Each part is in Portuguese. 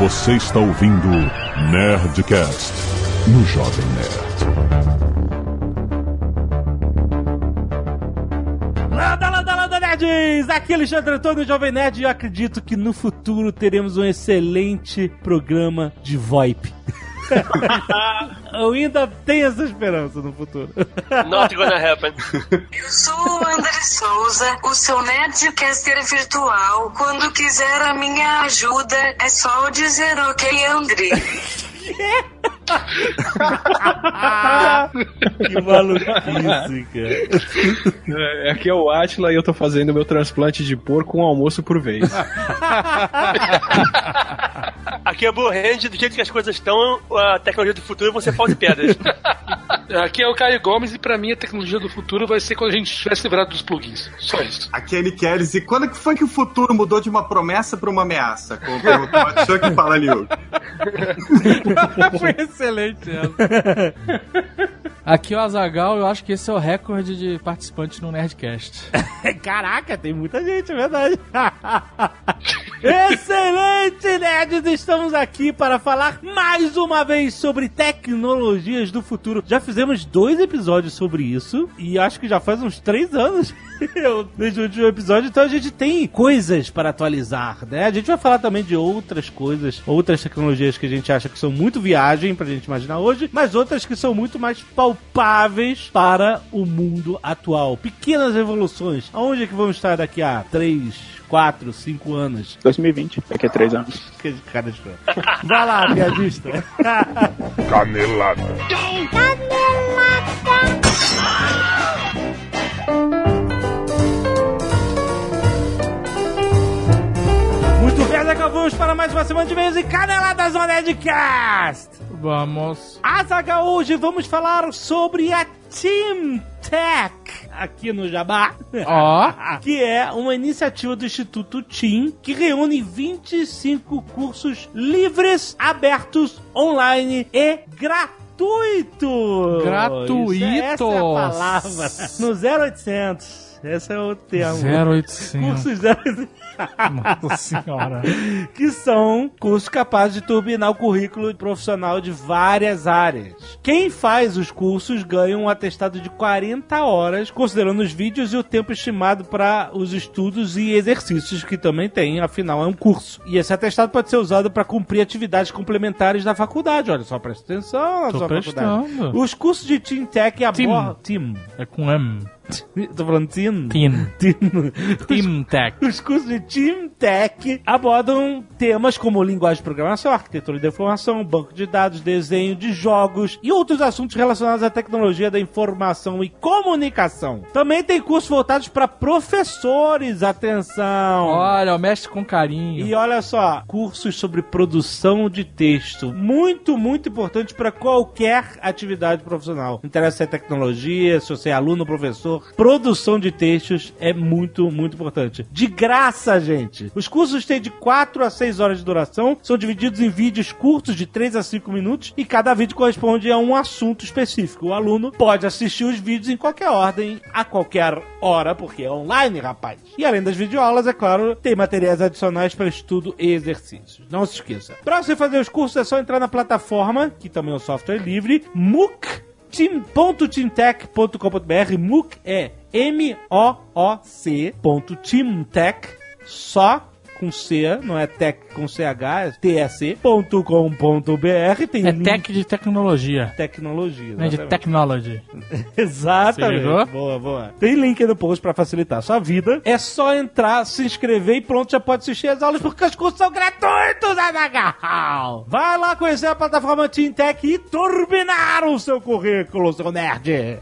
Você está ouvindo Nerdcast no Jovem Nerd. Landa, landa, landa, nerds! Aqui é Alexandre Antônio, Jovem Nerd, e eu acredito que no futuro teremos um excelente programa de VoIP. eu ainda tenho essa esperança no futuro. Not gonna happen. Eu sou o André Souza, o seu Nerdcaster virtual. Quando quiser a minha ajuda, é só dizer ok, André. que maluquice, cara. É, Aqui é o Atila e eu tô fazendo meu transplante de porco um almoço por vez. Aqui é Blue Hand, do jeito que as coisas estão, a tecnologia do futuro você pau de pedras. Aqui é o Caio Gomes e pra mim a tecnologia do futuro vai ser quando a gente estiver se livrado dos plugins. Só isso. Aqui é Nikelis. E quando que foi que o futuro mudou de uma promessa pra uma ameaça? Com o Todd Chuck e Palaniuk. Foi excelente essa. Aqui é o Azagal, eu acho que esse é o recorde de participantes no Nerdcast. Caraca, tem muita gente, é verdade. Excelente, nerds! Estamos aqui para falar mais uma vez sobre tecnologias do futuro. Já fizemos dois episódios sobre isso e acho que já faz uns três anos desde o último episódio, então a gente tem coisas para atualizar, né? A gente vai falar também de outras coisas, outras tecnologias que a gente acha que são muito viagem pra gente imaginar hoje, mas outras que são muito mais palpáveis para o mundo atual. Pequenas revoluções. Aonde é que vamos estar daqui a três, quatro, cinco anos? 2020, daqui a três anos. Que cara escroto. Vai lá, piadista. Canelada. Muito Azaghal, vamos para mais uma semana de vez e Caneladas on Nerdcast. Vamos. Azaghal, hoje vamos falar sobre a Team Tech aqui no Jabá. Ó. que é uma iniciativa do Instituto TIM que reúne 25 cursos livres, abertos, online e gratuitos. Gratuitos. Essa é a palavra. No 0800. Esse é o termo. 0800. Cursos 0800. Nossa senhora. que são cursos capazes de turbinar o currículo profissional de várias áreas. Quem faz os cursos ganha um atestado de 40 horas, considerando os vídeos e o tempo estimado para os estudos e exercícios que também tem, afinal é um curso. E esse atestado pode ser usado para cumprir atividades complementares da faculdade. Olha só, presta atenção na Tô sua faculdade. prestando. Os cursos de Team Tech abordam... Team. É com M. Tô falando Team? Team. Team. Team Tech. Os cursos de Team Tech abordam temas como linguagem de programação, arquitetura de informação, banco de dados, desenho de jogos e outros assuntos relacionados à tecnologia da informação e comunicação. Também tem cursos voltados para professores, atenção. Olha, mexe com carinho. E olha só, cursos sobre produção de texto. Muito, muito importante para qualquer atividade profissional. Interessa se é tecnologia, se você é aluno ou professor. Produção de textos é muito, muito importante. De graça, gente. Os cursos têm de 4 a 6 horas de duração, são divididos em vídeos curtos de 3 a 5 minutos e cada vídeo corresponde a um assunto específico. O aluno pode assistir os vídeos em qualquer ordem, a qualquer hora, porque é online, rapaz. E além das videoaulas, é claro, tem materiais adicionais para estudo e exercícios. Não se esqueça. Para você fazer os cursos é só entrar na plataforma, que também é um software livre, MOOC team.teamtech.com.br MOOC é M-O-O-C ponto teamtech só com C, não é tech com CH, é TSC.com.br tem É tech de tecnologia. tecnologia. Não é de technology. Exatamente. Boa, boa. Tem link aí no post pra facilitar a sua vida. É só entrar, se inscrever e pronto, já pode assistir as aulas porque os cursos são gratuitos, Azaghal! Vai lá conhecer a plataforma Team Tech e turbinar o seu currículo, seu nerd!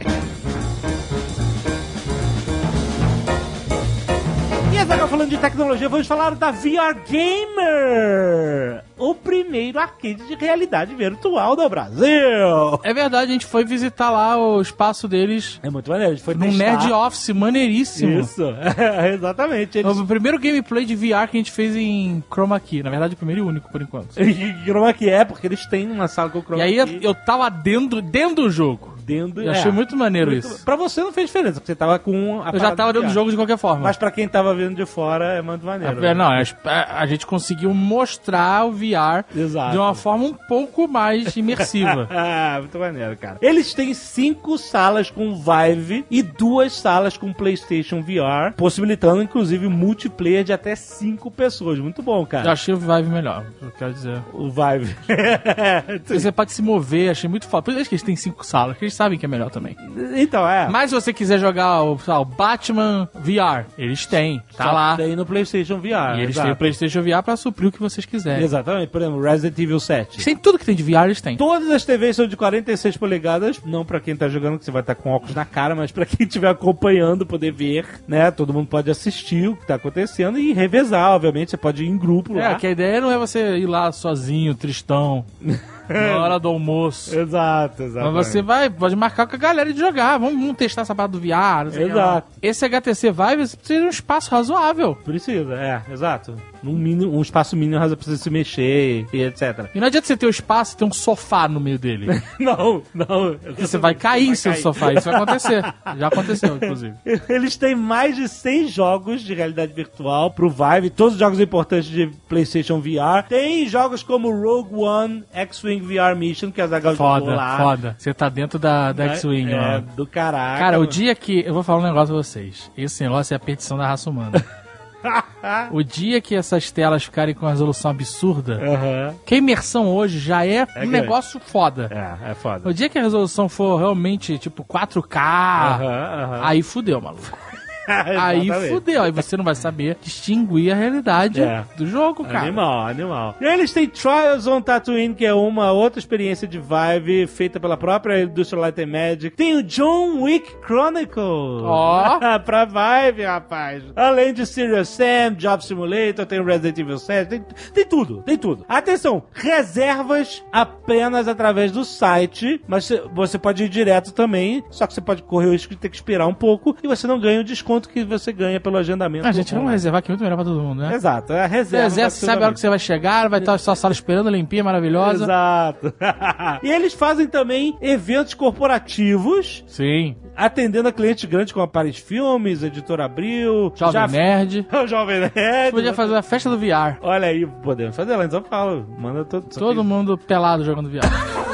Agora falando de tecnologia, vamos falar da VR Gamer! O primeiro arcade de realidade virtual do Brasil! É verdade, a gente foi visitar lá o espaço deles É muito maneiro, a gente foi num testar. Nerd Office maneiríssimo. Isso, exatamente. Eles... O primeiro gameplay de VR que a gente fez em Chroma Key. Na verdade, o primeiro e único, por enquanto. E Chroma Key é, porque eles têm uma sala com Chroma E aí Key. eu tava dentro, dentro do jogo. Eu achei é. muito maneiro isso. Pra você não fez diferença, porque você tava com a Eu já tava dentro do jogo de qualquer forma. Mas pra quem tava vendo de fora é muito maneiro. É, não, a, a gente conseguiu mostrar o VR Exato. de uma forma um pouco mais imersiva. Ah, muito maneiro, cara. Eles têm cinco salas com Vive e duas salas com PlayStation VR, possibilitando inclusive multiplayer de até cinco pessoas. Muito bom, Eu cara. achei o Vive melhor, eu quero dizer. O Vive. Você pode se mover, achei muito foda. Por isso que eles têm cinco salas, que eles sabem que é melhor também. então, é. Mas se você quiser jogar o, lá, o Batman VR, eles têm, tá Só lá. Tem no PlayStation VR. E eles exato. têm o PlayStation VR pra suprir o que vocês quiserem. Exatamente. Por exemplo, Resident Evil 7. Eles têm tudo que tem de VR, eles têm. Todas as TVs são de 46 polegadas, não pra quem tá jogando, que você vai estar com óculos na cara, mas pra quem estiver acompanhando, poder ver, né? Todo mundo pode assistir o que tá acontecendo e revezar, obviamente, você pode ir em grupo É, lá. que a ideia não é você ir lá sozinho, tristão, na hora do almoço. Exato, exato. Mas você vai, pode marcar com a galera de jogar. Vamos, vamos testar essa parada do VR. Exato. Esse HTC Vive você precisa de um espaço razoável. Precisa, é, exato. Num mínimo, um espaço mínimo, você precisa se mexer e etc. E não adianta você ter o espaço e ter um sofá no meio dele. não, não. Você vai cair em cima do sofá. Isso vai acontecer. Já aconteceu, inclusive. Eles têm mais de 100 jogos de realidade virtual pro Vive, todos os jogos importantes de PlayStation VR. Tem jogos como Rogue One, X-Wing VR Mission, que a Zagal Foda, foda. Você tá dentro da, da né? X-Wing, É, ó. do caraca. Cara, o dia que. Eu vou falar um negócio pra vocês. Esse negócio é a petição da raça humana. o dia que essas telas ficarem com uma resolução absurda, Aham. que a imersão hoje já é, um grande. negócio foda. É, é foda. O dia que a resolução for realmente tipo 4K, Aham, aham. aí fudeu, maluco. Aí fudeu. Aí você não vai saber distinguir a realidade É. do jogo, cara. Animal, animal. E eles têm Trials on Tatooine, que é uma outra experiência de Vive feita pela própria Industrial Light and Magic. Tem o John Wick Chronicles. Ó. pra Vive, rapaz. Além de Serious Sam, Job Simulator, tem o Resident Evil 7, tem, tem tudo, tem tudo. Atenção, reservas apenas através do site, mas você pode ir direto também, só que você pode correr o risco de ter que esperar um pouco e você não ganha o desconto que você ganha pelo agendamento. A gente vamos online. reservar que é muito melhor pra todo mundo, né? Exato, é a reserva. reserva, você sabe a hora que você vai chegar, vai estar a sua sala esperando, limpinha, maravilhosa. Exato. e eles fazem também eventos corporativos, Sim. atendendo a clientes grandes como a Paris Filmes, Editora Abril, Jovem já- Nerd. o Jovem Nerd. Podia fazer a festa do VR. Olha aí, podemos fazer lá em São Paulo. Manda todo. Todo mundo pelado jogando VR.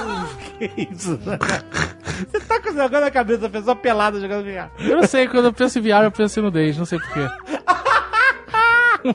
que isso? Você tá com negócio na cabeça, a pessoa pelada jogando VR. Eu não sei, quando eu penso em VR, eu penso em nudez, não sei porquê.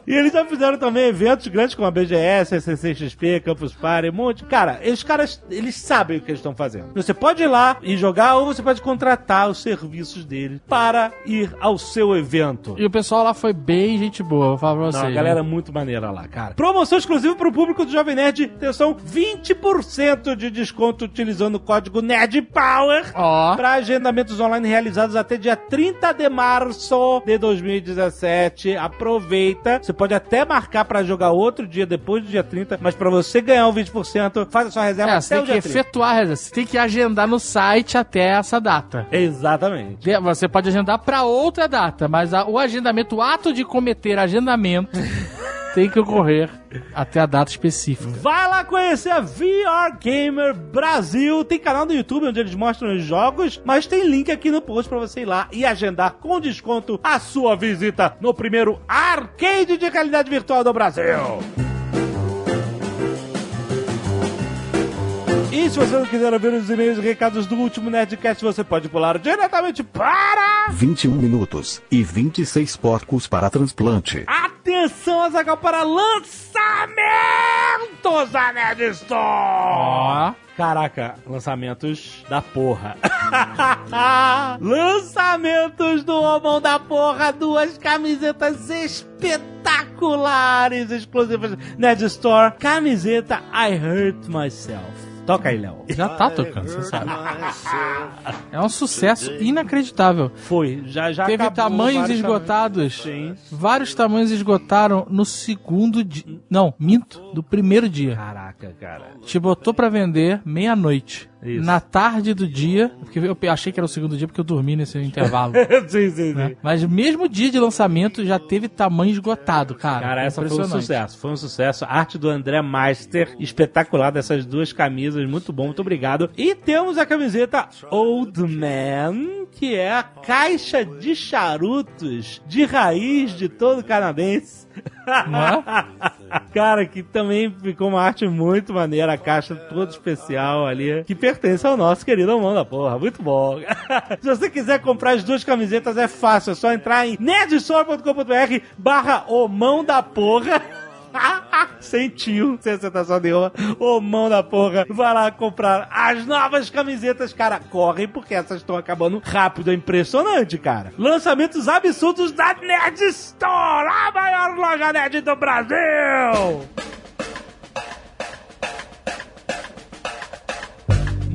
E eles já fizeram também eventos grandes como a BGS, a CCXP, Campus Party, um monte. Cara, os caras, eles sabem o que eles estão fazendo. Você pode ir lá e jogar ou você pode contratar os serviços deles para ir ao seu evento. E o pessoal lá foi bem gente boa, vou falar pra Não, vocês. a galera é muito maneira lá, cara. Promoção exclusiva para o público do Jovem Nerd. Atenção, 20% de desconto utilizando o código NERDPOWER. Ó. Para agendamentos online realizados até dia 30 de março de 2017. Aproveita. Você pode até marcar para jogar outro dia depois do dia 30, mas para você ganhar o 20%, faz a sua reserva É, até você o tem que dia 30. efetuar a reserva. Você tem que agendar no site até essa data. Exatamente. Você pode agendar pra outra data, mas o agendamento, o ato de cometer agendamento, tem que ocorrer até a data específica. Vai lá conhecer a VR Gamer Brasil. Tem canal no YouTube onde eles mostram os jogos, mas tem link aqui no post pra você ir lá e agendar com desconto a sua visita no primeiro arcade de realidade virtual do Brasil. E se você não quiser ouvir os e-mails e recados do último Nerdcast, você pode pular diretamente para... 21 minutos e 26 porcos para transplante. Atenção, Azaghal, para lançamentos da Nerd Store! Ó. Caraca, lançamentos da porra. lançamentos do Homão da Porra, duas camisetas espetaculares, exclusivas Nerd Store. Camiseta I Hurt Myself. Toca aí, Léo. Já tá tocando, você sabe. É um sucesso inacreditável. Foi, já já Teve acabou tamanhos vários esgotados. tamanhos. Vários tamanhos esgotaram no segundo dia. Não, minto, do primeiro dia. Caraca, cara. Te botou pra vender meia-noite. Isso. na tarde do dia, porque eu achei que era o segundo dia porque eu dormi nesse intervalo. sim, sim, né? sim. Mas mesmo dia de lançamento já teve tamanho esgotado, cara. Cara, essa foi um sucesso. Foi um sucesso. Arte do André Meister, espetacular dessas duas camisas. Muito bom, muito obrigado. E temos a camiseta Old Man, que é a caixa de charutos de raiz de todo canadense. Cara, que também ficou uma arte muito maneira, a caixa toda especial ali, que pertence ao nosso querido Mão da Porra. Muito bom. Se você quiser comprar as duas camisetas, é fácil, é só entrar em nerdstore.com.br barra o Mão da Porra. Sem tio, sem apresentação nenhuma. Ô mão da porra, vai lá comprar as novas camisetas, cara. Correm, porque essas estão acabando rápido. É impressionante, cara. Lançamentos absurdos da Nerd Store, a maior loja nerd do Brasil.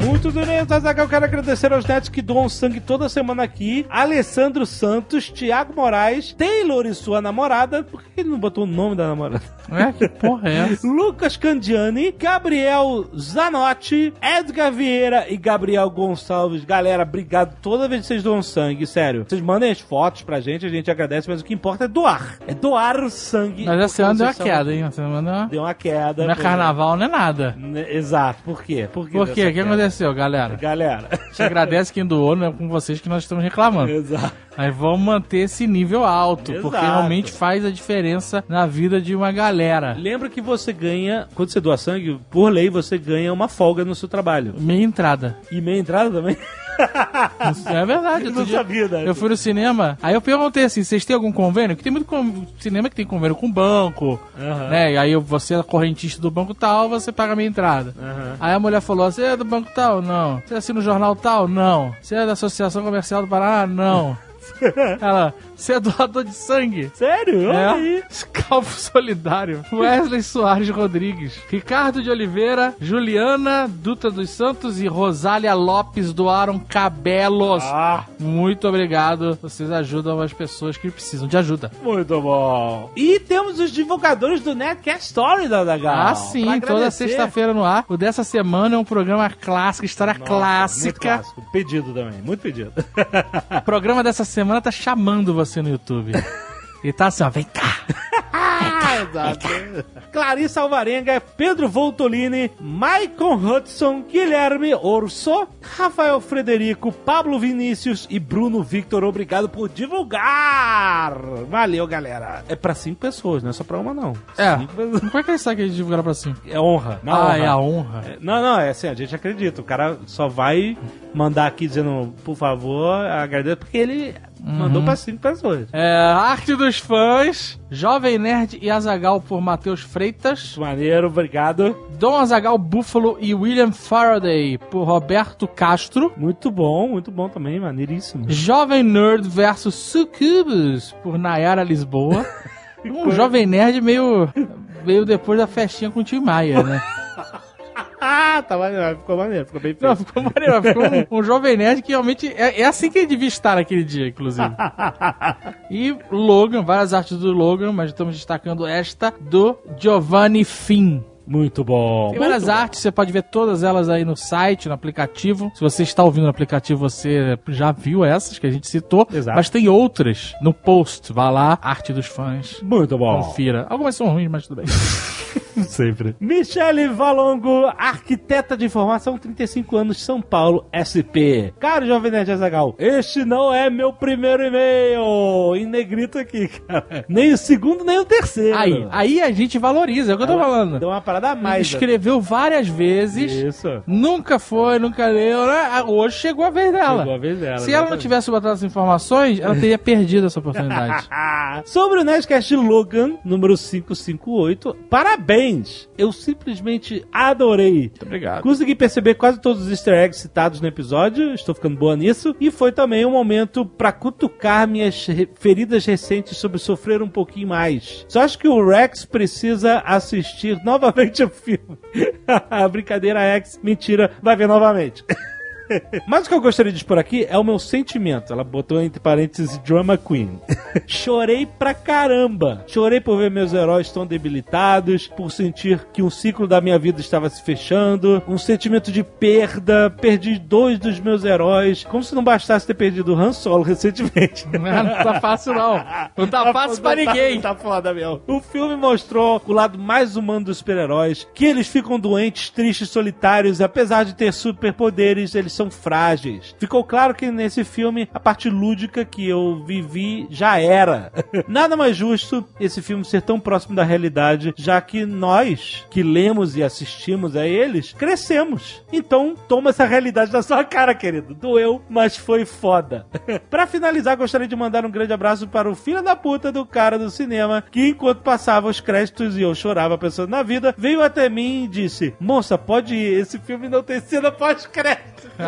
Muito bem, Zazaga. Eu quero agradecer aos netos que doam sangue toda semana aqui. Alessandro Santos, Thiago Moraes, Taylor e sua namorada. Por que ele não botou o nome da namorada? É, que porra é essa? Lucas Candiani, Gabriel Zanotti, Edgar Vieira e Gabriel Gonçalves. Galera, obrigado toda vez que vocês doam sangue, sério. Vocês mandem as fotos pra gente, a gente agradece, mas o que importa é doar. É doar o sangue. Mas essa semana deu uma queda, hein? Essa semana deu uma... Queda. Não é carnaval, não é nada. Né, Exato. Por quê? Por, Por dessa quê? O que queda? Aconteceu, galera? Galera. A gente agradece quem doou, não é com vocês que nós estamos reclamando. Exato. Mas vamos manter esse nível alto, porque Exato. realmente faz a diferença na vida de uma galera. Lembra que você ganha, quando você doa sangue, por lei você ganha uma folga no seu trabalho. Meia entrada. E meia entrada também? É verdade. Eu não dia sabia, né? Eu fui no cinema, aí eu perguntei assim, vocês têm algum convênio? Porque tem muito con- cinema que tem convênio com banco, Aham. né? E aí você é correntista do banco tal, você paga a minha entrada. Aham. Aí a mulher falou, você é do banco tal? Não. Você assina o jornal tal? Não. Você é da Associação Comercial do Paraná? Não. Ela, você é doador de sangue? Sério? Olha É. aí. Scalpo Solidário. Wesley Soares Rodrigues. Ricardo de Oliveira, Juliana Dutra dos Santos e Rosália Lopes doaram cabelos. Ah, Muito obrigado. Vocês ajudam as pessoas que precisam de ajuda. muito bom. E temos os divulgadores do Netcast Story da Dagal. Ah, sim, toda sexta-feira no ar. O dessa semana é um programa clássico, história Muito clássica. clássico. Pedido também, muito pedido. O programa dessa semana tá chamando você no YouTube. E tá assim, ó, vem cá. Exato. Clarissa Alvarenga, Pedro Voltolini, Maicon Hudson, Guilherme Orso, Rafael Frederico, Pablo Vinícius e Bruno Victor. Obrigado por divulgar! Valeu, galera. É pra cinco pessoas, não é só pra uma, não. É. Cinco. Como é que ele sabe que a gente divulgará pra cima? É honra. Na Ah, honra. é a honra. É, Não, não, é assim, a gente acredita. O cara só vai mandar aqui dizendo, por favor, agradeço, porque ele mandou pra cinco pessoas. É, Arte dos Fãs, Jovem Nerd e Azagal por Matheus Freitas, Maneiro, obrigado. Dom Azagal Buffalo e William Faraday por Roberto Castro, Muito bom, muito bom também, maneiríssimo. Jovem Nerd versus Sucubus por Nayara Lisboa. Um Jovem Nerd meio, meio depois da festinha com o Tim Maia, né? Ah, tá maneiro, ficou maneiro, ficou bem feito. Não, ficou maneiro, ficou um, um Jovem Nerd que realmente é, é assim que ele devia estar naquele dia, inclusive. E Logan, várias artes do Logan, mas estamos destacando esta do Giovanni Finn. Muito bom. Tem várias artes, você pode ver todas elas aí no site, no aplicativo. Se você está ouvindo no aplicativo, você já viu essas que a gente citou. Exato. Mas tem outras no post. Vá lá, arte dos fãs. Muito bom. Confira. Algumas são ruins, mas tudo bem. Sempre. Michele Valongo, arquiteta de informação, 35 anos, São Paulo, SP. Caro Jovem Nerd Azagal, este não é meu primeiro e-mail. Em negrito aqui, cara. Nem o segundo, nem o terceiro. Aí, aí a gente valoriza, é o que eu tô falando. Deu uma parada a mais. Escreveu várias vezes. Isso. Nunca foi, nunca leu. né? Ah, Hoje chegou a vez dela. Chegou a vez dela, Se ela não tivesse botado essas informações, ela teria perdido essa oportunidade. Sobre o Nerdcast Logan, número 558, parabéns! Eu simplesmente adorei. Muito obrigado. Consegui perceber quase todos os easter eggs citados no episódio, estou ficando boa nisso, e foi também um momento pra cutucar minhas feridas recentes sobre sofrer um pouquinho mais. Só acho que o Rex precisa assistir novamente o filme. Brincadeira, X. Mentira, vai ver novamente. Mas o que eu gostaria de expor aqui é o meu sentimento. Ela botou entre parênteses drama queen. Chorei pra caramba. Chorei por ver meus heróis tão debilitados, por sentir que um ciclo da minha vida estava se fechando, um sentimento de perda. Perdi dois dos meus heróis, como se não bastasse ter perdido o Han Solo recentemente. Não, não tá fácil, não. Não tá fácil pra ninguém. Tá foda mesmo. O filme mostrou o lado mais humano dos super-heróis, que eles ficam doentes, tristes, solitários, e apesar de ter superpoderes, eles são frágeis. Ficou claro que nesse filme a parte lúdica que eu vivi já era. Nada mais justo esse filme ser tão próximo da realidade, já que nós que lemos e assistimos a eles crescemos. Então toma essa realidade na sua cara, querido. Doeu, mas foi foda. Pra finalizar, gostaria de mandar um grande abraço para o filho da puta do cara do cinema, que enquanto passava os créditos e eu chorava pensando na vida, veio até mim e disse: Moça, pode ir, esse filme não tem cena pós-crédito.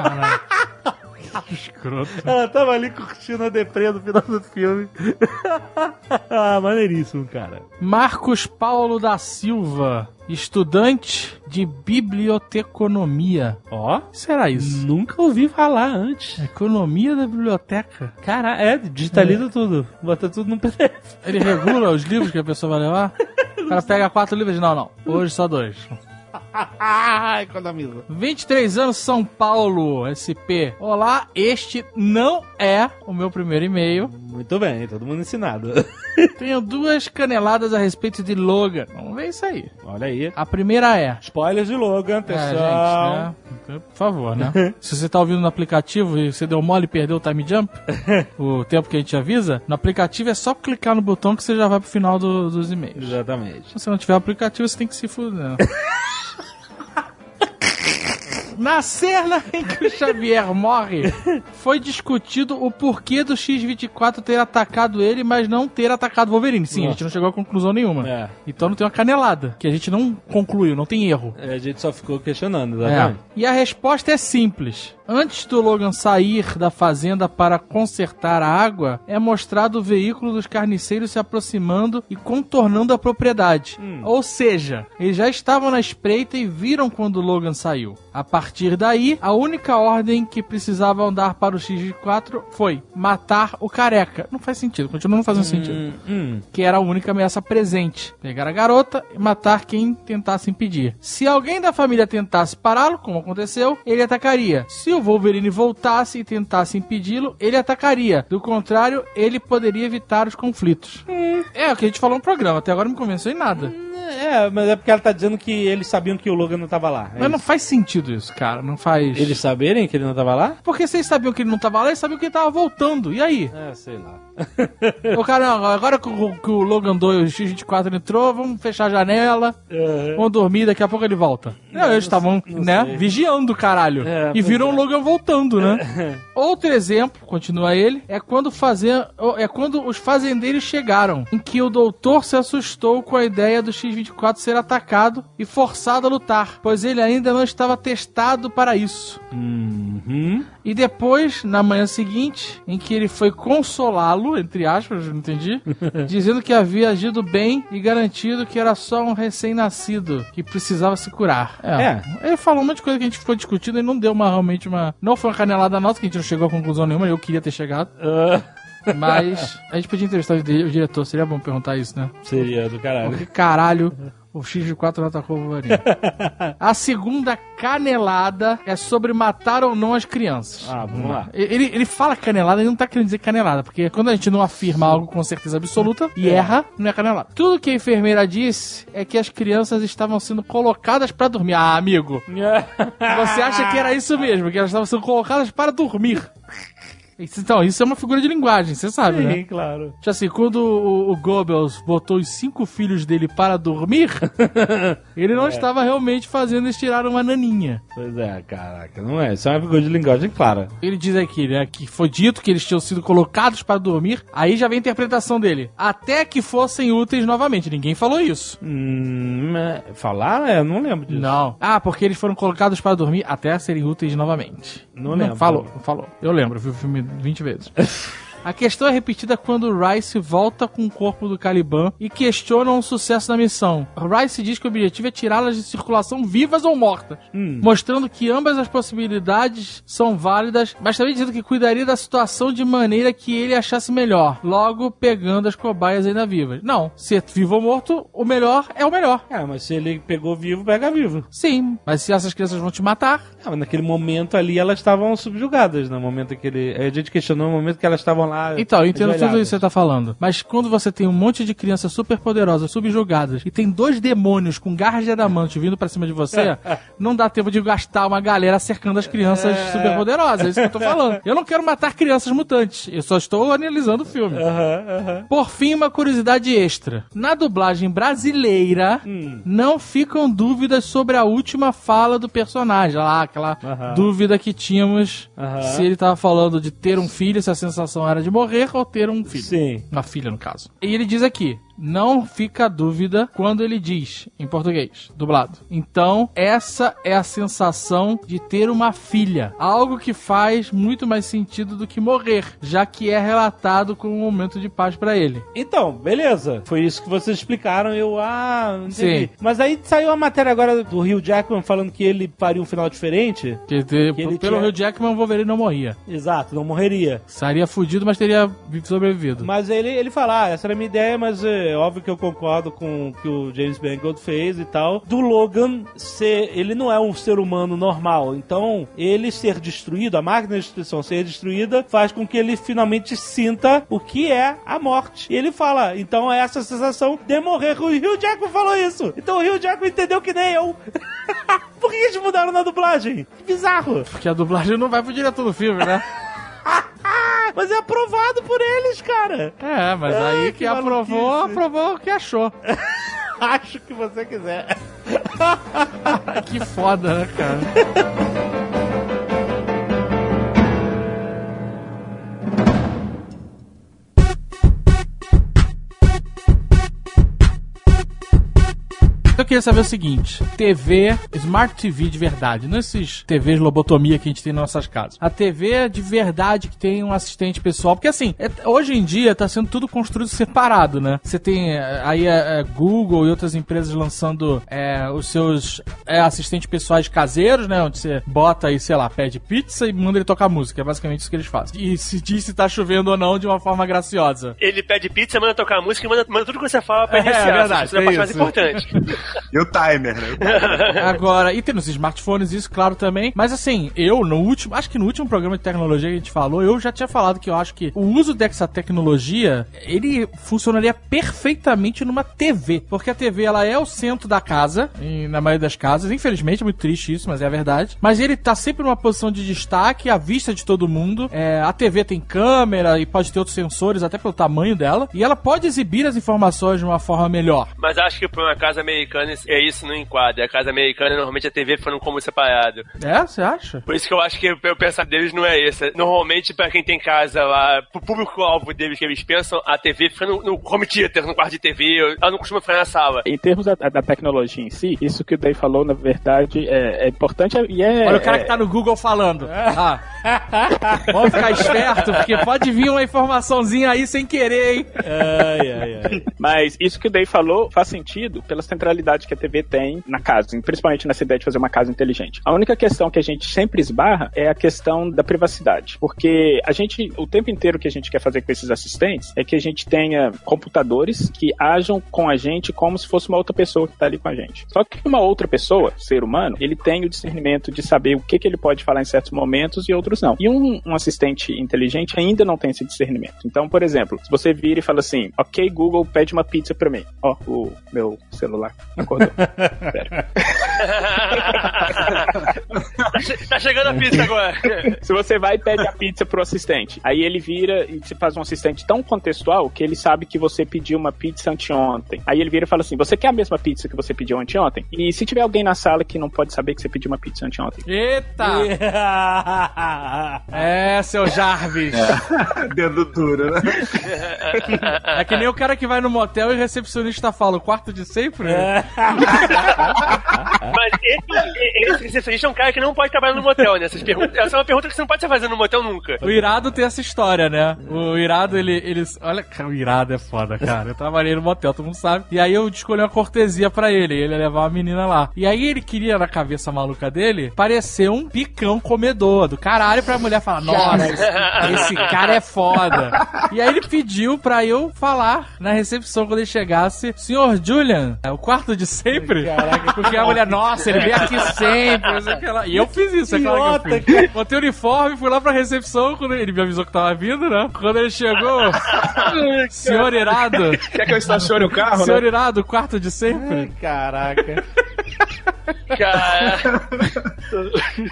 Que escroto. Ela tava ali curtindo a deprê no final do filme. ah, maneiríssimo, cara. Marcos Paulo da Silva, estudante de biblioteconomia. Ó, Será isso? nunca ouvi falar antes. Economia da biblioteca. Cara, é, digitaliza tudo. Bota tudo no PDF. Ele regula os livros que a pessoa vai levar? O cara pega quatro livros. Não, não. Hoje só dois. Economiza. 23 anos, São Paulo, SP. Olá, este não é o meu primeiro e-mail. Muito bem, todo mundo ensinado. Tenho duas caneladas a respeito de Logan. Vamos ver isso aí. Olha aí. A primeira é. Spoilers de Logan, É, pessoal. gente, né? Então, Por favor, né? Se você tá ouvindo no aplicativo e você deu mole e perdeu o time jump, o tempo que a gente avisa, no aplicativo é só clicar no botão que você já vai pro final do- dos e-mails. Exatamente. Se você não tiver aplicativo, você tem que se fuder. Na cena em que o Xavier morre, foi discutido o porquê do X-24 ter atacado ele, mas não ter atacado o Wolverine. Sim, a gente não chegou a conclusão nenhuma. É. Então não tem uma canelada, que a gente não concluiu, não tem erro. É, A gente só ficou questionando, É. exatamente. E a resposta é simples. Antes do Logan sair da fazenda para consertar a água, é mostrado o veículo dos carniceiros se aproximando e contornando a propriedade. Ou seja, eles já estavam na espreita e viram quando o Logan saiu. A partir daí, a única ordem que precisavam dar para o X4 foi matar o careca. Não faz sentido, continua não fazendo sentido Hum, hum. que era a única ameaça presente. Pegar a garota e matar quem tentasse impedir. Se alguém da família tentasse pará-lo, como aconteceu, ele atacaria. Se o Wolverine voltasse e tentasse impedi-lo, ele atacaria. Do contrário, ele poderia evitar os conflitos. É o que a gente falou no programa, até agora não me convenceu em nada. É, mas é porque ela tá dizendo que eles sabiam que o Logan não tava lá. É Mas não isso. faz sentido isso, cara. Não faz. Eles saberem que ele não tava lá? Porque vocês sabiam que ele não tava lá, eles sabiam que ele tava voltando. E aí? É, sei lá. Ô, cara, não, agora que o, que o Logan 2 o X24 entrou, vamos fechar a janela. Vão dormir, daqui a pouco ele volta. Não, eles estavam, né, sei. vigiando o caralho. É, e viram é. o Logan voltando, né? Outro exemplo, continua ele, é quando fazer, é quando os fazendeiros chegaram, em que o doutor se assustou com a ideia do X-24 ser atacado e forçado a lutar, pois ele ainda não estava testado para isso. Uhum. E depois, na manhã seguinte, em que ele foi consolá-lo, entre aspas, não entendi, dizendo que havia agido bem e garantido que era só um recém-nascido que precisava se curar. É. Ele falou um monte de coisa que a gente ficou discutindo e não deu uma realmente uma. Não foi uma canelada nossa, que a gente não chegou a conclusão nenhuma, eu queria ter chegado. Ah, Mas a gente podia entrevistar o di- o diretor, seria bom perguntar isso, né? seria do caralho. Por que caralho o X4 não atacou o Wolverine? A segunda canelada é sobre matar ou não as crianças. Ah, vamos lá. Ele, ele fala canelada, ele não tá querendo dizer canelada, porque quando a gente não afirma algo com certeza absoluta e erra, não é canelada. Tudo que a enfermeira disse é que as crianças estavam sendo colocadas pra dormir. Ah, amigo, você acha que era isso mesmo, que elas estavam sendo colocadas para dormir. Então, isso é uma figura de linguagem, você sabe, né? Sim, claro. Tipo assim, quando o, o Goebbels botou os cinco filhos dele para dormir, ele não estava realmente fazendo eles tirar uma naninha. Pois é, caraca, não é. Isso é uma figura de linguagem clara. Ele diz aqui, né, que foi dito que eles tinham sido colocados para dormir, aí já vem a interpretação dele. Até que fossem úteis novamente. Ninguém falou isso. Hum, é- falar? É, eu não lembro disso. Não. Ah, porque eles foram colocados para dormir até serem úteis novamente. Não lembro. Falou, falou. Eu lembro, vi o filme 20 vezes. A questão é repetida quando Rice volta com o corpo do Caliban e questiona o sucesso da missão. Rice diz que o objetivo é tirá-las de circulação vivas ou mortas, mostrando que ambas as possibilidades são válidas, mas também dizendo que cuidaria da situação de maneira que ele achasse melhor, logo pegando as cobaias ainda vivas. Não, ser vivo ou morto, o melhor é o melhor. É, mas se ele pegou vivo, pega vivo. Sim, mas se essas crianças vão te matar, Ah, mas naquele momento ali elas estavam subjugadas, no momento que ele... A gente questionou no momento que elas estavam lá Então, eu entendo tudo isso que você tá falando. Mas quando você tem um monte de crianças super poderosas, subjugadas, e tem dois demônios com garras de adamante vindo pra cima de você, não dá tempo de gastar uma galera cercando as crianças super poderosas. É isso que eu tô falando. Eu não quero matar crianças mutantes. Eu só estou analisando o filme. Por fim, uma curiosidade extra. Na dublagem brasileira, não ficam dúvidas sobre a última fala do personagem. Lá, aquela dúvida que tínhamos se ele tava falando de ter um filho, se a sensação era de morrer ou ter um filho. Sim. Uma filha, no caso. E ele diz aqui. Não fica dúvida quando ele diz, em português, dublado. Então, essa é a sensação de ter uma filha. Algo que faz muito mais sentido do que morrer, já que é relatado como um momento de paz pra ele. Então, beleza. Foi isso que vocês explicaram. Eu, ah, não entendi. Sim. Mas aí saiu a matéria agora do Rio Jackman falando que ele faria um final diferente. Que, te- Que ele pelo tinha- Hugh Jackman, o Wolverine não morria. Exato, não morreria. Estaria fudido, mas teria vi- sobrevivido. Mas ele, ele fala, ah, essa era a minha ideia, mas é óbvio que eu concordo com o que o James Mangold fez e tal. Do Logan ser, ele não é um ser humano normal, então ele ser destruído, a máquina de destruição ser destruída, faz com que ele finalmente sinta o que é a morte. E ele fala, então é essa sensação de morrer. O Hugh Jackman falou isso. Então o Hugh Jackman entendeu que nem eu. Por que eles mudaram na dublagem? Que bizarro. Porque a dublagem não vai pro diretor do filme, né? Mas é aprovado por eles, cara. É, mas Ai, aí que que aprovou, maluquice. aprovou o que achou. Acho que você quiser. que foda, né, cara? Queria saber o seguinte: TV, Smart TV de verdade, não esses TVs lobotomia que a gente tem nas nossas casas. A TV de verdade que tem um assistente pessoal, porque assim, é- hoje em dia tá sendo tudo construído separado, né? Você tem é, aí é, é, Google e outras empresas lançando é, os seus é, assistentes pessoais caseiros, né? Onde você bota aí, sei lá, pede pizza e manda ele tocar música. É basicamente isso que eles fazem. E se diz se tá chovendo ou não de uma forma graciosa. Ele pede pizza, manda tocar música e manda, manda tudo que você fala pra É, iniciar. é verdade, Isso é a parte é mais importante. E o timer, né? Agora, e tem nos smartphones isso, claro, também. Mas assim, eu no último, acho que no último programa de tecnologia que a gente falou, eu já tinha falado que eu acho que o uso dessa tecnologia, ele funcionaria perfeitamente numa TV. Porque a TV, ela é o centro da casa, na maioria das casas. Infelizmente, é muito triste isso, mas é a verdade. Mas ele tá sempre numa posição de destaque, à vista de todo mundo. É, a TV tem câmera e pode ter outros sensores, até pelo tamanho dela. E ela pode exibir as informações de uma forma melhor. Mas acho que pra uma casa americana é isso não enquadra. A casa americana normalmente a TV fica num cômodo separado. É, você acha? Por isso que eu acho que o pensamento deles não é esse. Normalmente, pra quem tem casa lá, pro público-alvo deles que eles pensam, a TV fica no, no home theater, no quarto de TV, ela não costuma ficar na sala. Em termos da, da tecnologia em si, isso que o Dave falou, na verdade, é, é importante e é. Olha o cara é- que tá no Google falando. Ah. Vamos ficar esperto, porque pode vir uma informaçãozinha aí sem querer, hein? Ai, ai, ai. Mas isso que o Dave falou faz sentido pela centralidade que a TV tem na casa, principalmente nessa ideia de fazer uma casa inteligente. A única questão que a gente sempre esbarra é a questão da privacidade, porque a gente, o tempo inteiro que a gente quer fazer com esses assistentes é que a gente tenha computadores que ajam com a gente como se fosse uma outra pessoa que está ali com a gente. Só que uma outra pessoa, ser humano, ele tem o discernimento de saber o que, que ele pode falar em certos momentos e outros não. E um, um assistente inteligente ainda não tem esse discernimento. Então, por exemplo, se você vira e fala assim, ok, Google, pede uma pizza pra mim. Ó, o meu celular tá, che- chegando a pizza agora. Se você vai e pede a pizza pro assistente, aí ele vira e se faz um assistente tão contextual que ele sabe que você pediu uma pizza anteontem. Aí ele vira e fala assim: Você quer a mesma pizza que você pediu anteontem? E se tiver alguém na sala que não pode saber que você pediu uma pizza anteontem? Eita! É, seu Jarvis. Dedo duro, né? É que nem o cara que vai no motel e o recepcionista fala, o quarto de sempre? É. Mas esse, esse recepcionista é um cara que não pode trabalhar no motel, né? Essas perguntas, essa é uma pergunta que você não pode estar fazendo no motel nunca. O Irado tem essa história, né? O Irado, ele, eles. Olha, cara, o Irado é foda, cara. Eu trabalhei no motel, todo mundo sabe. E aí eu escolhi uma cortesia pra ele. Ele ia levar uma menina lá. E aí ele queria, na cabeça maluca dele, parecer um picão comedor do caralho pra mulher falar: Nossa, esse, esse cara é foda. E aí ele pediu pra eu falar na recepção quando ele chegasse: Senhor Julian, é o quarto de sempre? Caraca, porque a mulher, nossa, ele vem aqui sempre. lá. E eu fiz isso, é claro que eu fiz. Botei o uniforme, fui lá pra recepção, quando ele me avisou que tava vindo, né? Quando ele chegou, senhor Irado, Quer que eu estacione o carro, senhor né? Irado, quarto de sempre? Caraca. Cara,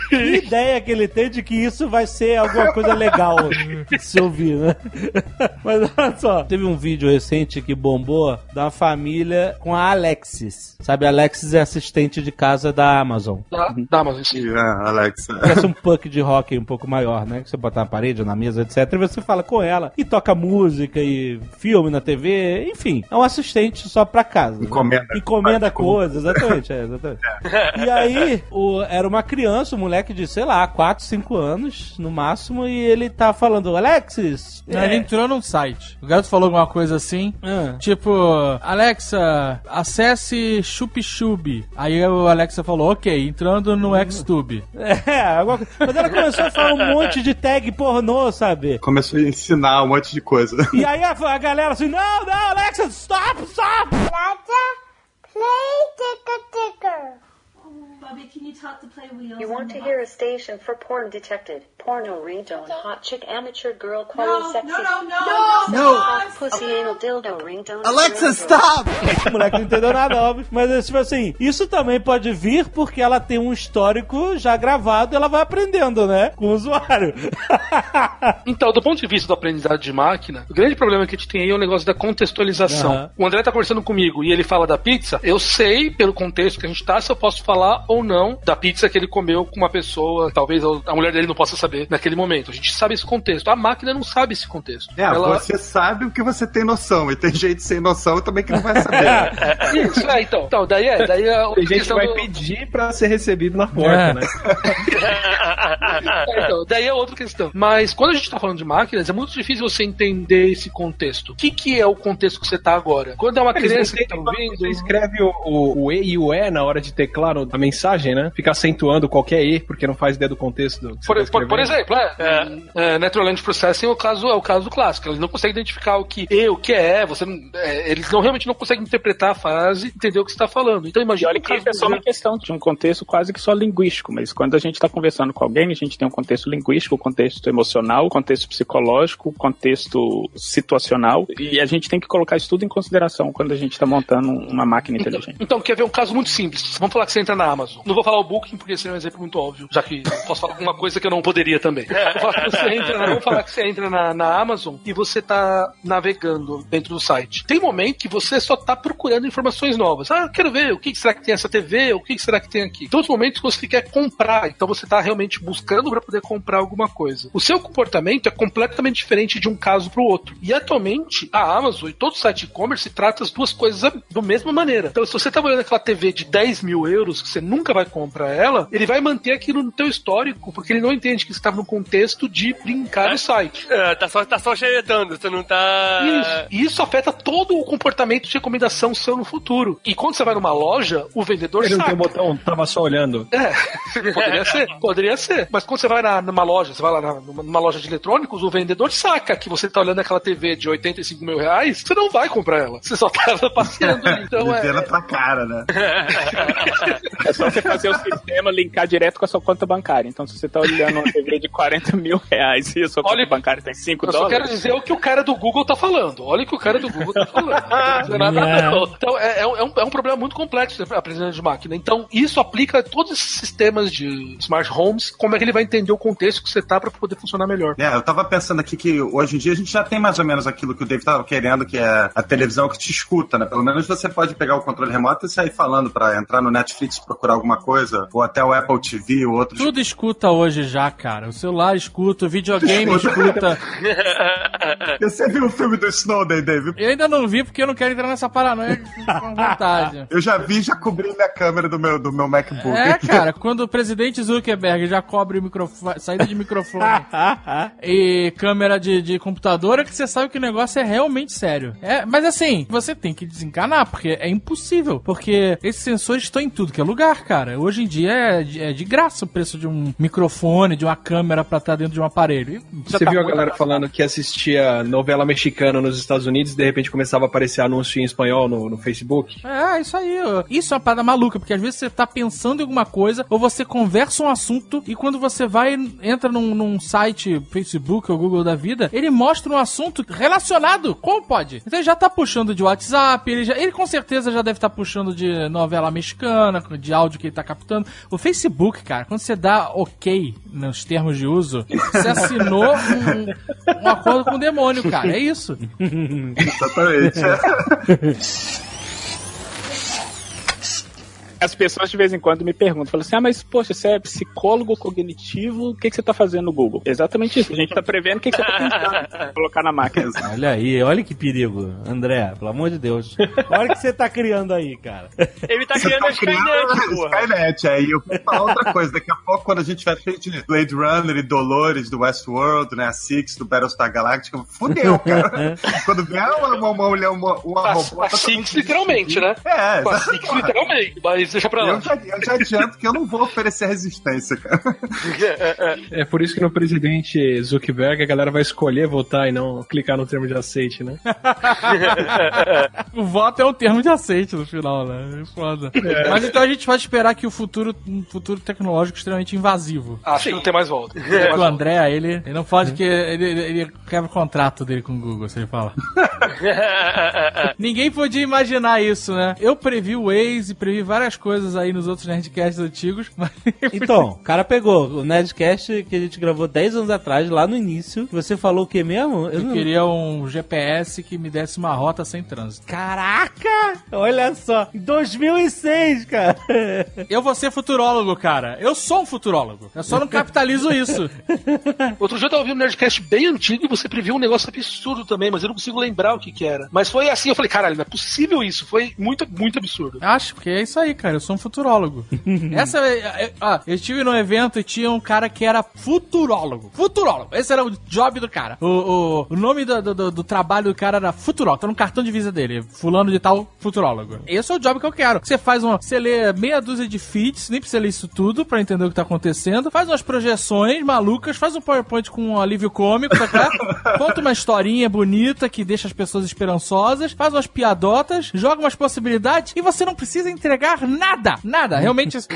Que ideia que ele tem de que isso vai ser alguma coisa legal de se ouvir, né? Mas olha só, teve um vídeo recente que bombou da família com a Alexis. Sabe, a Alexis é assistente de casa da Amazon. Da, da Amazon, sim. É, Alexa. Parece um puck de rock um pouco maior, né? Que você bota na parede ou na mesa, etc. E você fala com ela e toca música e filme na TV, enfim. É um assistente só pra casa. né? Encomenda. Encomenda coisas, exatamente, é, exatamente. E aí, o- era uma criança, um moleque de, sei lá, 4, 5 anos, no máximo, e ele tá falando, Alexis, Não, é, Ele entrou num site. O garoto falou alguma coisa assim. ah, Tipo, Alexa, acesse ChupChub. Aí o Alexa falou, ok, entrando no Xtube. é, alguma coisa. Mas ela começou a falar um monte de tag pornô, sabe? Começou a ensinar um monte de coisa. E aí a, a galera assim, não, não, Alexa, stop, stop! Bobby, can you talk to play wheels? You want to hear a station for porn detected. Porno ringtone, hot chick, amateur girl, quality No, sexy. no, no, no, no, no. Hot pussy anal dildo ringtone. Alexa, ringtone. stop! O moleque não entendeu nada, óbvio. Mas, é, tipo assim, isso também pode vir porque ela tem um histórico já gravado e ela vai aprendendo, né? Com o usuário. Então, do ponto de vista do aprendizado de máquina, o grande problema que a gente tem aí é o negócio da contextualização. Aham. O André tá conversando comigo e ele fala da pizza, eu sei, pelo contexto que a gente tá, se eu posso falar ou não da pizza que ele comeu com uma pessoa, talvez a mulher dele não possa saber naquele momento. A gente sabe esse contexto. A máquina não sabe esse contexto. É, Ela- você sabe o que você tem noção, e tem gente sem noção também que não vai saber. Isso, é, então. Então, daí é, daí é a Tem gente que vai do- pedir pra ser recebido na porta, É. né? É, então, daí é outra questão. Mas quando a gente tá falando de máquinas, é muito difícil você entender esse contexto. O que, que é o contexto que você tá agora? Quando é uma Eles criança que tá ouvindo. Você escreve o, o, o E e o E na hora de teclar a mensagem, né? Fica acentuando qualquer E, porque não faz ideia do contexto do que Por, você tá por, por escrevendo. exemplo, é, é, Natural Language Processing é o caso, é o caso clássico. Eles não conseguem identificar o que é, o que é. Você não- é, eles não realmente não conseguem interpretar a frase, entender o que você está falando. Então E imagina olha que é só uma questão de um contexto quase que só linguístico, mas quando a gente está conversando com alguém, a gente tem um contexto linguístico, um contexto emocional, um contexto psicológico, um contexto situacional, e a gente tem que colocar isso tudo em consideração quando a gente está montando uma máquina inteligente. Então, quer ver um caso muito simples? Vamos falar que você entra na Amazon. Não vou falar o Booking, porque seria um exemplo muito óbvio, já que posso falar alguma coisa que eu não poderia também. Vou falar que você entra, na- vamos falar que você entra na, na Amazon e você tá navegando dentro do site. Tem momento que você só tá procurando informações novas. Ah, quero ver o que será que tem essa TV, o que será que tem aqui. Tem outros momentos que você quer comprar, então você tá realmente buscando para poder comprar alguma coisa. O seu comportamento é completamente diferente de um caso pro outro. E atualmente, a Amazon e todo site e-commerce trata as duas coisas da mesma maneira. Então, se você tá olhando aquela TV de 10 mil euros, que você nunca vai comprar ela, ele vai manter aquilo no teu histórico, porque ele não entende que você estava no contexto de brincar no site. É, tá só, tá só xeretando, você não tá. Isso. E isso afeta todo o comportamento de recomendação seu no futuro. E quando você vai numa loja, o vendedor Ele não saca. tem o botão, tava só olhando. É, poderia ser, poderia ser. Mas quando você vai na- numa loja, você vai lá na- numa, numa loja de eletrônicos, o vendedor saca que você tá olhando aquela TV de 85 mil reais, você não vai comprar ela. Você só tá passeando ali. Então Ele é. na tua cara, né? É só você fazer o sistema linkar direto com a sua conta bancária. Então, se você está olhando uma TV de 40 mil reais e a sua conta Olha- bancária tem 5 Eu só dólares, quero dizer o que o cara do Google tá falando. Olha o que o cara do Google tá falando. Não é nada não. Então, é, é um, é um- é um problema muito complexo a aprendizagem de máquina. Então, isso aplica a todos esses sistemas de smart homes, como é que ele vai entender o contexto que você tá para poder funcionar melhor. É, eu tava pensando aqui que hoje em dia a gente já tem mais ou menos aquilo que o David tava querendo, que é a televisão que te escuta, né? Pelo menos você pode pegar o controle remoto e sair falando pra entrar no Netflix procurar alguma coisa, ou até o Apple TV ou outros. Tudo escuta hoje já, cara. cara. O celular escuta, o videogame escuta. Você viu o filme do Snowden, David? Eu ainda não vi porque eu não quero entrar nessa paranoia com vontade. Eu já vi, já cobri minha câmera do meu, do meu MacBook. É, cara, quando o presidente Zuckerberg já cobre o microfone, saída de microfone e câmera de, de computador, é que você sabe que o negócio é realmente sério. É, mas assim, você tem que desencanar, porque é impossível. Porque esses sensores estão em tudo que é lugar, cara. Hoje em dia é de, é de graça o preço de um microfone, de uma câmera pra estar dentro de um aparelho. Você tá viu a galera falando que assistia novela mexicana nos Estados Unidos e de repente começava a aparecer anúncio em espanhol no, no Facebook? É, isso aí. Isso é uma parada maluca, porque às vezes você tá pensando em alguma coisa, ou você conversa um assunto, e quando você vai, entra num, num site, Facebook ou Google da vida, ele mostra um assunto relacionado. Como pode? Então ele já tá puxando de WhatsApp, ele, já, ele com certeza já deve estar puxando de novela mexicana, de áudio que ele tá captando. O Facebook, cara, quando você dá ok nos termos de uso, você assinou um, um acordo com o demônio, cara. É isso. Exatamente. As pessoas de vez em quando me perguntam, falam assim, ah, mas poxa, você é psicólogo cognitivo, o que, que você tá fazendo no Google? Exatamente isso, a gente tá prevendo o que, que você tá pensando colocar na máquina. Olha aí, olha que perigo, André, pelo amor de Deus. Olha o que você tá criando aí, cara. Ele tá Você criando tá a Skynet, porra. Skynet, aí eu vou falar outra coisa. Daqui a pouco, quando a gente tiver feito de Blade Runner e Dolores do Westworld, né? A Six do Battlestar Galactica, fudeu, cara. quando vier uma, uma, uma mulher, uma, uma A, robô. a Six, literalmente, né? É, Com a Six, literalmente. Mas deixa pra lá. Eu já, eu já adianto que eu não vou oferecer resistência, cara. É por isso que no presidente Zuckerberg a galera vai escolher votar e não clicar no termo de aceite, né? O voto é um termo de aceite no final, né? É foda. Mas então a gente vai esperar que o futuro, um futuro tecnológico extremamente invasivo. Acho que não tem mais volta. O. André, ele, ele não pode que ele, ele, ele quebra o contrato dele com o Google, se ele fala. Ninguém podia imaginar isso, né? Eu previ o Waze, previ várias coisas aí nos outros Nerdcasts antigos, mas... Então, o cara pegou o Nerdcast que a gente gravou 10 anos atrás, lá no início, você falou o que mesmo? Eu queria um GPS que me desse uma rota sem trânsito. Caraca! Olha só, em 2006, cara. Eu vou ser futurólogo, cara. Eu sou um futurólogo. Eu só não capitalizo isso. Outro dia eu tava ouvindo um Nerdcast bem antigo e você previu um negócio absurdo também, mas eu não consigo lembrar o que que era. Mas foi assim, eu falei, caralho, não é possível isso. Foi muito, muito absurdo. Acho que é isso aí, cara. Eu sou um futurólogo. Essa Ah, eu estive num evento e tinha um cara que era futurólogo. Futurólogo. Esse era o job do cara. O, o, o nome do, do, do- do trabalho do cara era futurólogo. Tá no cartão de visa dele. Fulano de tal, futurólogo. Esse é o job que eu quero. Você faz uma. Você lê meia dúzia de feeds, nem precisa ler isso tudo pra entender o que tá acontecendo. Faz umas projeções malucas, faz um PowerPoint com um alívio cômico, tá claro? Conta uma historinha bonita que deixa as pessoas esperançosas, faz umas piadotas, joga umas possibilidades e você não precisa entregar nada. Nada. Realmente. Se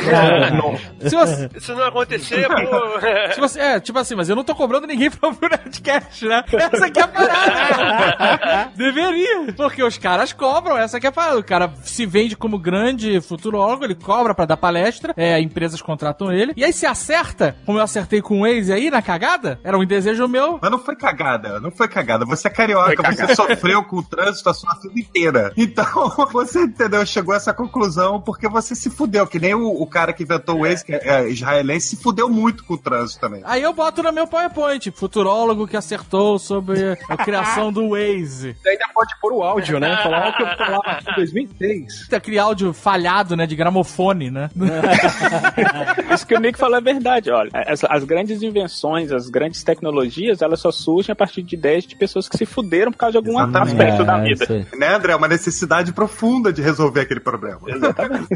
você, Se não acontecer, pô. se você- é, tipo assim, mas eu não tô cobrando ninguém pra ouvir o Nerdcast, né? Essa aqui é a parada. Deveria. Porque os caras cobram, essa aqui é a parada. O cara se vende como grande futurólogo, ele cobra pra dar palestra, é, empresas contratam ele. E aí se acerta, como eu acertei com o Waze aí na cagada, era um desejo meu. Mas não foi cagada, não foi cagada. Você é carioca, você sofreu com o trânsito a sua vida inteira. Então, você entendeu, chegou a essa conclusão porque você se fudeu, que nem o, o cara que inventou o Waze, que é, é israelense, se fudeu muito com o trânsito também. Aí eu boto no meu PowerPoint, futurólogo que acertou sobre a criação do Waze. Você ainda pode pôr o áudio, né? Falar o que eu falava em 2006. Aquele áudio falhado, né, de gramofone, né? Isso que o Nick falou é verdade, olha. As, as grandes invenções, as grandes tecnologias, elas só surgem a partir de ideias de pessoas que se fuderam por causa de algum Exatamente. aspecto da É, vida. isso aí. Né, André? É uma necessidade profunda de resolver aquele problema.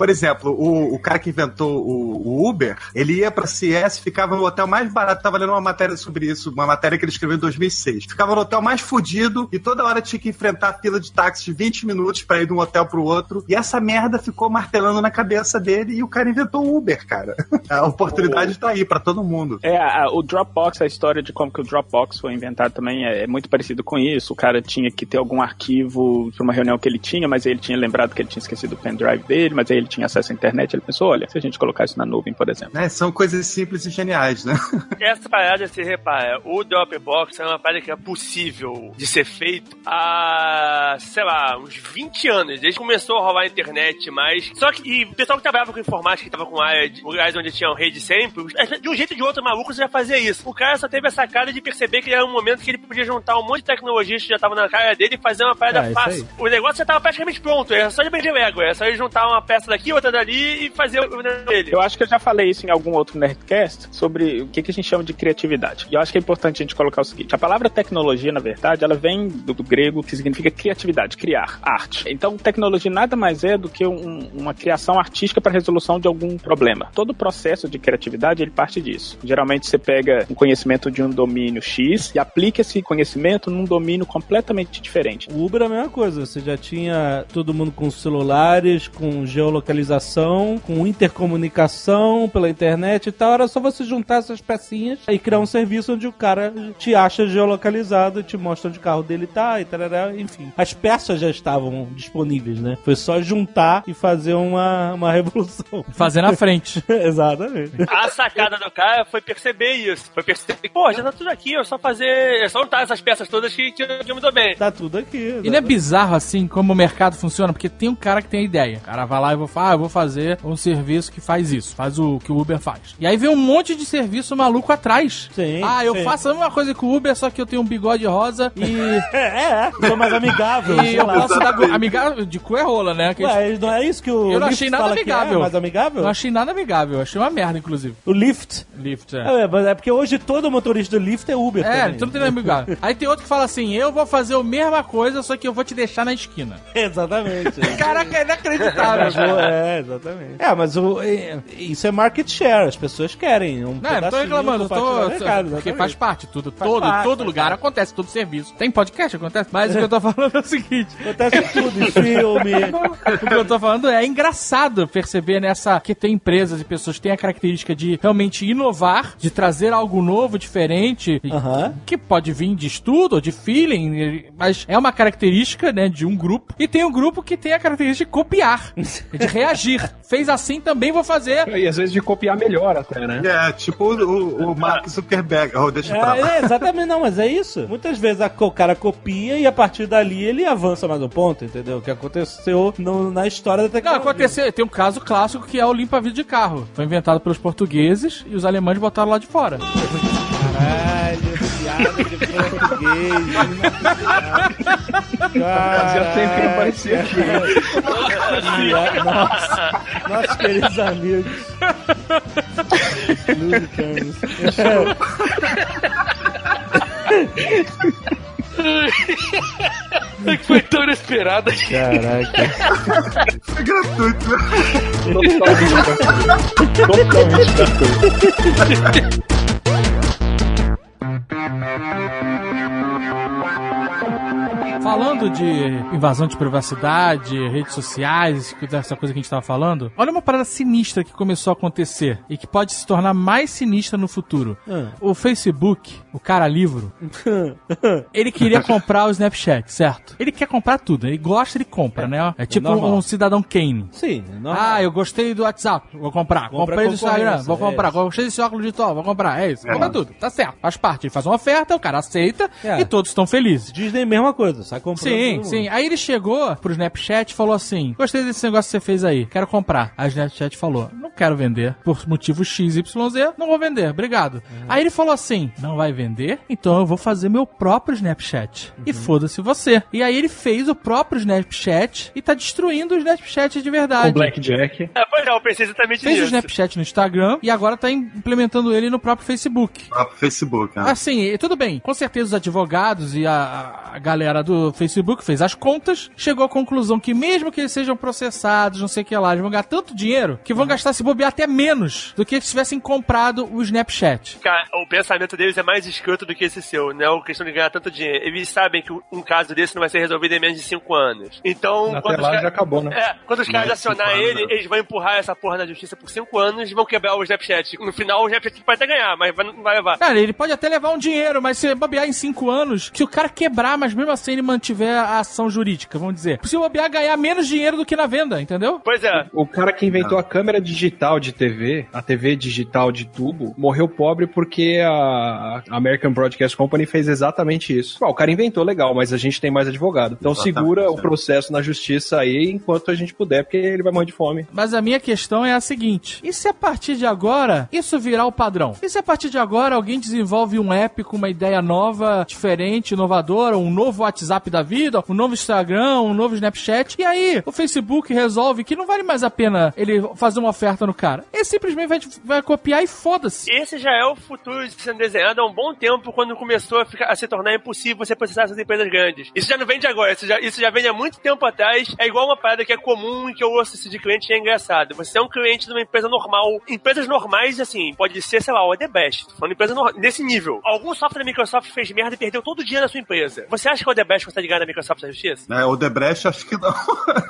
Por exemplo, o, o cara que inventou o, o Uber, ele ia pra CS, ficava no hotel mais barato. Tava lendo uma matéria sobre isso, uma matéria que ele escreveu em 2006. Ficava no hotel mais fudido e toda hora tinha que enfrentar a fila de táxi de 20 minutos pra ir de um hotel pro outro. E essa merda ficou martelando na cabeça dele e o cara inventou o Uber, cara. A oportunidade tá aí pra todo mundo. É, a- o Dropbox, a história de como que o Dropbox foi inventado também é, é muito parecido com isso. O cara tinha que ter algum arquivo para uma reunião que ele tinha, mas aí ele tinha lembrado que ele tinha esquecido o pendrive dele, mas aí ele tinha acesso à internet, ele pensou, olha, se a gente colocar isso na nuvem, por exemplo. É, são coisas simples e geniais, né? Essa parada, você repara, o Dropbox é uma parada que é possível de ser feito há, sei lá, uns 20 anos, desde que começou a rolar a internet, mas. Só que e o pessoal que trabalhava com informática, que tava com área de lugares onde tinha rede sempre, de um jeito ou de outro, maluco, você já fazia isso. O cara só teve essa cara de perceber que era um momento que ele podia juntar um monte de tecnologias que já tava na cara dele e fazer uma parada É, fácil. O negócio já tava praticamente pronto, era só de vender Lego, era só de juntar uma peça daqui, outra dali e fazer o dele. Eu acho que eu já falei isso em algum outro Nerdcast sobre o que, que a gente chama de criatividade. E eu acho que é importante a gente colocar o seguinte: a palavra tecnologia, na verdade, ela vem do, do grego que significa criatividade, criar, arte. Então, tecnologia nada mais é do que um- uma criação artística para resolução de algum problema. Todo o processo de criatividade ele parte disso. Geralmente você pega um conhecimento de um domínio X e aplica esse conhecimento num domínio completamente diferente. O Uber é a mesma coisa, você já tinha todo mundo com celulares, com geolocalização, com intercomunicação pela internet e tal, era só você juntar essas pecinhas e criar um serviço onde o cara te acha geolocalizado e te mostra onde o carro dele tá e tarará, enfim. As peças já estavam disponíveis, né? Foi só juntar e fazer uma, uma revolução. Fazer na frente. Exatamente. A sacada do cara foi perceber isso. Foi perceber que, pô, já tá tudo aqui, é só fazer. É só juntar essas peças todas que, que eu me dou bem. Tá tudo aqui. E não é bizarro assim como o mercado funciona? Porque tem um cara que tem a ideia. O cara vai lá e vou ah, eu vou fazer um serviço que faz isso, faz o que o Uber faz. E aí vem um monte de serviço maluco atrás. Sim. Ah, eu sim. faço a mesma coisa que o Uber, só que eu tenho um bigode rosa e. É, é, sou mais amigável. e eu posso dar amigável de cu é rola, né? Que Ué, não é isso que o eu não achei nada que amigável. É mais amigável? Não achei nada amigável, achei uma merda, inclusive. O Lyft. Lyft, é. É, mas é porque hoje todo motorista do Lyft é Uber É, também. tu não tem nada amigável. Aí tem outro que fala assim: eu vou fazer a mesma coisa, só que eu vou te deixar na esquina. Exatamente. Caraca, é inacreditável. É, exatamente. É, mas o, é, isso é market share, as pessoas querem um Não, eu não tô reclamando, tô. mercado, porque faz parte, tudo, Faz todo, parte, todo lugar parte. acontece, todo serviço. Tem podcast, acontece. Mas o que eu tô falando é o seguinte: Acontece tudo, filme. o que eu tô falando é engraçado perceber nessa que tem empresas e pessoas que têm a característica de realmente inovar, de trazer algo novo, diferente, que pode vir de estudo ou de feeling, mas é uma característica, né, de um grupo. E tem um grupo que tem a característica de copiar, de reagir. Fez assim, também vou fazer. E às vezes de copiar melhor até, né? É, tipo o, o- o Mark Zuckerberg. Oh, deixa pra lá. É, é, exatamente, não, mas é isso. Muitas vezes a- o cara copia e a partir dali ele avança mais um ponto, entendeu? O que aconteceu no- na história da Não, tecnologia. aconteceu, tem um caso clássico que é o limpa-vidro de carro. Foi inventado pelos portugueses e os alemães botaram lá de fora. Caralho, piada de português. Fazia tempo que não aparecia aqui. Nossa, nossos queridos amigos. Lucanos. É que foi tão inesperada. Caraca. Foi gratuito. Totalmente gratuito. Falando de invasão de privacidade, redes sociais, dessa coisa que a gente tava falando, olha uma parada sinistra que começou a acontecer e que pode se tornar mais sinistra no futuro. Ah. O Facebook, o cara livro, ele queria comprar o Snapchat, certo? Ele quer comprar tudo, ele gosta, ele compra, né? É tipo normal. um cidadão Kane. Sim, não. Ah, eu gostei do WhatsApp, vou comprar. Compra Comprei do Instagram, vou comprar. é. Gostei desse óculos digital, vou comprar. É isso, compra tudo. Tá certo, faz parte. Ele faz uma oferta, o cara aceita É. e todos estão felizes. Disney, mesma coisa, sai comprando. Sim, sim. Aí ele chegou pro Snapchat e falou assim: Gostei desse negócio que você fez aí, quero comprar. Aí o Snapchat falou: Não quero vender. Por motivo XYZ, não vou vender, obrigado. Uhum. Aí ele falou assim: Não vai vender? Então eu vou fazer meu próprio Snapchat. Uhum. E foda-se você. E aí ele fez o próprio Snapchat e tá destruindo o Snapchat de verdade. O Blackjack. É, pois é, eu pensei exatamente Fez o nisso. Snapchat no Instagram e agora tá implementando ele no próprio Facebook. O próprio Facebook, né? Assim, tudo bem. Com certeza os advogados e a, a galera do Facebook fez as contas, chegou à conclusão que mesmo que eles sejam processados, não sei o que lá, eles vão ganhar tanto dinheiro que vão gastar se bobear até menos do que se tivessem comprado o Snapchat. Cara, o pensamento deles é mais escroto do que esse seu, não é a questão de ganhar tanto dinheiro. Eles sabem que um caso desse não vai ser resolvido em menos de 5 anos. Então, Até quando os, lá ca- já acabou, né? é, quando os caras Mais cinco acionar anos, ele, né? eles vão empurrar essa porra na justiça por 5 anos e vão quebrar o Snapchat. No final, o Snapchat pode até ganhar, mas vai- não vai levar. Cara, ele pode até levar um dinheiro, mas se bobear em cinco anos, se o cara quebrar, mas mesmo assim ele man- tiver a ação jurídica, vamos dizer. Se o bobear ganhar menos dinheiro do que na venda, entendeu? Pois é. O cara que inventou a câmera digital de TV, a TV digital de tubo, morreu pobre porque a American Broadcast Company fez exatamente isso. Bom, o cara inventou legal, mas a gente tem mais advogado. Então Exatamente, segura o processo na justiça aí enquanto a gente puder, porque ele vai morrer de fome. Mas a minha questão é a seguinte: e se a partir de agora isso virar o padrão? E se a partir de agora alguém desenvolve um app com uma ideia nova, diferente, inovadora, um novo WhatsApp da vida, um novo Instagram, um novo Snapchat, e aí o Facebook resolve que não vale mais a pena ele fazer uma oferta no cara? Ele simplesmente vai, vai copiar e foda-se. Esse já é o futuro sendo desenhado há um bom tempo, quando começou a, ficar- a se tornar impossível você processar essas empresas grandes. Isso já não vem de agora, isso já, isso já vem há muito tempo atrás. É igual uma parada que é comum e que eu ouço isso de cliente e é engraçado. Você é um cliente de uma empresa normal. Empresas normais, assim, pode ser, sei lá, o The Best. Falando empresa nesse nível. Algum software da Microsoft fez merda e perdeu todo o dinheiro da sua empresa. Você acha que o The Best consegue ganhar na Microsoft na justiça? É, o Debrecht acho que não.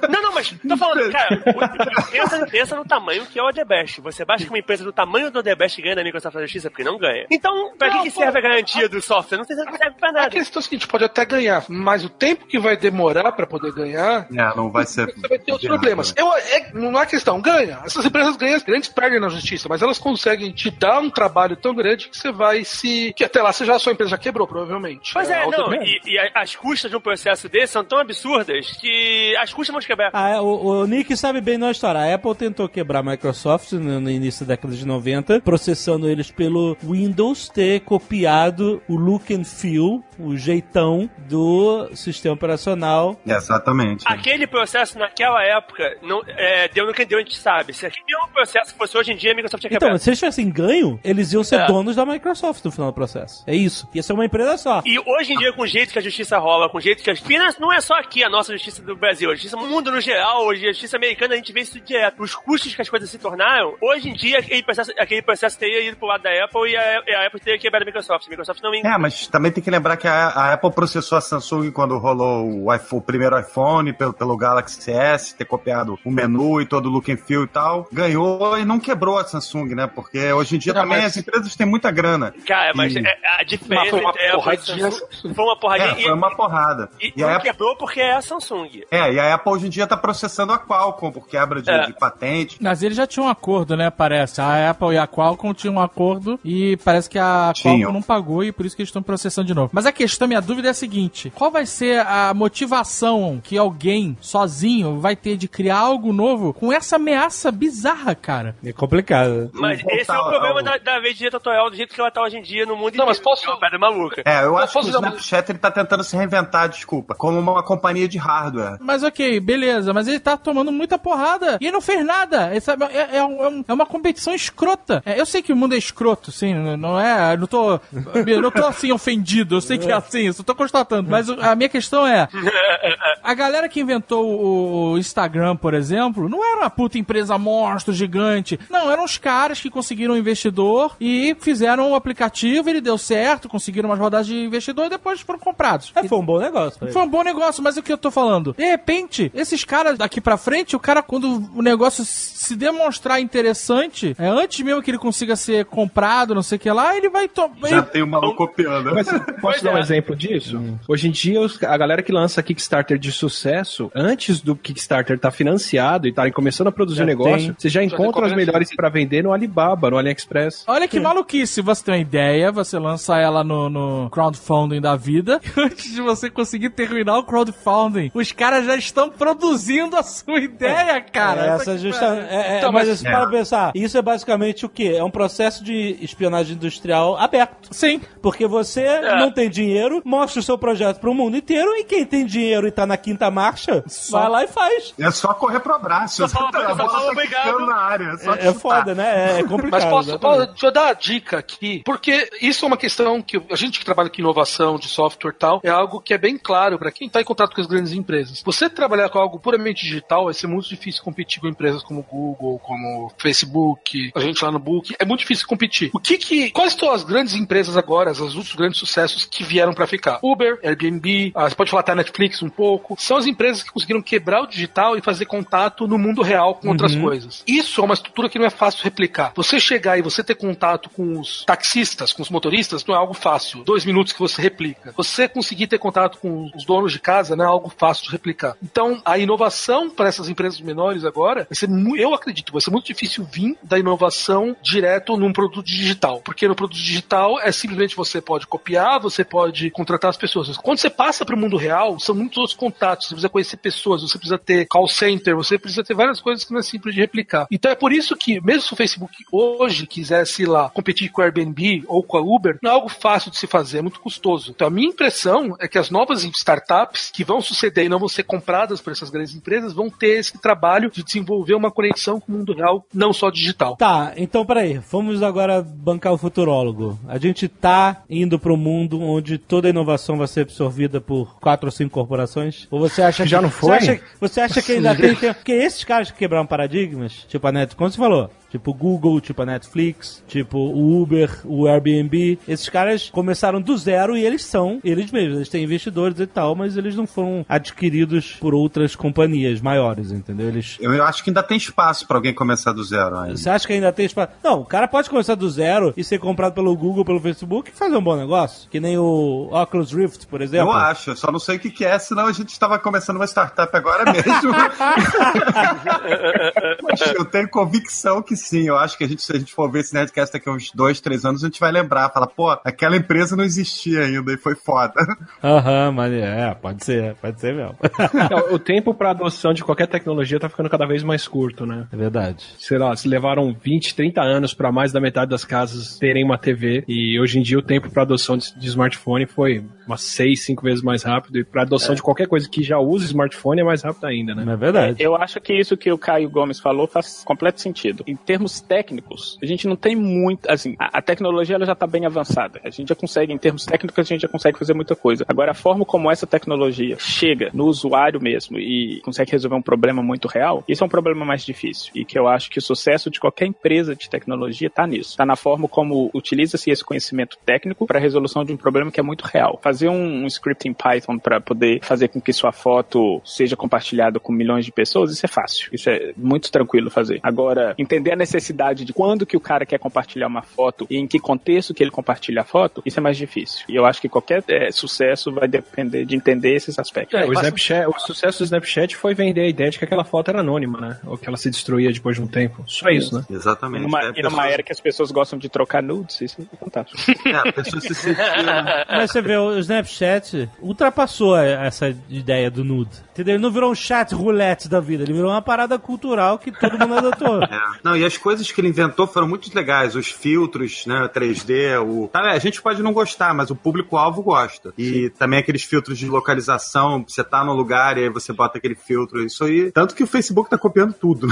Não, não, mas tô falando, cara, o- pensa, pensa no tamanho que é o Odebest. Você baixa que uma empresa do tamanho do Odebest ganha na Microsoft na Justiça porque não ganha. Então, pra que, Não, que pô, serve a garantia do software? Não serve pra A nada. questão é a seguinte, pode até ganhar, mas o tempo que vai demorar pra poder ganhar, É, não vai ser. você vai ter outros problemas. Eu, é, não é questão, ganha. Essas empresas ganham, as grandes perdem na justiça, mas elas conseguem te dar um trabalho tão grande que você vai se. que até lá você já, a sua empresa já quebrou, provavelmente. Pois é, a outra não, e, e a- as custas de um processo desse são tão absurdas que as custas vão te quebrar. Ah, o, o Nick sabe bem da história. A Apple tentou quebrar a Microsoft no, no início da década de 90, processando eles pelo Windows ter copiado o look and feel, o jeitão do sistema operacional. Exatamente. Aquele processo naquela época não, é, deu no que deu, a gente sabe. Se aquele mesmo processo fosse hoje em dia, a Microsoft ia quebrar. Então, se eles tivessem ganho, eles iam ser É. donos da Microsoft no final do processo. É isso. Ia ser uma empresa só. E hoje em dia, com o jeito que a justiça rola, com jeito que as finas, não é só aqui a nossa justiça do Brasil, a justiça no mundo no geral, hoje a justiça americana, a gente vê isso direto. Os custos que as coisas se tornaram, hoje em dia, aquele processo, aquele processo teria ido pro lado da Apple e a, a Apple teria quebrado a Microsoft. A Microsoft não É, mas também tem que lembrar que a, a Apple processou a Samsung quando rolou o, iPhone- o primeiro iPhone pelo, pelo Galaxy S, ter copiado o menu e todo o look and feel e tal. Ganhou e não quebrou a Samsung, né? Porque hoje em dia Não, também mas- as empresas têm muita grana. Cara, mas E- é- a Mas diferença foi uma entre a Apple a porradinha. Samsung foi uma porradinha. É, foi uma porrada. E, E a não Apple, quebrou porque é a Samsung. é, e a Apple hoje em dia tá processando a Qualcomm por quebra de, É. de patente. Mas eles já tinham um acordo, né? Parece. A Apple e a Qualcomm tinham um acordo e parece que a Tinham. Qualcomm não pagou e por isso que eles estão processando de novo. Mas a questão, minha dúvida é a seguinte: qual vai ser a motivação que alguém sozinho vai ter de criar algo novo com essa ameaça bizarra, cara? É complicado. Mas Voltar esse é o problema ao- da, da rede diretorial do jeito que ela tá hoje em dia no mundo Não, mas inteiro. posso- É uma pedra maluca. É, eu Eu acho que o dar Snapchat ele tá tentando se reinventar, desculpa, como uma companhia de hardware. Mas ok, beleza, mas ele tá tomando muita porrada e ele não fez nada. Essa é, é, um- é uma competição escrota. É, eu sei que o mundo é escroto, sim, não é. eu Não tô, eu não tô assim ofendido, eu sei que é assim, eu só tô constatando. Mas a minha questão é: a galera que inventou o Instagram, por exemplo, não era uma puta empresa monstro, gigante. Não, eram os caras que conseguiram um investidor e fizeram o aplicativo, ele deu certo, conseguiram umas rodadas de investidor e depois foram comprados. É, foi um bom negócio pra ele. Foi um bom negócio, mas o que eu tô falando? De repente, esses caras daqui pra frente, o cara, quando o negócio se demonstrar interessante, é, antes mesmo que ele consiga ser comprado, não sei o que lá, ele vai tomar. Já tem um maluco copiando. Mas posso dar um é. exemplo disso? Hoje em dia, os- a galera que lança Kickstarter de sucesso, antes do Kickstarter estar financiado e estarem começando a produzir Já o negócio, tem. você já tem encontra as melhores pra vender no Alibaba, no AliExpress. Olha que maluquice, você tem uma ideia, você lança ela no, no crowdfunding da vida, e antes de você conseguir terminar o crowdfunding, os caras já estão produzindo a sua ideia, cara. Essa que justa... pariu. é, é, Então, mas mas- assim, para pensar, isso é basicamente o quê? É um processo de espionagem industrial aberto. Sim. Porque você não tem dinheiro, mostra o seu projeto pro mundo inteiro e quem tem dinheiro e tá na quinta marcha, vai lá e faz. É só correr pro abraço. Só a só tá obrigado. na área. É, só É, é foda, né? É complicado. Mas posso, exatamente. deixa eu dar a dica aqui, porque isso é uma questão que a gente que trabalha com inovação de software e tal, é algo que é bem claro para quem está em contato com as grandes empresas. Você trabalhar com algo puramente digital vai ser muito difícil competir com empresas como Google, como Facebook, a gente lá no Book, é muito difícil competir. O que que, quais são as grandes empresas agora, os outros grandes sucessos que vieram para ficar? Uber, Airbnb, ah, você pode falar até Netflix um pouco, são as empresas que conseguiram quebrar o digital e fazer contato no mundo real com outras coisas. Isso isso é uma estrutura que não é fácil replicar. Você chegar e você ter contato com os taxistas, com os motoristas, não é algo fácil. Dois minutos que você replica. Você conseguir ter contato com os donos de casa não é algo fácil de replicar. Então, a inovação para essas empresas menores agora, vai ser, eu acredito, vai ser muito difícil vir da inovação direto num produto digital. Porque no produto digital é simplesmente você pode copiar, você pode contratar as pessoas. Quando você passa para o mundo real, são muitos outros contatos. Você precisa conhecer pessoas, você precisa ter call center, você precisa ter várias coisas que não é simples de replicar. Então é por isso que, mesmo se o Facebook hoje quisesse ir lá competir com o Airbnb ou com a Uber, não é algo fácil de se fazer, é muito custoso. Então a minha impressão é que as novas startups que vão suceder e não vão ser compradas por essas grandes empresas vão ter esse trabalho de desenvolver uma conexão com o mundo real, não só digital. Tá, então peraí, vamos agora bancar o futurólogo. A gente tá indo pro mundo onde toda inovação vai ser absorvida por quatro ou cinco corporações? Ou você acha que. Já não foi? Você acha, você acha que ainda tem tempo? Porque esses caras que quebraram paradigmas, tipo a Net, como você falou, tipo o Google, tipo a Netflix, tipo o Uber, o Airbnb, esses caras começaram do zero e eles são eles mesmos. Eles têm investidores e tal, mas eles não foram adquiridos por outras companhias maiores, entendeu? Eles Eu, eu acho que ainda tem espaço pra alguém começar do zero ainda. você acha que ainda tem espaço? Não, o cara pode começar do zero e ser comprado pelo Google, pelo Facebook e fazer um bom negócio. Que nem o Oculus Rift, por exemplo. Eu acho, eu só não sei o que, que é, senão a gente estava começando uma startup agora mesmo. Mas eu tenho convicção que sim. Eu acho que a gente, se a gente for ver esse Nerdcast daqui a uns dois, três anos, a gente vai lembrar. Fala, pô, aquela empresa não existia ainda e foi foda. Aham, mas é, pode ser, pode ser mesmo. O tempo para adoção de qualquer tecnologia tá ficando cada vez mais curto, né? É verdade. Sei lá, se levaram 20, 30 anos para mais da metade das casas terem uma TV e hoje em dia o tempo para adoção de, de smartphone foi umas 6, 5 vezes mais rápido e para adoção de qualquer coisa que já usa smartphone é mais rápido ainda, né? É verdade. Eu acho que isso que o Caio Gomes falou faz completo sentido. Em termos técnicos, a gente não tem muito. Assim, a, a tecnologia ela já está bem avançada. A gente já consegue, em termos técnicos, a gente já consegue fazer muita coisa. Agora, a forma como essa tecnologia chega no usuário mesmo e consegue resolver um problema muito real, isso é um problema mais difícil. E que eu acho que o sucesso de qualquer empresa de tecnologia está nisso. Está na forma como utiliza-se esse conhecimento técnico para a resolução de um problema que é muito real. Fazer um, um script em Python para poder fazer com que sua foto seja compartilhada com milhões de pessoas, isso é fácil. Isso é muito tranquilo fazer. Agora, entender a necessidade de quando que o cara quer compartilhar uma foto e em que contexto que ele compartilha a foto, isso é mais difícil. E eu acho que qualquer é, sucesso vai depender de entender esses aspectos. É, o, Snapchat, o sucesso do Snapchat foi vender a ideia de que aquela foto era anônima, né? Ou que ela se destruía depois de um tempo. Só isso, né? Exatamente. Numa, É, e numa pessoas- era que as pessoas gostam de trocar nudes, isso é fantástico. É, a pessoa se sentiam. Mas você vê, o Snapchat ultrapassou essa ideia do nude. Entendeu? Ele não virou um chat roulette da vida, ele virou uma parada cultural que todo mundo adotou. É. Não, e as coisas que ele inventou foram muito legais. Os filtros, né, 3D, o... A gente pode não gostar, mas o público-alvo gosta. E também aqueles filtros de localização, você tá no lugar e aí você bota aquele filtro, isso aí. Tanto que o Facebook tá copiando tudo.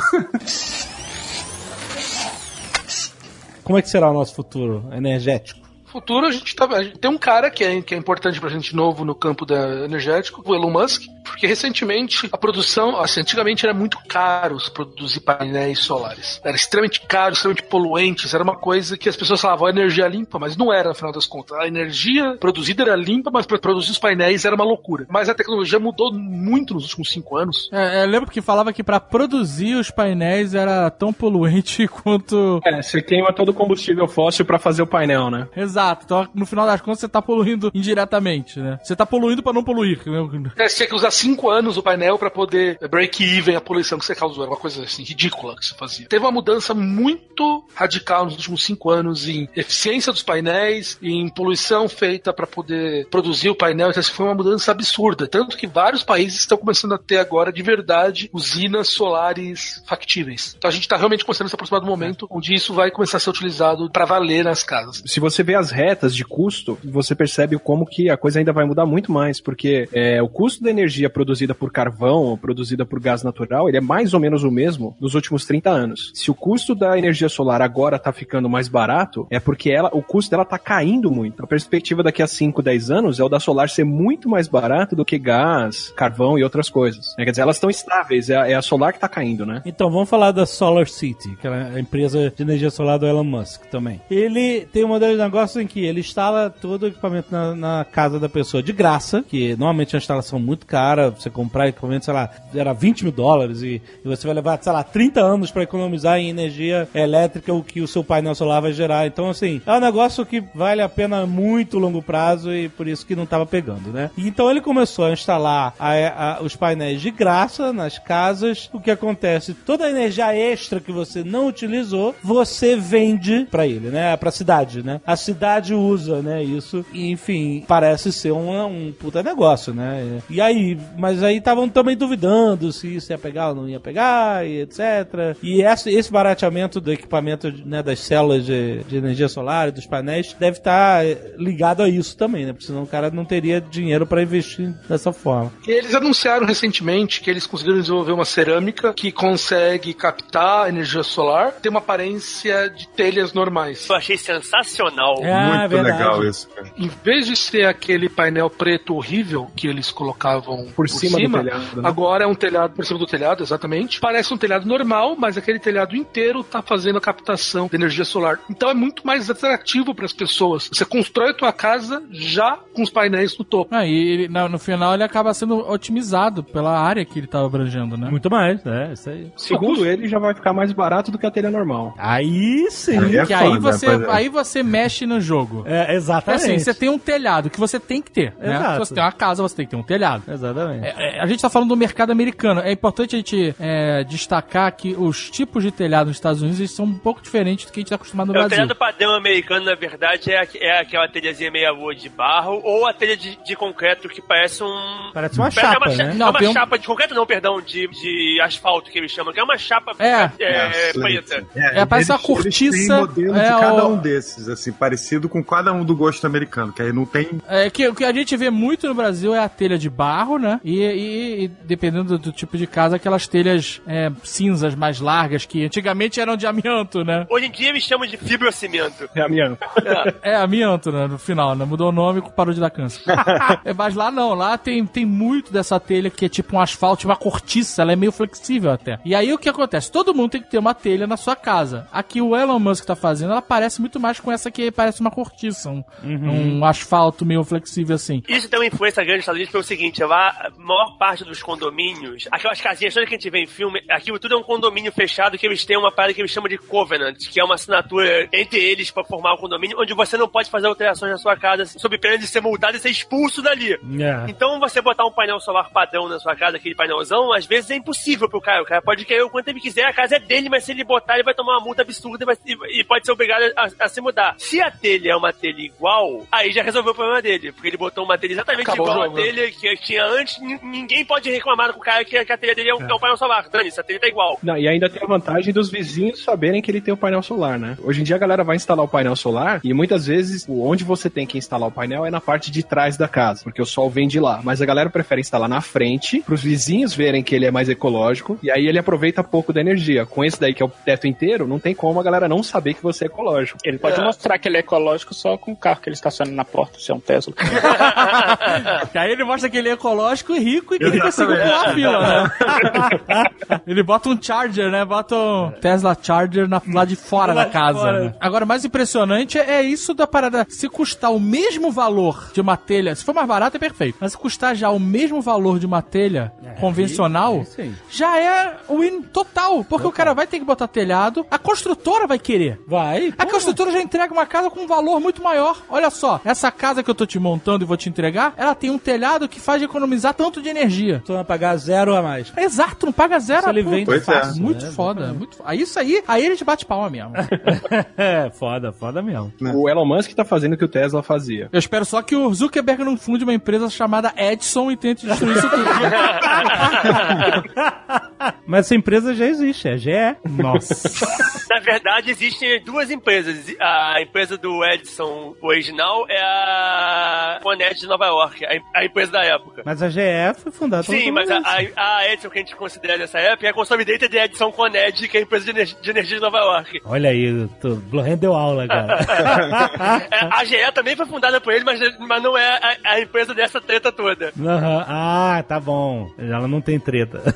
Como é que será o nosso futuro energético? Futuro, a gente, tá, a gente tem um cara que é, que é importante pra gente novo no campo da energético, o Elon Musk, porque recentemente a produção, assim, antigamente era muito caro se produzir painéis solares. Era extremamente caro, extremamente poluentes, era uma coisa que as pessoas falavam "A energia limpa, mas não era, no final das contas. A energia produzida era limpa, mas para produzir os painéis era uma loucura. Mas a tecnologia mudou muito nos últimos cinco anos. É, eu lembro que falava que pra produzir os painéis era tão poluente quanto. É, você queima todo o combustível fóssil pra fazer o painel, né? Exato. Então, no final das contas, você tá poluindo indiretamente, né? Você tá poluindo pra não poluir. né? É, Você tinha que usar cinco anos o painel para poder break even a poluição que você causou. Era uma coisa assim, ridícula que você fazia. Teve uma mudança muito radical nos últimos cinco anos em eficiência dos painéis, em poluição feita para poder produzir o painel. Então, assim, foi uma mudança absurda. Tanto que vários países estão começando a ter agora, de verdade, usinas solares factíveis. Então a gente está realmente começando a se aproximar do momento onde isso vai começar a ser utilizado para valer nas casas. Se você vê as retas de custo, você percebe como que a coisa ainda vai mudar muito mais, porque é, o custo da energia produzida por carvão ou produzida por gás natural, ele é mais ou menos o mesmo nos últimos 30 anos. Se o custo da energia solar agora tá ficando mais barato, é porque ela, o custo dela tá caindo muito. A perspectiva daqui a 5, 10 anos é o da solar ser muito mais barato do que gás, carvão e outras coisas. É, Quer dizer, elas estão estáveis, é a, é a solar que tá caindo, né? Então, vamos falar da Solar City, que é a empresa de energia solar do Elon Musk também. Ele tem um modelo de negócio em que ele instala todo o equipamento na, na casa da pessoa de graça, que normalmente é uma instalação muito cara, você comprar equipamento, sei lá, era 20 mil dólares e, e você vai levar, sei lá, 30 anos para economizar em energia elétrica o que o seu painel solar vai gerar. Então, assim, é um negócio que vale a pena a muito longo prazo e por isso que não tava pegando, né? Então ele começou a instalar a- a- os painéis de graça nas casas. O que acontece? Toda a energia extra que você não utilizou, você vende pra ele, né? Pra cidade, né? A cidade usa, né? Isso. Enfim, parece ser um, um puta negócio, né? E aí, mas aí estavam também duvidando se isso ia pegar ou não ia pegar, e etc. E esse, esse barateamento do equipamento, né? Das células de, de energia solar e dos painéis deve estar eh, ligado a isso também, né? Porque senão o cara não teria dinheiro pra investir dessa forma. E eles anunciaram recentemente que eles conseguiram desenvolver uma cerâmica que consegue captar energia solar, tem uma aparência de telhas normais. Eu achei sensacional. É, Muito verdade. legal isso, cara. Em vez de ser aquele painel preto horrível que eles colocavam Por cima do telhado, né? agora é um telhado por cima do telhado, exatamente. Parece um telhado normal, mas aquele telhado inteiro tá fazendo a captação de energia solar. Então é muito mais atrativo para as pessoas. Você constrói a tua casa já com os painéis no topo. Ah, e ele- no, no final ele acaba sendo otimizado pela área que ele tava abrangendo, né? Muito mais, né? Isso aí. Segundo ele, já vai ficar mais barato do que a telha normal. Aí sim. Aí é que aí foda, você, pois é. aí você mexe no jogo. É, É exatamente. assim, você tem um telhado que você tem que ter, né? Exato. Se você tem uma casa, você tem que ter um telhado. Exatamente. É, é, a gente tá falando do mercado americano. É importante a gente é, destacar que os tipos de telhado nos Estados Unidos eles são um pouco diferentes do que a gente tá acostumado no É, o Brasil. telhado padrão americano, na verdade, é, é aquela telhazinha meia lua de barro ou a telha de, de concreto que parece um. Parece uma é chapa, uma, né? é Não, uma tem um- chapa de concreto, não, perdão, de, de asfalto que eles chamam, que é uma chapa É. é, preta. sim. É, parece uma eles cortiça, têm modelo é, de cada o- um desses, assim, parecido com cada um do gosto americano, que aí não tem. É que o que a gente vê muito no Brasil é a telha de barro, né? E, e- e dependendo do, do tipo de casa, aquelas telhas é, cinzas mais largas que antigamente eram de amianto, né? Hoje em dia eles chamam de fibrocimento. É a minha. É, amianto, né? No final, né? Mudou o nome e parou de dar câncer. é, mas lá não, lá tem, tem muito dessa telha que é tipo um asfalto, uma cortiça, ela é meio flexível até. E aí o que acontece? Todo mundo tem que ter uma telha na sua casa. Aqui o Elon Musk tá fazendo, ela parece muito mais com essa que parece uma cortiça, um, um asfalto meio flexível assim. Isso tem uma influência grande nos Estados Unidos pelo seguinte, lá a maior parte dos condomínios, aquelas casinhas todas que a gente vê em filme, aquilo tudo é um condomínio fechado que eles têm uma parada que eles chamam de covenant, que é uma assinatura entre eles pra formar o condomínio, onde você não pode fazer alterações na sua casa sob pena de ser multado e ser expulso dali. É. Então você botar um painel solar padrão na sua casa, aquele painelzão, às vezes é impossível pro cara. O cara pode querer o quanto ele quiser, a casa é dele, mas se ele botar, ele vai tomar uma multa absurda e, vai- e- pode ser obrigado a, a se mudar. Se a telha é uma telha igual, aí já resolveu o problema dele, porque ele botou uma telha exatamente Acabou igual à né? telha que tinha antes, nin- ninguém pode reclamar com o cara que, que a telha dele é um, é um painel solar. Dani, a telha tá igual. Não, e ainda tem a vantagem dos vizinhos saberem que ele tem o painel solar, né? Hoje em dia a galera vai instalar o painel solar e muitas vezes onde você tem que instalar o painel é na parte de trás da casa, porque o sol vem de lá. Mas a galera prefere instalar na frente, pros vizinhos verem que ele é mais ecológico, e aí ele aproveita pouco da energia. Com esse daí que é o teto inteiro, não tem como a galera não saber que você é ecológico. Ele pode mostrar que ele é ecológico só com o carro que ele estaciona na porta, se é um Tesla. Que aí ele mostra que ele é ecológico e rico e que ele conseguiu pular a fila, né? ele bota um Charger, né? Bota um Tesla Charger na, lá de fora Lá da casa. fora. né? Agora, o mais impressionante é isso da parada. Se custar o mesmo valor de uma telha, se for mais barato, é perfeito. Mas se custar já o mesmo valor de uma telha convencional, isso aí. já é win total. Porque o cara vai ter que botar telhado, a construtora vai querer. Vai. A construtora já entrega uma casa com um valor muito maior. Olha só, essa casa que eu tô te montando e vou te entregar, ela tem um telhado que faz economizar tanto de energia. Tu vai pagar zero a mais. Exato, não paga zero. Se ele pô. vende Pois é. fácil. Muito né? foda, muito. Aí isso aí, aí ele te bate palma mesmo. É, foda, foda mesmo. O Elon Musk tá fazendo o que o Tesla fazia. Eu espero só que o Zuckerberg não funde uma empresa chamada Edson e tente destruir isso tudo. Mas essa empresa já existe, é GE. Nossa. Na verdade, existem duas empresas. A empresa do Edison original é a Conet de Nova York, a, em- a empresa da época. Mas a GE foi fundada Sim, mas a, a, a Edison que a gente considera nessa época é a consolidated de Edison Conet, que é a empresa de, ener- de energia de Nova York. Olha aí, tu rendeu aula, cara. É, a GE também foi fundada por ele, mas, mas não é a, a empresa dessa treta toda. Aham. Ah, tá bom. Ela não tem treta.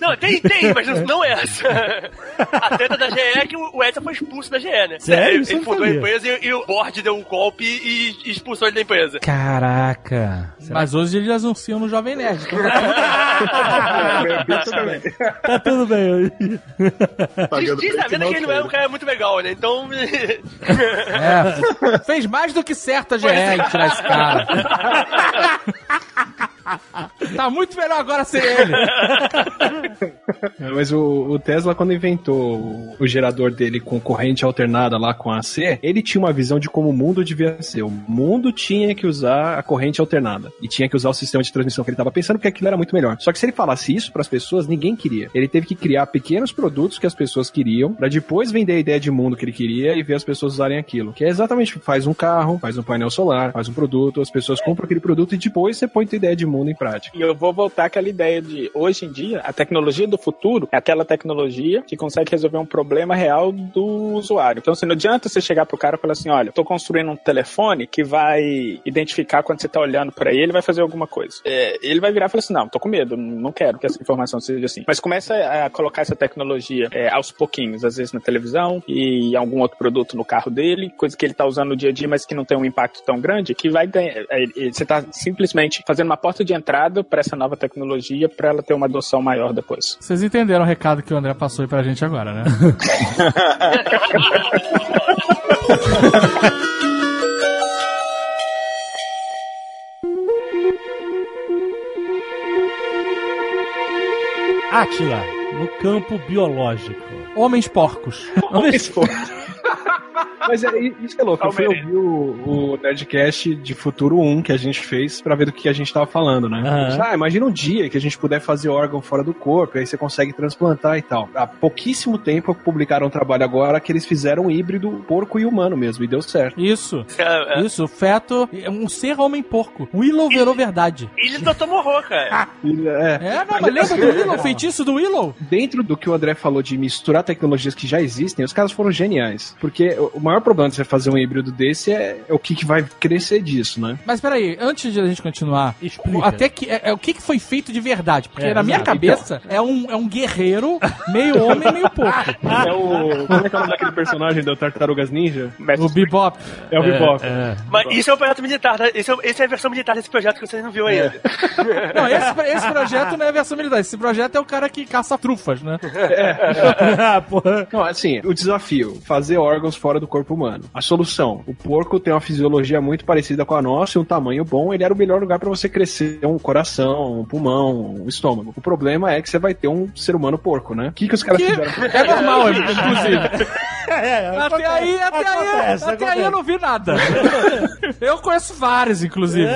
Não, tem, tem, mas não é essa. A treta da GE é que o Edson foi expulso da GE, né? Sério? Ele, ele fundou a empresa e, e o board deu um golpe e, expulsou ele da empresa. Caraca. Mas hoje eles anunciam no Jovem Nerd. Então Tá tudo bem. Diz, diz a vida que ele não é um cara muito legal, né? Então. É, fez mais do que certo a GE em tirar esse cara. Tá muito melhor agora ser ele. É, Mas o, o Tesla, quando inventou o, gerador dele com corrente alternada lá com AC, ele tinha uma visão de como o mundo devia ser. O mundo tinha que usar a corrente alternada e tinha que usar o sistema de transmissão que ele estava pensando, porque aquilo era muito melhor. Só que se ele falasse isso para as pessoas, ninguém queria. Ele teve que criar pequenos produtos que as pessoas queriam, para depois vender a ideia de mundo que ele queria e ver as pessoas usarem aquilo. Que é exatamente faz um carro, faz um painel solar, faz um produto, as pessoas compram aquele produto e depois você põe tua ideia de mundo em prática. E eu vou voltar àquela ideia de hoje em dia, a tecnologia do futuro é aquela tecnologia que consegue resolver um problema real do usuário. Então, assim, não adianta você chegar pro cara e falar assim: olha, tô construindo um telefone que vai identificar quando você tá olhando pra ele vai fazer alguma coisa. É, ele vai virar e falar assim: não, tô com medo, não quero que essa informação seja assim. Mas começa a colocar essa tecnologia é, aos pouquinhos, às vezes na televisão e algum outro produto no carro dele, coisa que ele tá usando no dia a dia, mas que não tem um impacto tão grande, que vai ganhar. é, Você tá simplesmente fazendo uma porta de entrada para essa nova tecnologia para ela ter uma adoção maior depois. Vocês entenderam o recado que o André passou aí pra gente agora, né? Atila, no campo biológico. Homens porcos. Homens porcos. Mas é, isso que é louco. Eu fui ouvir o, o Nerdcast de Futuro 1 que a gente fez pra ver do que a gente tava falando, né? Aham. Ah, imagina um dia que a gente puder fazer órgão fora do corpo, aí você consegue transplantar e tal. Há pouquíssimo tempo publicaram um trabalho agora que eles fizeram um híbrido porco e humano mesmo, e deu certo. Isso. É, é. Isso, o feto é um ser homem porco. Willow virou verdade. Ele doutor morrou, cara. É. É, não, mas lembra do Willow, o feitiço do Willow? Dentro do que o André falou de misturar tecnologias que já existem, os caras foram geniais. Porque o maior problema de você fazer um híbrido desse é, é o que, que vai crescer disso, né? Mas peraí, antes de a gente continuar, Explica. até que é, é o que, que foi feito de verdade? Porque É, na minha exato. cabeça é, um, é um guerreiro, meio homem, meio porco. É o. Como é que é o nome daquele personagem do Tartarugas Ninja? O Bebop. É o Bebop. É. Mas isso é o projeto militar, tá? Esse é, esse é a versão militar desse projeto que vocês não viram ainda. Não, esse, esse projeto não é a versão militar. Esse projeto é o cara que caça trufas, né? Ah, porra. Não, assim, o desafio, fazer órgãos fora do corpo humano. A solução, o porco tem uma fisiologia muito parecida com a nossa e um tamanho bom, ele era o melhor lugar pra você crescer um coração, um pulmão, um estômago. O problema é que você vai ter um ser humano porco, né? O que, que os caras Que fizeram? é normal, inclusive. É, Até acontece, aí, até aí, acontece, até aí eu não vi nada. Eu conheço vários, inclusive.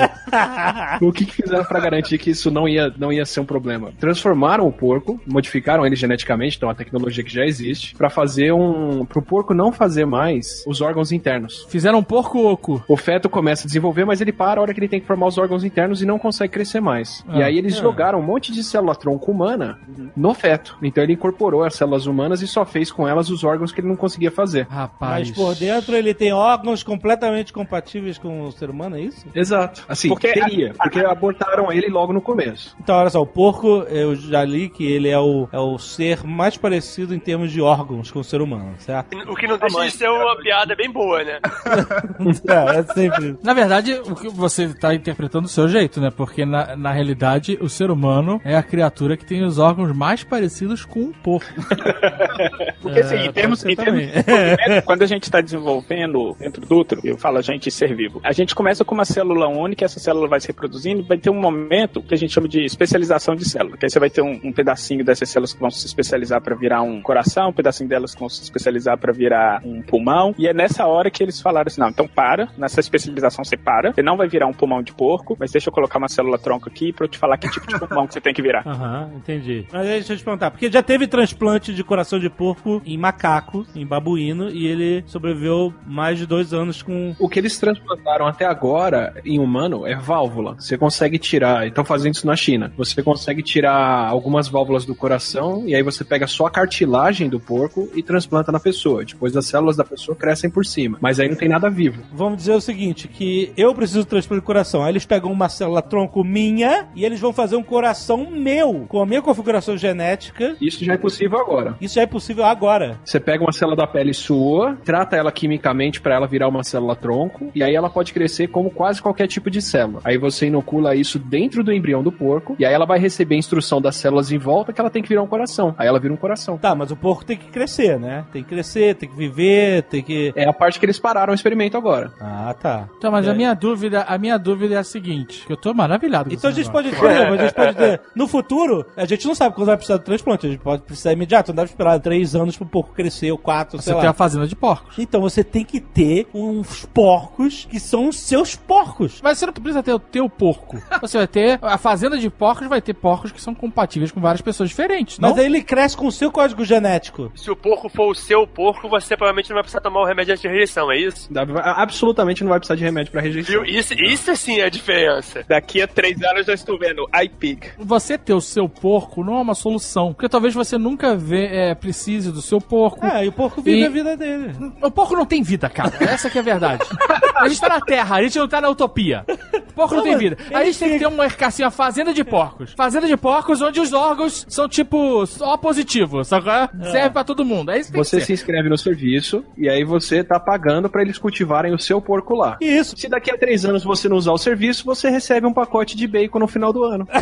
O que, que fizeram pra garantir que isso não ia, não ia ser um problema? Transformaram o porco, modificaram ele geneticamente, então a tecnologia que já existe, pra fazer um. pro porco não fazer mais os órgãos internos. Fizeram um porco oco. O feto começa a desenvolver, mas ele para a hora que ele tem que formar os órgãos internos e não consegue crescer mais. Ah. e aí eles jogaram um monte de célula tronco humana no feto. Então ele incorporou as células humanas e só fez com elas os órgãos que ele não conseguia fazer. Rapaz. Mas por dentro ele tem órgãos completamente compatíveis com o ser humano, é isso? Exato. Assim, Porque- teria, porque abortaram ele logo no começo. Então, olha só, o porco, eu já li que ele é o, é o ser mais parecido em termos de órgãos com o ser humano, certo? O que não deixa de ser uma piada bem boa, né? é, é sempre. Na verdade, o que você está interpretando do seu jeito, né? Porque na, na realidade, o ser humano é a criatura que tem os órgãos mais parecidos com um porco. Porque assim, É, em termos, em termos desenvolvimento, quando a gente está desenvolvendo dentro do útero, eu falo a gente ser vivo, a gente começa com uma célula única, essa célula vai se reproduzindo, vai ter um momento que a gente chama de especialização de célula, que aí você vai ter um, um pedacinho dessas células que vão se especializar para virar um coração, um pedacinho delas que vão se especializar para virar um pulmão, e é nessa hora que eles falaram assim, não, então para, nessa especialização você para, você não vai virar um pulmão de porco, mas deixa eu colocar uma célula tronco aqui para eu te falar que tipo de pulmão que você tem que virar. Aham, entendi. Mas aí, deixa eu te perguntar, porque já teve transplante de coração de porco em macaco, em babuíno e ele sobreviveu mais de dois anos com. O que eles transplantaram até agora em humano é válvula. Você consegue tirar, estão fazendo isso na China. Você consegue tirar algumas válvulas do coração e aí você pega só a cartilagem do porco e transplanta na pessoa. Depois as células da pessoa crescem por cima. Mas aí não tem nada vivo. Vamos dizer o seguinte: que eu preciso de transplante de coração. Aí eles pegam uma célula tronco minha e eles vão fazer um coração meu, com a minha configuração genética. Isso já é possível agora. Isso já é possível agora. Você pega uma célula da pele sua, trata ela quimicamente para ela virar uma célula tronco, e aí ela pode crescer como quase qualquer tipo de célula. Aí você inocula isso dentro do embrião do porco, e aí ela vai receber a instrução das células em volta que ela tem que virar um coração. Aí ela vira um coração. Tá, mas o porco tem que crescer, né? Tem que crescer, tem que viver, tem que. É a parte que eles pararam o experimento agora. Ah, tá. Então, mas É. a minha dúvida, a minha dúvida é a seguinte, que eu tô maravilhado com Então a gente pode ter, mas a gente pode ter. No futuro, a gente não sabe quando vai precisar do transplante. A gente pode precisar imediato. Não deve esperar três anos pro porco crescer, ou quatro, Você sei tem lá. a fazenda de porcos. Então você tem que ter uns porcos que são os seus porcos. Mas você não precisa ter o teu porco. Você vai ter. A fazenda de porcos vai ter porcos que são compatíveis com várias pessoas diferentes. Mas não? aí ele cresce com o seu código genético. Se o porco for o seu porco, você provavelmente não vai precisar tomar o remédio de rejeição, é isso? Absolutamente não vai precisar de remédio para rejeição. Viu? Isso, isso sim é a diferença. Daqui a três anos eu estou vendo iPig. Você ter o seu porco não é uma solução. Porque talvez você nunca vê, é, precise do seu porco. É, e o porco vive E- a vida dele. O porco não tem vida, cara. Essa que é a verdade. A gente tá na Terra, a gente não tá na utopia. O porco não, Não, tem vida. A gente tem que ter uma, assim, uma fazenda de porcos. Fazenda de porcos onde os órgãos são tipo só positivos, sabe? qual é? Serve pra todo mundo. É isso que tem Você se inscreve no serviço e aí você tá pagando para eles cultivarem o seu porco lá. Isso. Se daqui a três anos você não usar o serviço, você recebe um pacote de bacon no final do ano.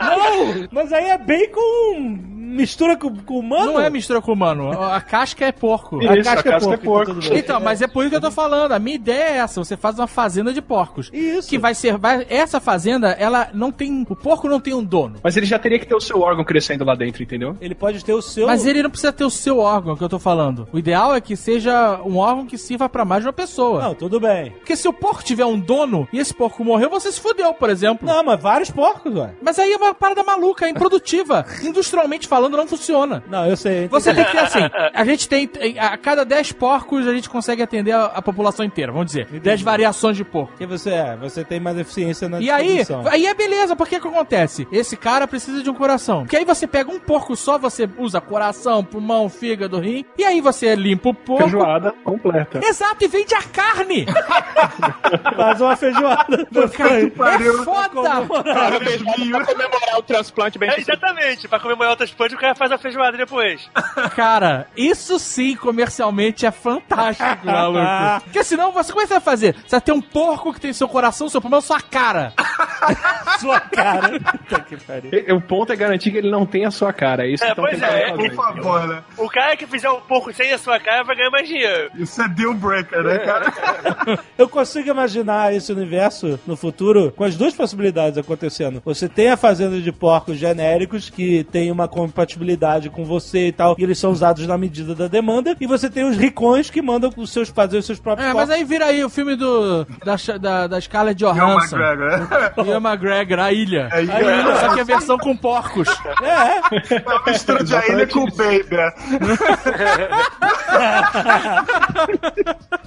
Não! Mas aí é bacon mistura com, com humano? Não é mistura com humano. A casca é porco. Isso, a casca é porco. então tudo bem. Então, mas é por isso que eu tô falando. A minha ideia é essa: você faz uma fazenda de porcos. Isso. Que vai ser. Vai, essa fazenda, ela não tem. O porco não tem um dono. Mas ele já teria que ter o seu órgão crescendo lá dentro, entendeu? Ele pode ter o seu. Mas ele não precisa ter o seu órgão, que eu tô falando. O ideal é que seja um órgão que sirva pra mais de uma pessoa. Não, tudo bem. Porque se o porco tiver um dono e esse porco morreu, você se fudeu, por exemplo. Não, mas vários porcos, ué. Mas aí é uma parada maluca, é improdutiva. Industrialmente falando, não funciona. Não, eu sei. Você tem que ter assim, a gente tem, a cada 10 porcos a gente consegue atender a, a população inteira, vamos dizer. 10 variações de porco. Porque você é, você tem mais eficiência na E aí, aí é beleza, porque que acontece? Esse cara precisa de um coração. Porque aí você pega um porco só, você usa coração, pulmão, fígado, rim, e aí você limpa o porco. Feijoada completa. Exato, e vende a carne! Faz uma feijoada. Cara, é foda! Pra comemorar o transplante bem É, exatamente, pra comemorar o transplante, o cara faz a feijoada depois. Cara, isso sim, comercialmente, é fantástico, maluco. Porque senão, você como é que você vai fazer? Você vai ter um porco que tem seu coração, seu pulmão, sua cara. Sua cara. Puta que pariu. O ponto é garantir que ele não tenha a sua cara. É isso É, que pois é, fazer. Por favor, né? O cara que fizer um porco sem a sua cara vai ganhar mais dinheiro. Isso é deal breaker, né, cara? Eu consigo imaginar esse universo no futuro com as duas possibilidades acontecendo. Você tem a fazenda de porcos genéricos que tem uma compatibilidade com você e tal, e eles são usados na medida da demanda, e você tem os ricões que mandam os seus fazer os seus próprios É, mas aí vira aí o filme do da, da, da Scarlett Ian Johansson. McGregor, né? Ian McGregor, a ilha. É, a ilha, só que é a versão com porcos. É, É uma mistura de ainda com o Baby. né?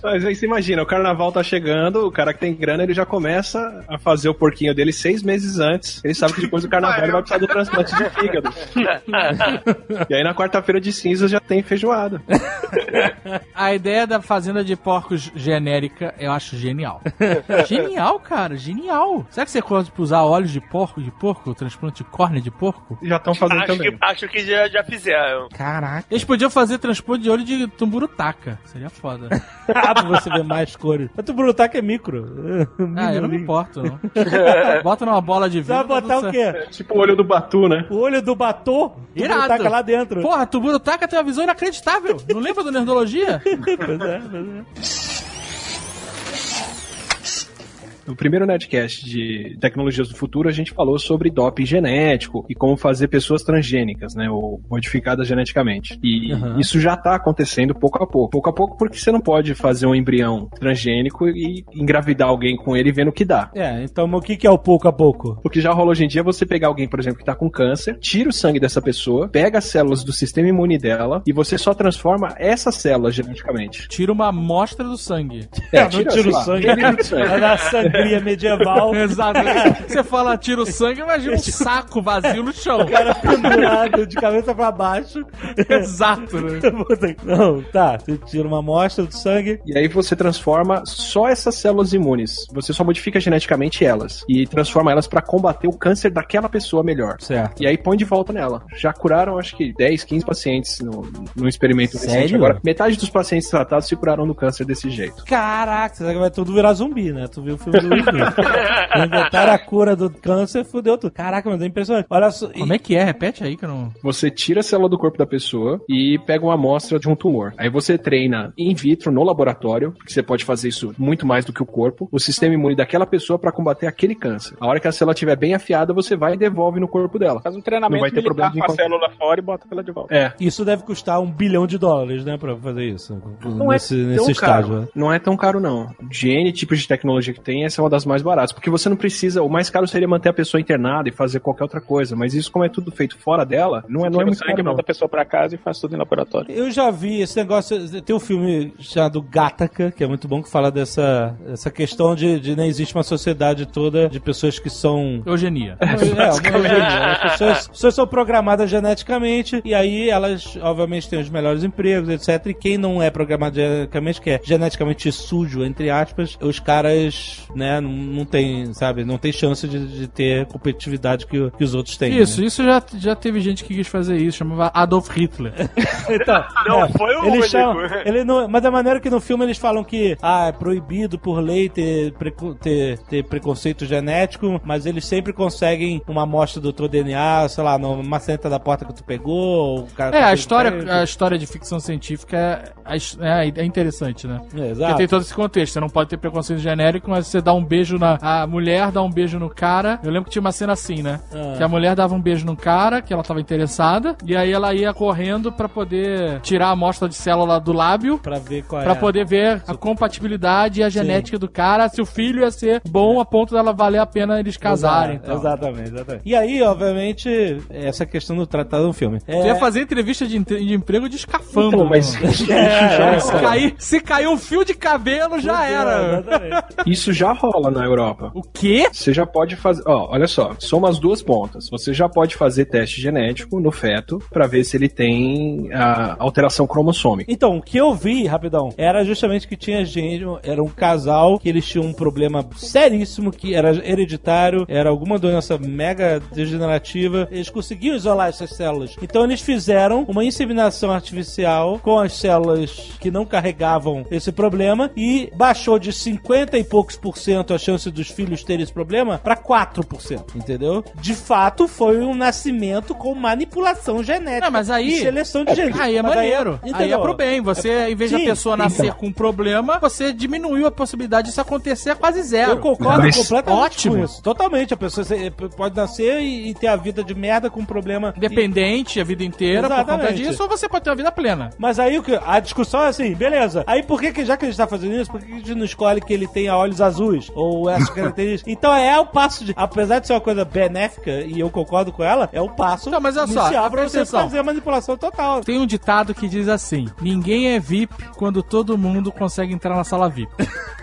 Mas aí você imagina, o carnaval tá chegando, o cara que tem grana, ele já começa a fazer o porquinho dele seis meses antes. Ele sabe que depois do carnaval ele vai precisar do transplante de fígado. E aí na quarta-feira de cinzas já tem feijoada. A ideia da fazenda de porcos genérica eu acho genial. genial, cara, genial. Será que você pode usar óleos de porco, de porco, transplante de córnea de porco? Já estão fazendo Acho também. que, acho que já, já fizeram. Caraca. Eles podiam fazer transplante de olho de tumburutaca. Seria foda. ah, pra você ver mais cores. Mas tu brutaca é micro. Ah, eu não me importo, não. Bota numa bola de Você vidro. vai botar tudo o quê? Tipo o olho do Batu, né? O olho do Batô? Brutaca lá dentro. Porra, Tumburutaca tem uma visão inacreditável. Não lembra do Nerdologia? Pois é, pois é. No primeiro Nerdcast de tecnologias do futuro, a gente falou sobre doping genético e como fazer pessoas transgênicas, né? Ou modificadas geneticamente. E Aham. isso já tá acontecendo pouco a pouco. Pouco a pouco, porque você não pode fazer um embrião transgênico e engravidar alguém com ele vendo o que dá. É, então o que, que é o pouco a pouco? O que já rola hoje em dia é você pegar alguém, por exemplo, que tá com câncer, tira o sangue dessa pessoa, pega as células do sistema imune dela e você só transforma essas células geneticamente. Tira uma amostra do sangue. É, não tira o sei lá, sangue. litro de sangue. É da sangria medieval. Exato. Você fala tira o sangue, imagina um saco vazio no chão. O cara pendurado de cabeça pra baixo. Exato, né? Não, tá. Você tira uma amostra do sangue. E aí você transforma só essas células imunes. Você só modifica geneticamente elas e transforma elas pra combater o câncer daquela pessoa melhor. Certo. E aí põe de volta nela. Já curaram acho que 10, 15 pacientes no, no experimento recente. Sério? Agora, metade dos pacientes tratados se curaram do câncer desse jeito. Caraca, você vai tudo virar zumbi, né? Tu viu o filme. Inventaram a cura do câncer, fudeu tudo. Caraca, mas é impressionante. Olha só. Como é que é? Repete aí que eu não. Você tira a célula do corpo da pessoa e pega uma amostra de um tumor. Aí você treina in vitro no laboratório, porque você pode fazer isso muito mais do que o corpo, o sistema imune daquela pessoa pra combater aquele câncer. A hora que a célula estiver bem afiada, você vai e devolve no corpo dela. Faz um treinamento Não vai ter problema de com a célula fora e bota ela de volta. É. Isso deve custar um bilhão de dólares, né? Pra fazer isso. Não nesse é tão nesse estágio, caro. né? Não é tão caro, não. De N tipos de tecnologia que tem, essa é uma das mais baratas. Porque você não precisa. O mais caro seria manter a pessoa internada e fazer qualquer outra coisa. Mas isso, como é tudo feito fora dela, não é, não é muito caro, não. manda a pessoa pra casa e faz tudo em laboratório. Eu já vi esse negócio. Tem um filme chamado Gattaca, que é muito bom, que fala dessa essa questão de, de não existe uma sociedade toda de pessoas que são. Eugenia. É, uma eugenia. As pessoas, as pessoas são programadas geneticamente e aí elas, obviamente, têm os melhores empregos, etc. E quem não é programado geneticamente, que é geneticamente sujo, entre aspas, os caras, né, não, não tem, sabe, não tem chance de, de ter competitividade que, que os outros têm. Isso, né? isso já, já teve gente que quis fazer isso, chamava Adolf Hitler. Então, Não, é, foi o eles único. chamam, ele não, Mas da maneira que no filme eles falam que ah, é proibido por lei ter, preco- ter, ter preconceito genético, mas eles sempre conseguem uma amostra do teu DNA, sei lá, numa maceta da porta que tu pegou. O cara É, tá a história, ele. a história de ficção científica é, é, é interessante, né? É, Porque exato. tem todo esse contexto. Você não pode ter preconceito genérico, mas você dá um beijo na. A mulher dá um beijo no cara. Eu lembro que tinha uma cena assim, né? Ah. Que a mulher dava um beijo no cara, que ela tava interessada, e aí ela ia correndo pra poder tirar a amostra de célula do lábio. Pra ver qual Pra é. poder ver a compatibilidade e a genética do cara, se o filho ia ser bom a ponto dela valer a pena eles casarem. Exato, então. Exatamente, exatamente. E aí, obviamente, essa questão do tratado no filme. É, Você ia fazer entrevista de, entre- de emprego de escafandro. Então, mas isso já, É, se, cair, se cair um fio de cabelo, já era. Exatamente. isso já rola na Europa. O quê? Você já pode fazer. Ó, olha só, soma as duas pontas. Você já pode fazer teste genético no feto pra ver se ele tem a alteração cromossômica. Então, o que eu vi, rapidão, era justamente que tinha gente, era um casal que eles tinham um problema seríssimo, que era hereditário, era alguma doença mega degenerativa. Eles conseguiam isolar essas células. Então, eles fizeram uma inseminação artificial com as células que não carregavam esse problema e baixou de 50 e poucos por cento a chance dos filhos terem esse problema para 4%, entendeu? De fato, foi um nascimento com manipulação genética. Não, mas aí- e seleção de genes. Aí é Mas maneiro. Aí é entendeu? pro bem. Você, em vez Sim, da pessoa nascer então. com um problema, você diminuiu a possibilidade disso acontecer a quase zero. Eu concordo Mas- completamente Ótimo. com isso. Totalmente. A pessoa pode nascer e, e ter a vida de merda com um problema. Dependente a vida inteira por conta Exatamente. disso, ou você pode ter uma vida plena. Mas aí o que a discussão é assim, beleza. Aí por que, que já que a gente tá fazendo isso, por que, que a gente não escolhe que ele tenha olhos azuis? Ou essas características? então é o passo de. Apesar de ser uma coisa benéfica, e eu concordo com ela, é o passo Não, mas olha só, inicial pra presta você atenção. fazer a manipulação total. Tem um ditado que diz assim: Ninguém é VIP quando todo mundo consegue entrar na sala VIP.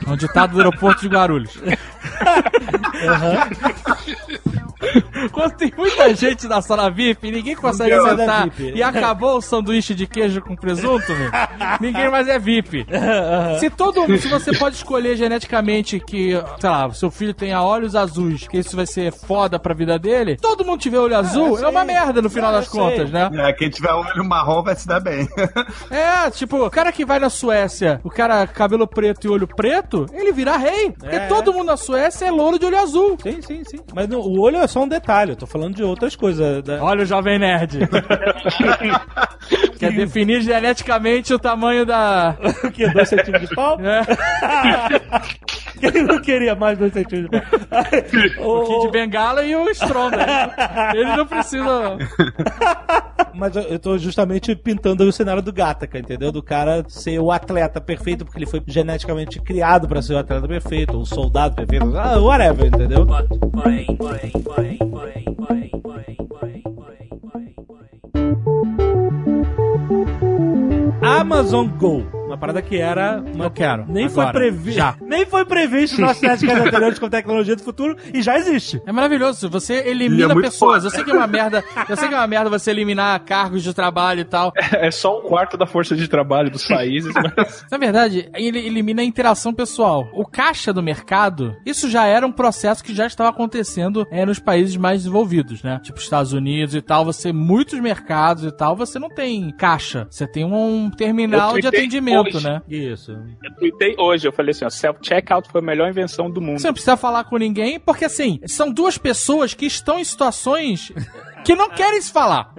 É um ditado do aeroporto de Guarulhos. Quando tem muita gente na sala VIP e ninguém consegue Ninguém mais é sentar VIP. e acabou o sanduíche de queijo com presunto, meu, ninguém mais é VIP. Se todo se você pode escolher geneticamente que, sei lá, seu filho tenha olhos azuis, que isso vai ser foda pra vida dele, todo mundo tiver olho azul, é uma merda no final Ah, das contas, né? É, quem tiver olho marrom vai se dar bem. É, tipo, o cara que vai na Suécia, o cara cabelo preto e olho preto, ele vira rei. Porque É. todo mundo na Suécia é louro de olho azul. Sim, sim, sim. Mas no- o olho é só um detalhe, eu tô falando de outras coisas. Da... Olha o jovem nerd. Quer definir geneticamente o tamanho da. O que? Dois centímetros de pau? É. Quem não queria mais dois centímetros de pau? O Kid Bengala e o Stronda. Ele não precisa. Mas eu, eu tô justamente pintando o cenário do Gataca, entendeu? Do cara ser o atleta perfeito, porque ele foi geneticamente criado pra ser o atleta perfeito, ou o soldado perfeito, ah, whatever, entendeu? Amazon Go. Uma parada que era. Uma... Eu quero. Nem Agora. foi previsto. Já. Nem foi previsto nosso Nerdcast anteriores com tecnologia do futuro e já existe. É maravilhoso. Você é elimina muito pessoas. foda. Eu sei que é uma merda. Eu sei que é uma merda você eliminar cargos de trabalho e tal. É só um quarto da força de trabalho dos países, mas Na verdade, ele elimina a interação pessoal. O caixa do mercado, isso já era um processo que já estava acontecendo é, nos países mais desenvolvidos, né? Tipo Estados Unidos e tal. Você, muitos mercados e tal, você não tem caixa. Você tem um terminal de atendimento, hoje. né? Isso. Eu tuitei hoje, eu falei assim, ó, self-checkout foi a melhor invenção do mundo. Você não precisa falar com ninguém, porque assim, são duas pessoas que estão em situações que não querem se falar.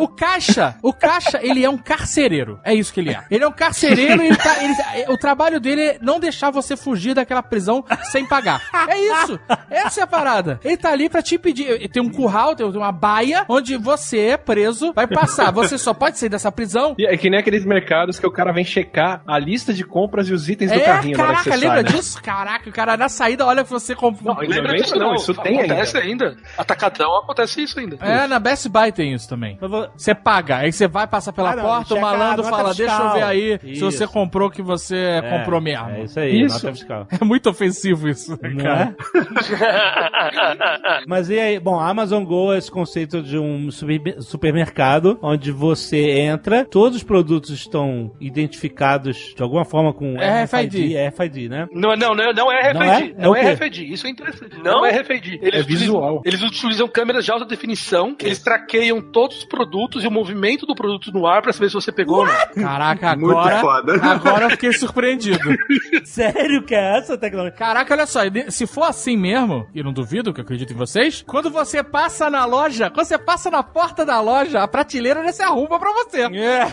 O caixa, o caixa, ele é um carcereiro. É isso que ele é. Ele é um carcereiro e ele tá- ele- o trabalho dele é não deixar você fugir daquela prisão sem pagar. É isso. Essa é a parada. Ele tá ali pra te impedir. Tem um curral, tem uma baia, onde você, preso, vai passar. Você só pode sair dessa prisão E é que nem aqueles mercados que o cara vem checar a lista de compras e os itens do é, carrinho hora que caraca, você lembra sai, né? disso? Caraca, o cara na saída olha que você comprou. Não, Lembra Isso disso não, não, isso tem acontece ainda. Atacadão acontece isso ainda. É, na Best Buy tem isso também. Você paga, aí você vai passar pela Ah, não, porta, o malandro fala, deixa eu ver aí se Isso. você comprou o que você comprou mesmo. É isso aí, Isso. nota fiscal. É muito ofensivo isso, Não cara. é? Mas e aí? Bom, a Amazon Go é esse conceito de um super- supermercado onde você entra, todos os produtos estão identificados de alguma forma com É RFID. É RFID, né? Não, não, não, não é Não RFID. é? Não É é? RFID. Isso é interessante. Não? Não, é RFID. Eles É visual. Utilizam, eles utilizam câmeras de alta definição, eles traqueiam todos os produtos e o movimento do produto no ar pra saber se você pegou ou não. Caraca, Muito agora. foda. Agora eu fiquei surpreendido. Sério que é essa tecnologia? Caraca, olha só, se for assim mesmo, e não duvido que eu acredito em vocês, quando você passa na loja, quando você passa na porta da loja, a prateleira já se arruma pra você. É.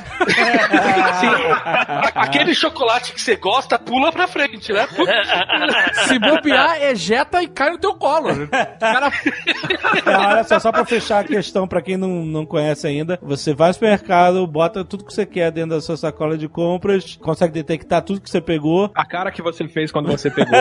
Aquele chocolate que você gosta pula pra frente, né? Se bobear, ejeta e cai no teu colo. O cara olha só, só pra fechar a questão, pra quem não, não conhece ainda, você vai ao supermercado, bota tudo que você quer dentro da sua sacola de compras, consegue detectar tudo que você pegou. A cara que você fez quando você pegou.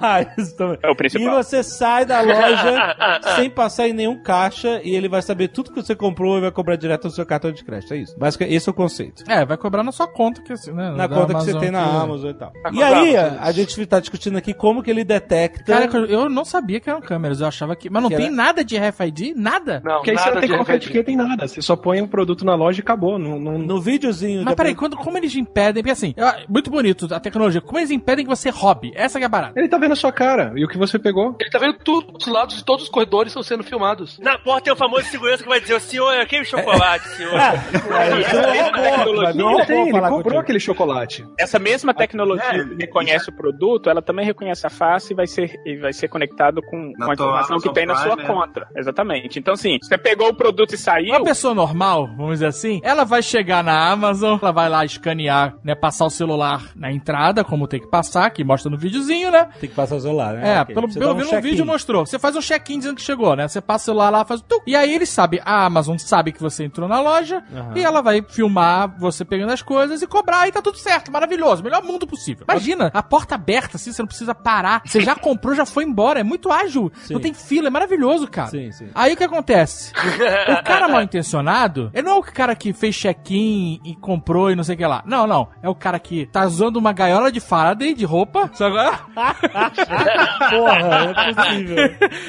Ah, isso também. É o E principal. você sai da loja sem passar em nenhum caixa e ele vai saber tudo que você comprou e vai cobrar direto no seu cartão de crédito. É isso. Basicamente, esse é o conceito. É, vai cobrar na sua conta, que assim, né? Na da conta que você Amazon tem na que- Amazon e tal. E aí, mas- a gente tá discutindo aqui como que ele detecta. Cara, eu não sabia que eram câmeras, eu achava que. Mas não Que tem era- nada de RFID? Nada? Não, Porque aí você nada não tem qualquer RFID. etiqueta em nada. Você só põe um produto na loja e acabou. Não, não... No videozinho. Mas peraí, quando, como eles impedem? Porque assim, é muito bonito a tecnologia. Como eles impedem que você roube? Essa que é a barata. Ele tá vendo a sua cara e o que você pegou. Ele tá vendo tudo, os lados de todos os corredores estão sendo filmados. Na porta tem o famoso segurança que vai dizer, o senhor, eu quero chocolate, senhor. É, é um Ele ele falar comprou contigo. aquele chocolate. Essa mesma tecnologia É, que reconhece o produto, ela também reconhece a face e vai ser, e vai ser conectado com, com a informação que tem na sua né? conta. Exatamente. Então, assim, você pegou o produto e saiu. Uma pessoa normal, vamos dizer assim, ela vai chegar na Amazon, ela vai lá escanear, né, passar o celular na entrada, como tem que passar, que mostra no videozinho, né? Tem que passar o celular, né? É, Ok. pelo, pelo dá um menos no vídeo mostrou. Você faz um check-in dizendo que chegou, né? Você passa o celular lá, faz o tum. E aí eles sabem, a Amazon sabe que você entrou na loja Aham. e ela vai filmar você pegando as coisas e cobrar e tá tudo certo. Maravilhoso. Melhor mundo possível. Imagina, a porta aberta assim, você não precisa parar. Você já comprou, já foi embora. É muito ágil. Sim. Não tem fila, é maravilhoso, cara. Sim, sim. Aí o que acontece? o cara mal intencionado, ele não é o cara que fez check-in e comprou e não sei o que lá. Não, não. É o cara que tá usando uma gaiola de Faraday de roupa. Só agora. Porra, não é possível.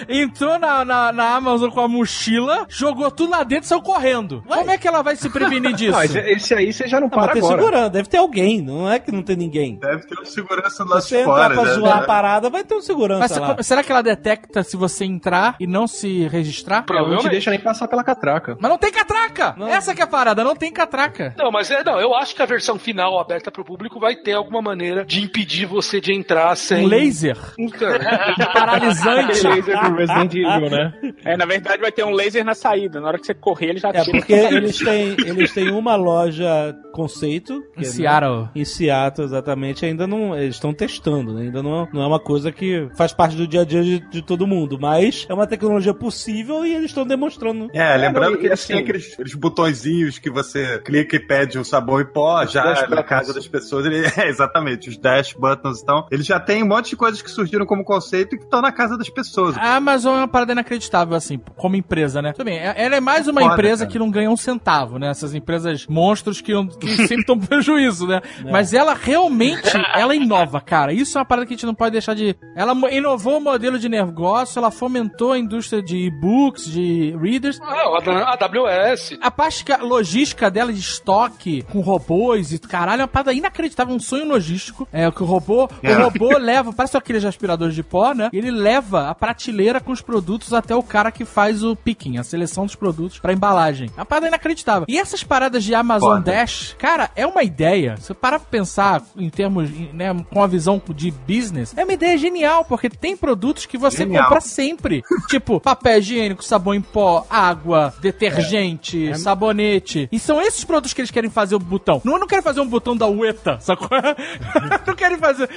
Entrou na, na, na Amazon com a mochila, jogou tudo lá dentro e saiu correndo. Como é que ela vai se prevenir disso? Não, esse, aí você já não Não, para tem agora. segurança, deve ter alguém, não é que não tem ninguém. Deve ter um segurança Se lado você de entrar fora, pra né? zoar a parada, vai ter um segurança Mas lá. será que ela detecta se você entrar e não se registrar? Entrar. Não te deixa nem passar pela catraca. Mas não tem catraca! Essa que é a parada, não tem catraca. Não, mas é, não, eu acho que a versão final aberta pro público vai ter alguma maneira de impedir você de entrar sem. Um laser. Então, Paralisante. Laser do Resident Evil, né? É, na verdade vai ter um laser na saída. Na hora que você correr, ele já É, porque eles têm, eles têm uma loja conceito. Em é, Seattle. né, Em Seattle, exatamente. Ainda não. Eles estão testando, né? Ainda não, não é uma coisa que faz parte do dia a dia de, de todo mundo. Mas é uma tecnologia possível e eles estão demonstrando. É, lembrando não, que eles assim- têm aqueles, aqueles botõezinhos que você clica e pede um sabão em pó, já dash na casa das pessoas. Ele, é, exatamente, os dash buttons. Então, eles já têm um monte de coisas que surgiram como conceito e que estão na casa das pessoas. A Amazon é uma parada inacreditável, assim, como empresa, né? Tudo bem, é- ela é mais uma Foda, empresa cara. que não ganha um centavo, né? Essas empresas monstros que, não- que sempre estão com prejuízo, né? Mas ela realmente, ela inova, cara. Isso é uma parada que a gente não pode deixar de... Ela inovou o modelo de negócio, ela fomentou a indústria de e-books, de readers. ah, a AWS. A parte que- logística dela de estoque, com robôs e caralho, é uma parada inacreditável, um sonho logístico. É o que o robô, É. o robô leva, parece aqueles aspiradores de pó, né? Ele leva a prateleira com os produtos até o cara que faz o picking, a seleção dos produtos pra embalagem. É uma parada inacreditável. E essas paradas de Amazon Foda. Dash, cara, é uma ideia. Você para pra pensar em termos, né, com a visão de business, é uma ideia genial, porque tem produtos que você Genial. compra sempre. tipo, papel higiênico, sabão em pó, água, detergente, sabonete. E são esses produtos que eles querem fazer o botão. Não, não querem fazer um botão da UETA, sacou? não querem fazer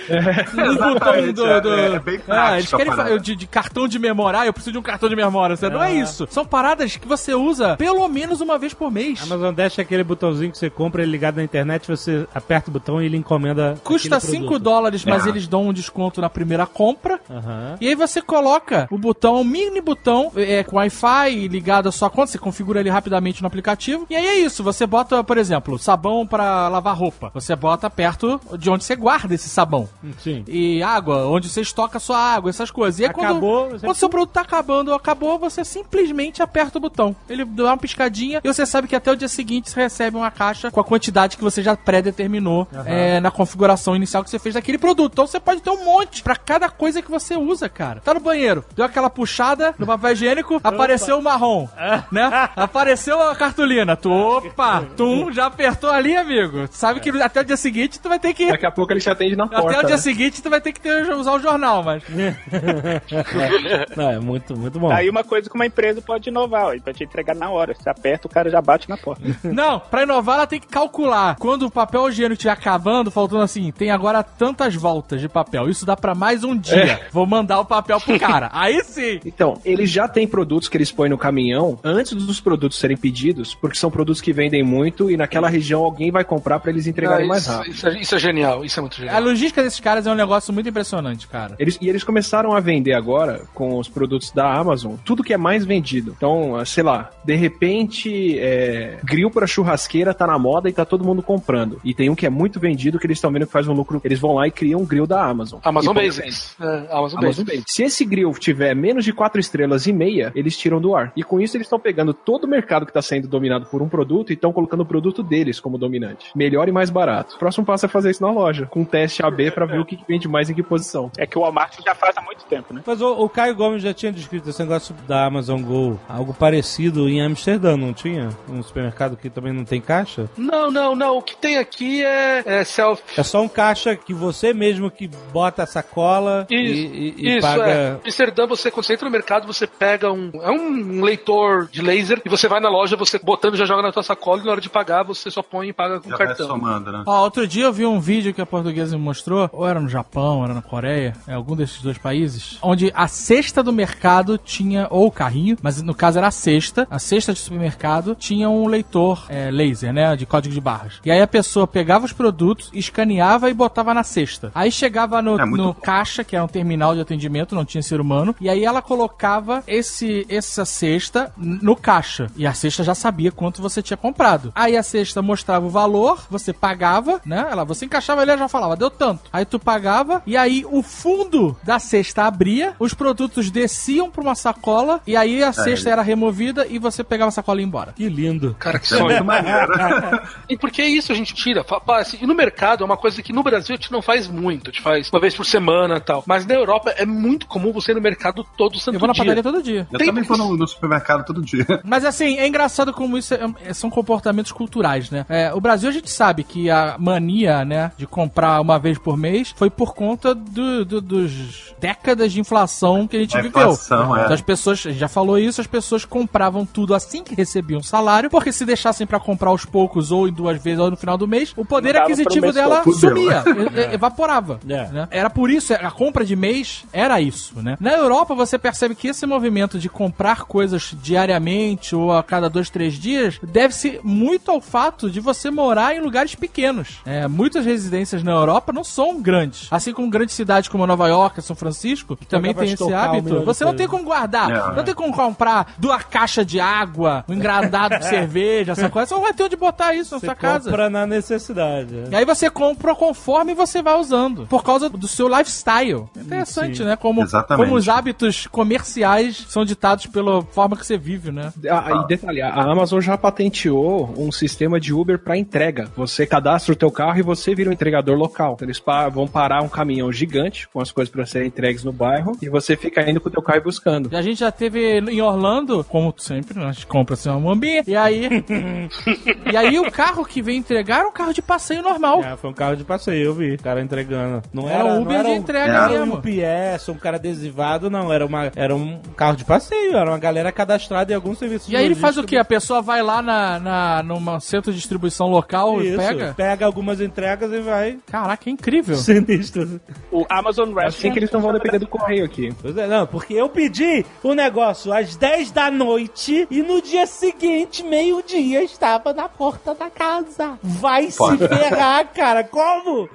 um botão do... é, do- é bem Ah, eles querem fazer de, de cartão de memória. Ah, eu preciso de um cartão de memória. Não é isso. São paradas que você usa pelo menos uma vez por mês. Amazon Dash é aquele botãozinho que você compra ele ligado na internet, você aperta o botão e ele encomenda. Custa aquele 5 produto. dólares, mas É. eles dão um desconto na primeira compra. Aham. E aí você coloca o botão, um mini botão, é, com Wi-Fi ligado à sua conta, você configura ele rapidamente no aplicativo. E aí é isso, você bota, por exemplo, sabão pra lavar roupa. Você bota perto de onde você guarda esse sabão. Sim. E água, onde você estoca sua água, essas coisas. E aí Acabou, quando, quando seu produto tá acabando ou acabou, você simplesmente aperta o botão. Ele dá uma piscadinha e você sabe que até o dia seguinte você recebe uma caixa com a quantidade que você já pré-determinou é, na configuração inicial que você fez daquele produto. Então você pode ter um monte pra cada coisa que você usa, cara. Tá no banheiro, deu aquela puxada no papel higiênico, apareceu o marrom, né? Apareceu a cartolina. Tu, opa, tu já apertou ali, amigo. Tu sabe que até o dia seguinte tu vai ter que Daqui a pouco ele te atende na até porta. o dia né? seguinte tu vai ter que ter, usar o jornal, mas. Não, é muito, muito bom. Aí uma coisa que uma empresa pode inovar, ó, pra te entregar na hora. Você aperta, o cara já bate na porta. Não, pra inovar ela tem que calcular. Quando o papel higiênico estiver acabando, faltando assim, tem agora tantas voltas de papel. Isso dá pra mais um dia. Vou mandar o papel pro cara. Aí sim. Então, eles já têm produtos que eles põem no caminhão antes dos produtos serem pedidos, porque são produtos que vendem muito e naquela região alguém vai comprar pra eles entregarem Ah, mais rápido. isso é, isso é genial, isso é muito A genial. logística desses caras é um negócio muito impressionante, cara. Eles, e eles começaram a vender agora, com os produtos da Amazon, tudo que é mais vendido. Então, ah, sei lá, de repente, é, grill pra churrasqueira tá na moda e tá todo mundo comprando. E tem um que é muito vendido que eles estão vendo que faz um lucro. Eles vão lá e criam um grill da Amazon. Amazon Basics. É, Amazon, Amazon Basics. Basics. Se esse grill tiver menos de 4 estrelas e meia, eles tiram do ar. E com isso eles estão pegando todo o mercado que está sendo dominado por um produto e estão colocando o produto deles como dominante. Melhor e mais barato. O próximo passo é fazer isso na loja, com um teste AB para ver o que vende mais em que posição. É que o Walmart já faz há muito tempo, né? Mas o, o Caio Gomes já tinha descrito esse negócio da Amazon Go, algo parecido em Amsterdã, não tinha? Um supermercado que também não tem caixa? Não, não, não. O que tem aqui é, é self. É só um caixa que você mesmo que bota a sacola e, Isso, e- e Isso, paga. é. Amsterdã, você, quando você entra no mercado, você pega um. É um leitor de laser e você vai na loja, você botando já joga na tua sacola e na hora de pagar, você só põe e paga com Já cartão. somando, né? Ó, outro dia eu vi um vídeo que a portuguesa me mostrou, ou era no Japão, ou era na Coreia, é algum desses dois países, onde a cesta do mercado tinha, ou o carrinho, mas no caso era a cesta, a cesta de supermercado tinha um leitor é, laser, né, de código de barras. E aí a pessoa pegava os produtos, escaneava e botava na cesta. Aí chegava no, É, no caixa, que era um terminal de atendimento, não tinha ser humano, e aí ela colocava esse essa cesta no caixa. E a cesta já sabia quanto você tinha comprado. Aí a cesta mostrava o valor, você pagava, né? Ela, você encaixava ali, ela já falava, deu tanto. Aí tu pagava, e aí o fundo da cesta abria, os produtos desciam pra uma sacola, e aí a cesta era removida e você pegava a sacola e ia embora. Que lindo. Cara, que sonho. maneiro. E por que isso a gente tira? Assim, E no mercado é uma coisa que no Brasil a gente não faz muito, a gente faz uma vez por semana e tal. Mas na Europa é muito comum você ir no mercado todo santo Eu vou na dia. padaria todo dia. Eu Tem tem- também vou no, no supermercado todo dia. Mas assim, é engraçado como isso é- é- são comportamentos culturais, né? É, o Brasil a gente sabe que a mania, né, de comprar uma vez por mês foi por conta do, do- dos décadas de inflação que a gente A viveu. inflação, é. Então as pessoas, a gente já falou isso, as pessoas compravam tudo assim que recebiam salário, porque se deixassem pra comprar aos poucos ou em duas vezes ou no final do mês, o poder aquisitivo dela todo. sumia, e- e- evaporava. É. né? Era por isso, a compra de mês era isso, né? Na Europa você percebe que esse movimento de comprar coisas diariamente ou a cada dois, três dias deve-se muito ao fato de você morar em lugares pequenos. É, muitas residências na Europa não são grandes. Assim como grandes cidades como Nova York, São Francisco, que também tem esse hábito. de Você não tem como guardar, É, não tem como comprar duas caixas de água, um engradado de cerveja, essa coisa. Você não vai ter onde botar isso na Você sua casa. compra na necessidade. E aí você compra conforme você vai usando. Por causa do seu lifestyle. É interessante, Sim. né? Como, Exatamente. como os hábitos comerciais são pela forma que você vive, né? Ah, e detalhe, a Amazon já patenteou um sistema de Uber para entrega. Você cadastra o teu carro e você vira um entregador local. Eles pa- vão parar um caminhão gigante com as coisas para serem entregues no bairro e você fica indo com o teu carro e buscando. E a gente já teve em Orlando, como sempre, né? a gente compra assim uma mambinha. E aí. e aí o carro que veio entregar era um carro de passeio normal. É, foi um carro de passeio, eu vi. O cara entregando. Não Era era, um não Uber era de entrega não era mesmo. um UPS, um cara adesivado, não. Era, uma, era um carro de passeio, era uma galera cadastrada em algum serviço E aí ele faz o quê? A pessoa vai lá na, na, numa centro de distribuição local e Isso, pega? Pega algumas entregas e vai. Caraca, é incrível. Sinistro. O Amazon Assim Restaurant que eles não vão depender do correio aqui. Pois é, não, porque eu pedi o negócio às 10 da noite e no dia seguinte, meio-dia, estava na porta da casa. Vai se Foda. ferrar, cara. Como?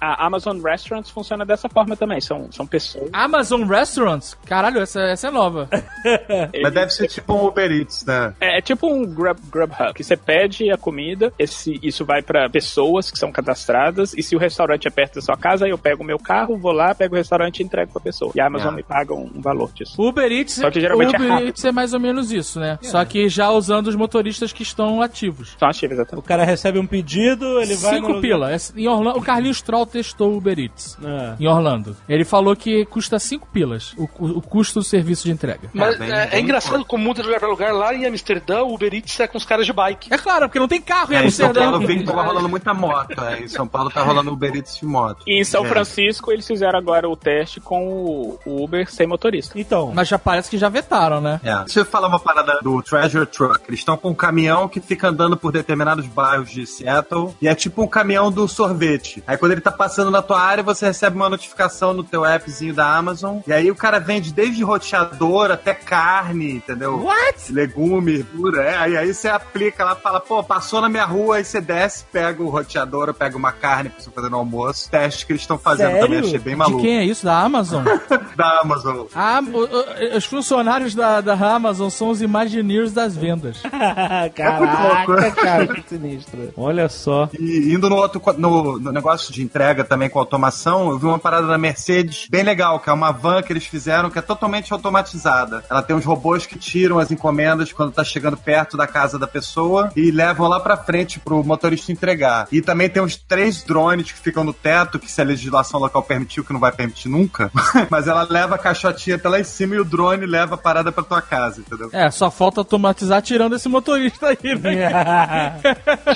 A Amazon Restaurants funciona dessa forma também. São, são pessoas. Amazon Restaurants? Caralho, essa, essa é nova. Mas deve ser tipo um Uber Eats, né? É, é tipo um Grub, Grubhub, que você pede a comida, esse, isso vai pra pessoas que são cadastradas, e se o restaurante é perto da sua casa, eu pego o meu carro, vou lá, pego o restaurante e entrego pra pessoa. E a Amazon É. me paga um, um valor disso. O Uber Eats, Só que geralmente o é Uber rápido. Eats é mais ou menos isso, né? Só que já usando os motoristas que estão ativos. São ativos, O exatamente. cara recebe um pedido, ele vai. Cinco no... pila. É- Em Orlando, o Carlinhos Troll testou o Uber Eats. É. Em Orlando. Ele falou que custa 5 pilas o, o- custo do serviço de entrega. Mas bem- é, é bem engraçado como muda de lugar pra lugar. Lá em Amsterdã, o Uber Eats é com os caras de bike. É claro, porque não tem carro em É, em São Amsterdã. Paulo vem, tava rolando muita moto. É. Em São Paulo tá rolando Uber Eats de moto. E em São É. Francisco, eles fizeram agora o teste com o, o Uber sem motorista. Então, Mas já parece que já vetaram, né? É. Deixa eu falar uma parada do Treasure Truck. Eles estão com um caminhão que fica andando por determinados bairros de Seattle e é tipo um caminhão do sorvete. Aí quando ele tá passando na tua área, você recebe uma notificação no teu appzinho da Amazon e aí o cara vende desde roteador até carne, entendeu? What? Legume, verdura, é. Aí, aí você aplica lá, fala, pô, passou na minha rua, aí você desce, pega o roteador, ou pega uma carne pra você fazer no almoço. Teste que eles estão fazendo Sério? também, achei bem De maluco. quem é isso? Da Amazon? Da Amazon. Ah, o- o- os funcionários da, da Amazon são os Imagineers das vendas. caraca, cara, que sinistro. Olha só. E indo no outro no, no negócio de entrega também com automação, eu vi uma parada da Mercedes bem legal, que é uma van que eles fizeram que é totalmente automatizada. Ela tem uns robôs que tiram as encomendas quando tá chegando perto da casa da pessoa e levam lá pra frente pro motorista entregar. E também tem uns três drones que ficam no teto, que se a legislação local permitiu, que não vai permitir nunca, mas ela leva a caixotinha até lá em cima e o drone leva a parada pra tua casa, entendeu? É, só falta automatizar tirando esse motorista aí, né?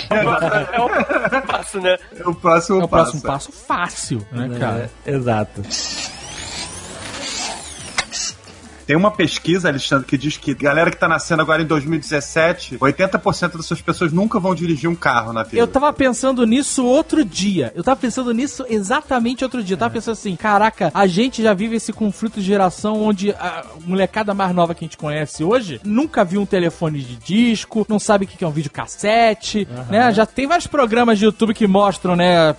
É um passo, né? É o próximo É o passo. próximo passo fácil, né, cara? É, exato. Tem uma pesquisa, Alexandre, que diz que galera que tá nascendo agora em 2017, 80% dessas pessoas nunca vão dirigir um carro na vida. Eu tava pensando nisso outro dia. Eu tava pensando nisso exatamente outro dia. Eu tava pensando assim, caraca, a gente já vive esse conflito de geração onde a molecada mais nova que a gente conhece hoje nunca viu um telefone de disco, não sabe o que é um videocassete, né? Já tem vários programas de YouTube que mostram, né,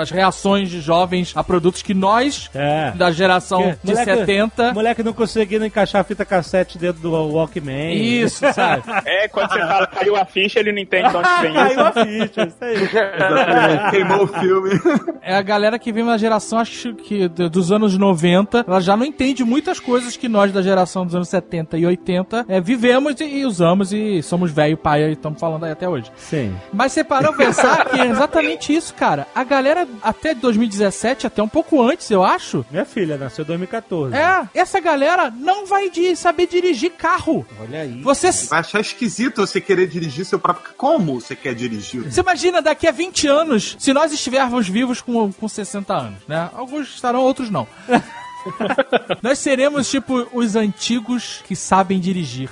as reações de jovens a produtos que nós, É. da geração Que- de moleque- 70... Moleque não conseguindo encaixar a fita cassete dentro do Walkman. Isso, sabe? É, quando você fala caiu a ficha, ele não entende de onde vem Caiu isso. a ficha, isso aí. Exatamente. Queimou o filme. É a galera que vem na geração, acho que dos anos 90, ela já não entende muitas coisas que nós da geração dos anos 70 e 80 é, vivemos e, e usamos e somos velho pai e estamos falando aí até hoje. Sim. Mas você parou pra pensar que é exatamente isso, cara. A galera até 2017, até um pouco antes, eu acho, Minha filha nasceu em 2014. é, essa galera não vai de saber dirigir carro. Olha aí. Você, Vai achar esquisito você querer dirigir seu próprio. Como você quer dirigir? você imagina daqui a 20 anos, se nós estivermos vivos com, com 60 anos, né? Alguns estarão, outros não. nós seremos tipo os antigos que sabem dirigir.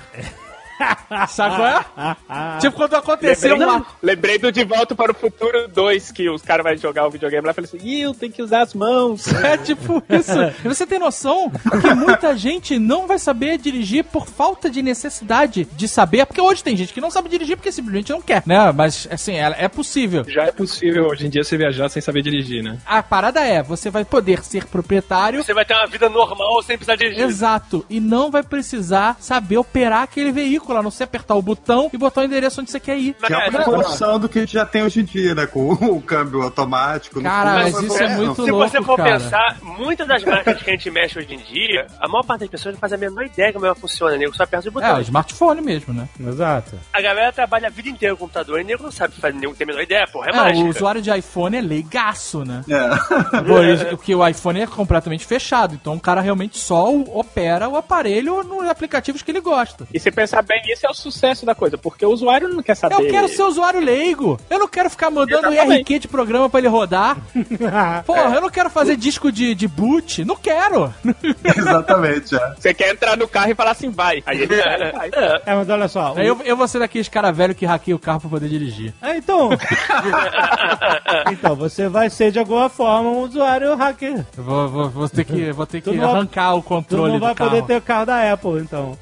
Sabe qual é? tipo quando aconteceu Lembrei, uma. lembrei do De Volta para o Futuro 2, que os caras vão jogar o videogame lá e falam assim, Ih, eu tenho que usar as mãos. É tipo isso. E você tem noção que muita gente não vai saber dirigir por falta de necessidade de saber, porque hoje tem gente que não sabe dirigir porque simplesmente não quer, né? Mas assim, é, é possível. Já é possível hoje em dia você viajar sem saber dirigir, né? A parada é, você vai poder ser proprietário Você vai ter uma vida normal sem precisar dirigir. Exato. E não vai precisar saber operar aquele veículo, a não ser apertar o botão e botar o endereço onde você quer ir. Que é uma evolução do que a gente já tem hoje em dia, né? Com o câmbio automático. Cara, mas isso é uma muito Se louco, você for cara. pensar, muitas das marcas que a gente mexe hoje em dia, a maior parte das pessoas não faz a menor ideia como ela funciona, nego só aperta o É, botão. o smartphone mesmo, né? Exato. A galera trabalha a vida inteira com computador e nego não sabe fazer, não tem a menor ideia, porra, é, É, mágica. o usuário de iPhone é leigaço, né? É. Por- Porque o iPhone é completamente fechado, então o cara realmente só o- opera o aparelho nos aplicativos que ele gosta. E se pensar bem, esse é o sucesso da coisa, porque o usuário não quer saber. Eu quero ser usuário leigo. Eu não quero ficar mandando Exatamente. IRQ de programa pra ele rodar. Porra, eu não quero fazer disco de, de boot. Não quero. Exatamente, é. Você quer entrar no carro e falar assim, vai. Aí ele vai, vai. É, mas olha só. o- Aí eu, eu vou ser daqueles cara velho que hackeia o carro pra poder dirigir. Ah, então. então, você vai ser de alguma forma um usuário hacker. Vou, vou, vou ter que, vou ter Tu que não vai- arrancar o Tu controle não vai do carro. poder ter o carro da Apple, então.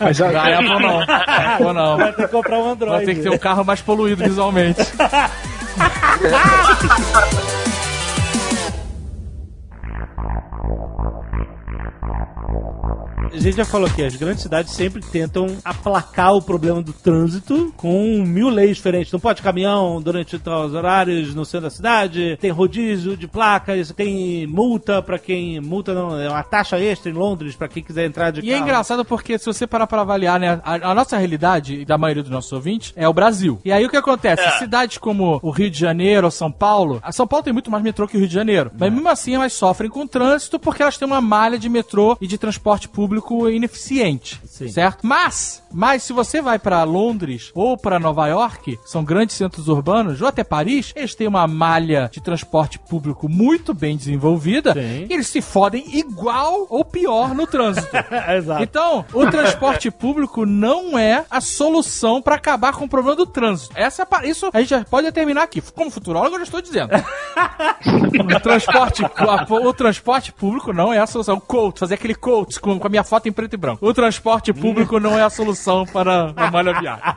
Mas já, Da Apple não. Apple não. Vai ter que comprar um Android. Vai ter que ter um carro mais poluído visualmente. A gente já falou que as grandes cidades sempre tentam aplacar o problema do trânsito com mil leis diferentes. Não pode caminhão durante os horários no centro da cidade, tem rodízio de placas, tem multa pra quem. Multa não, é uma taxa extra em Londres pra quem quiser entrar de E é carro. engraçado porque se você parar pra avaliar, né, a, a nossa realidade, e da maioria dos nossos ouvintes, é o Brasil. E aí o que acontece? É. Cidades como o Rio de Janeiro ou São Paulo, a São Paulo tem muito mais metrô que o Rio de Janeiro, mas mesmo assim elas sofrem com o trânsito porque elas têm uma malha de metrô e de transporte público ineficiente, Sim. certo? Mas, mas se você vai pra Londres ou pra Nova York, são grandes centros urbanos, ou até Paris, eles têm uma malha de transporte público muito bem desenvolvida Sim. e eles se fodem igual ou pior no trânsito. Exato. Então, o transporte público não é a solução pra acabar com o problema do trânsito. Essa é isso a gente já pode determinar aqui. Como futurólogo, eu já estou dizendo. o, transporte, o transporte público não é a solução. Quote, fazer aquele quote com, com a minha foto em preto e branco. O transporte público não é a solução para a malha viária.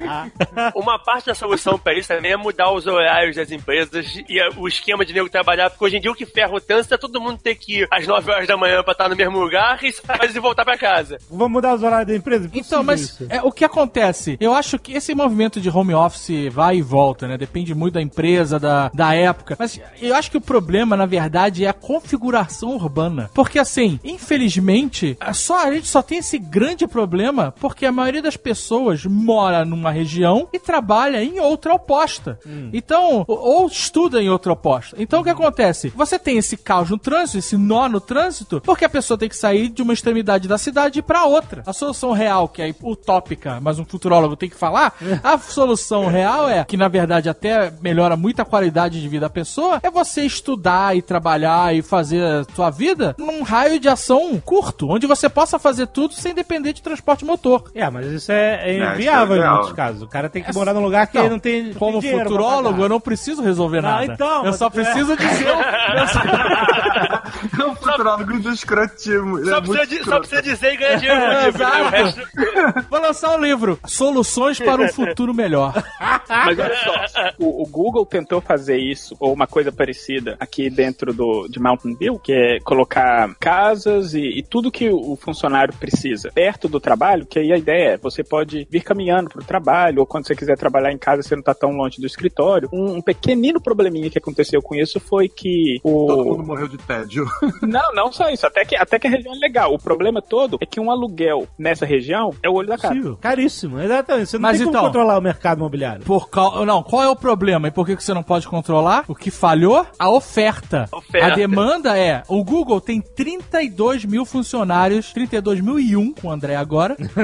Uma parte da solução pra isso também é mudar os horários das empresas e a- o esquema de nego trabalhar, porque hoje em dia o que ferra o trânsito é todo mundo ter que ir às 9 horas da manhã pra estar no mesmo lugar e sair e voltar pra casa. Vamos mudar os horários da empresa? Então, Impossível mas é, o que acontece? Eu acho que esse movimento de home office vai e volta, né? Depende muito da empresa, da, da época. Mas eu acho que o problema, na verdade, é a configuração urbana. Porque, assim, infelizmente, a só, a gente só tem esse grande problema porque a maioria das pessoas mora numa região e trabalha em outra oposta. Então, ou estuda em outra oposta. Então, o que acontece? Você tem esse caos no trânsito, esse nó no trânsito, porque a pessoa tem que sair de uma extremidade da cidade para outra. A solução real, que é utópica, mas um futurólogo tem que falar, a solução real é, que na verdade até melhora muito a qualidade de vida da pessoa, é você estudar e trabalhar e fazer a sua vida num raio de ação curto, onde você possa fazer tudo sem depender de transporte motor. É, mas isso é, é é inviável em ideal. muitos casos. O cara tem que morar num lugar que Não, não tem. Como tem futurólogo, eu não preciso resolver Não, nada. então, eu só preciso dizer. eu só- É um futurólogo do escrotismo. Só, é precisa, di- só precisa dizer e ganhar dinheiro no livro, né? O Exato. resto- Vou lançar um livro. Soluções para um futuro melhor. Mas olha só, o, o Google tentou fazer isso, ou uma coisa parecida, aqui dentro do, de Mountain View, que é colocar casas e, e tudo que o funcionário precisa perto do trabalho, que aí ideia é, você pode vir caminhando pro trabalho, ou quando você quiser trabalhar em casa, você não tá tão longe do escritório. Um, um pequenino probleminha que aconteceu com isso foi que o... Todo mundo morreu de tédio. Não, não só isso. Até que, até que a região é legal. O problema todo é que um aluguel nessa região é o olho da cara. Possível. Caríssimo, exatamente. Você não Mas tem então- como controlar o mercado imobiliário. Por qual, não, qual é o problema e por que que você não pode controlar? O que falhou? A oferta. Oferta. A demanda é, o Google tem 32 mil funcionários, 32 mil e um com o André agora,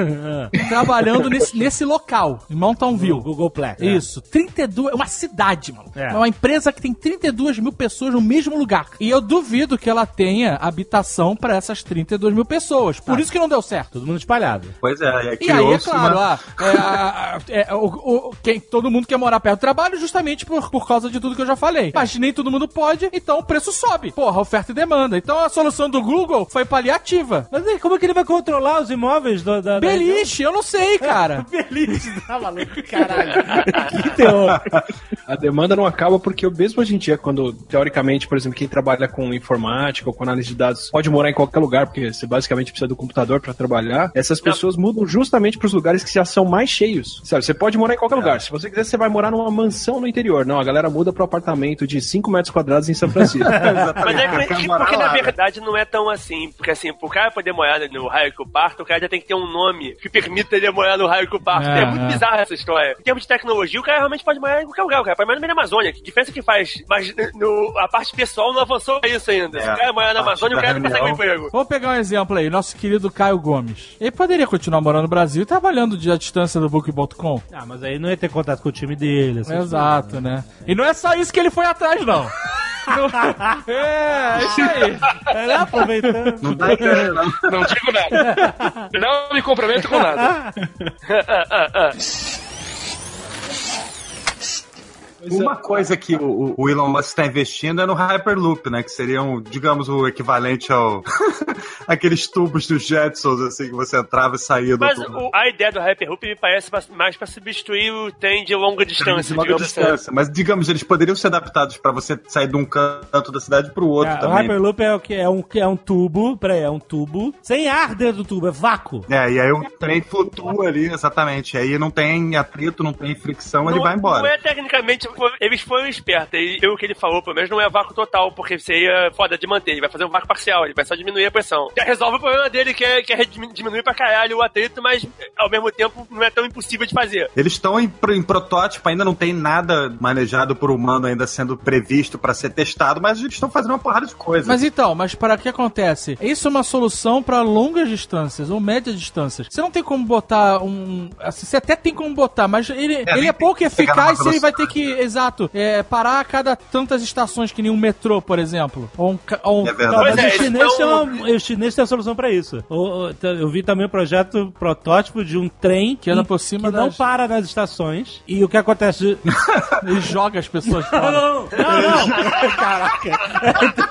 trabalhando nesse, nesse local, em Mountain View. Google Play. Isso, 32, é uma cidade, mano. É. É. uma empresa que tem 32 mil pessoas no mesmo lugar. E eu duvido que ela tenha habitação para essas 32 mil pessoas. Por isso que não deu certo. Todo mundo espalhado. Pois é, e aí E aí, é claro, uma- ah, é, é, o, o- quem, todo mundo quer morar perto do trabalho justamente por, por causa de tudo que eu já falei. Mas nem todo mundo pode, então o preço sobe. Porra, oferta e demanda. Então a solução do Google foi paliativa. Mas aí, como é que ele vai controlar os imóveis da... da- Beliche, eu não sei, cara. Beliche, tá maluco, caralho. terror. A demanda não acaba porque mesmo hoje em dia, quando, teoricamente, por exemplo, quem trabalha com informática ou com análise de dados pode morar em qualquer lugar, porque você basicamente precisa do computador para trabalhar, essas pessoas mudam justamente para os lugares que já são mais cheios. Sabe, você pode morar em qualquer lugar. Se você quiser, você vai morar numa mansão no interior. Não, a galera muda para apartamento de 5 metros quadrados em São Francisco. Mas é Quer que, morar porque na lá, né? verdade não é tão assim. Porque assim, pro cara poder morar no raio que o parto, o cara já tem que ter um nome que permita ele morar no raio que o parto. É, É, muito é. bizarra essa história. Em termos de tecnologia, o cara realmente pode morar em qualquer lugar. O cara pode morar no meio da Amazônia. Que diferença que faz? Mas no, a parte pessoal não avançou pra isso ainda. Se É, o cara morar na Amazônia, o cara não consegue um emprego. Vamos pegar um exemplo aí, nosso querido Caio Gomes. Ele poderia continuar morando no Brasil e trabalhando de à distância do book.com. Ah, mas aí não ia ter contato com o time dele. Exato, né? E não é só isso que ele foi atrás, não. é, é isso aí. É, aproveitando. Não dá ideia, não. Não digo nada. Não me comprometo com nada. Uma coisa que o, o Elon Musk está investindo é no Hyperloop, né? Que seria, um, digamos, o equivalente ao... aqueles tubos dos Jetsons, assim, que você entrava e saía do Mas tubo. o- a ideia do Hyperloop me parece mais- pra substituir o trem de longa distância, de longa assim. distância. Mas, digamos, eles poderiam ser adaptados para você sair de um canto da cidade para o outro É, o também. Hyperloop é o que é um, que é um tubo, peraí, é um tubo sem ar dentro do tubo, é vácuo. É, e aí o trem flutua ali, exatamente. Aí não tem atrito, não tem fricção, ele Não- vai embora. Não é tecnicamente. Eles foram espertos. E pelo que ele falou, pelo menos não é vácuo total, porque seria foda de manter. Ele vai fazer um vácuo parcial, ele vai só diminuir a pressão. Já resolve o problema dele, que é, que é diminuir pra caralho o atrito, mas ao mesmo tempo não é tão impossível de fazer. Eles estão em, em protótipo, ainda não tem nada manejado por humano ainda sendo previsto para ser testado, mas eles estão fazendo uma porrada de coisas. Mas então, mas para o que acontece? Isso é uma solução para longas distâncias ou médias distâncias. Você não tem como botar um. assim, você até tem como botar, mas ele é, ele é pouco eficaz numa ele vai ter que, exato, é, parar a cada tantas estações que nem um metrô, por exemplo. Ou um. ou um- É verdade. Não, mas é, os eles chineses têm tão- uma- os chineses têm uma solução pra isso. O- o- Eu vi também um projeto protótipo de um trem Que anda por cima que não das- para nas estações. E o que acontece? Ele joga as pessoas Não, fora. não, não, não, não. Caraca.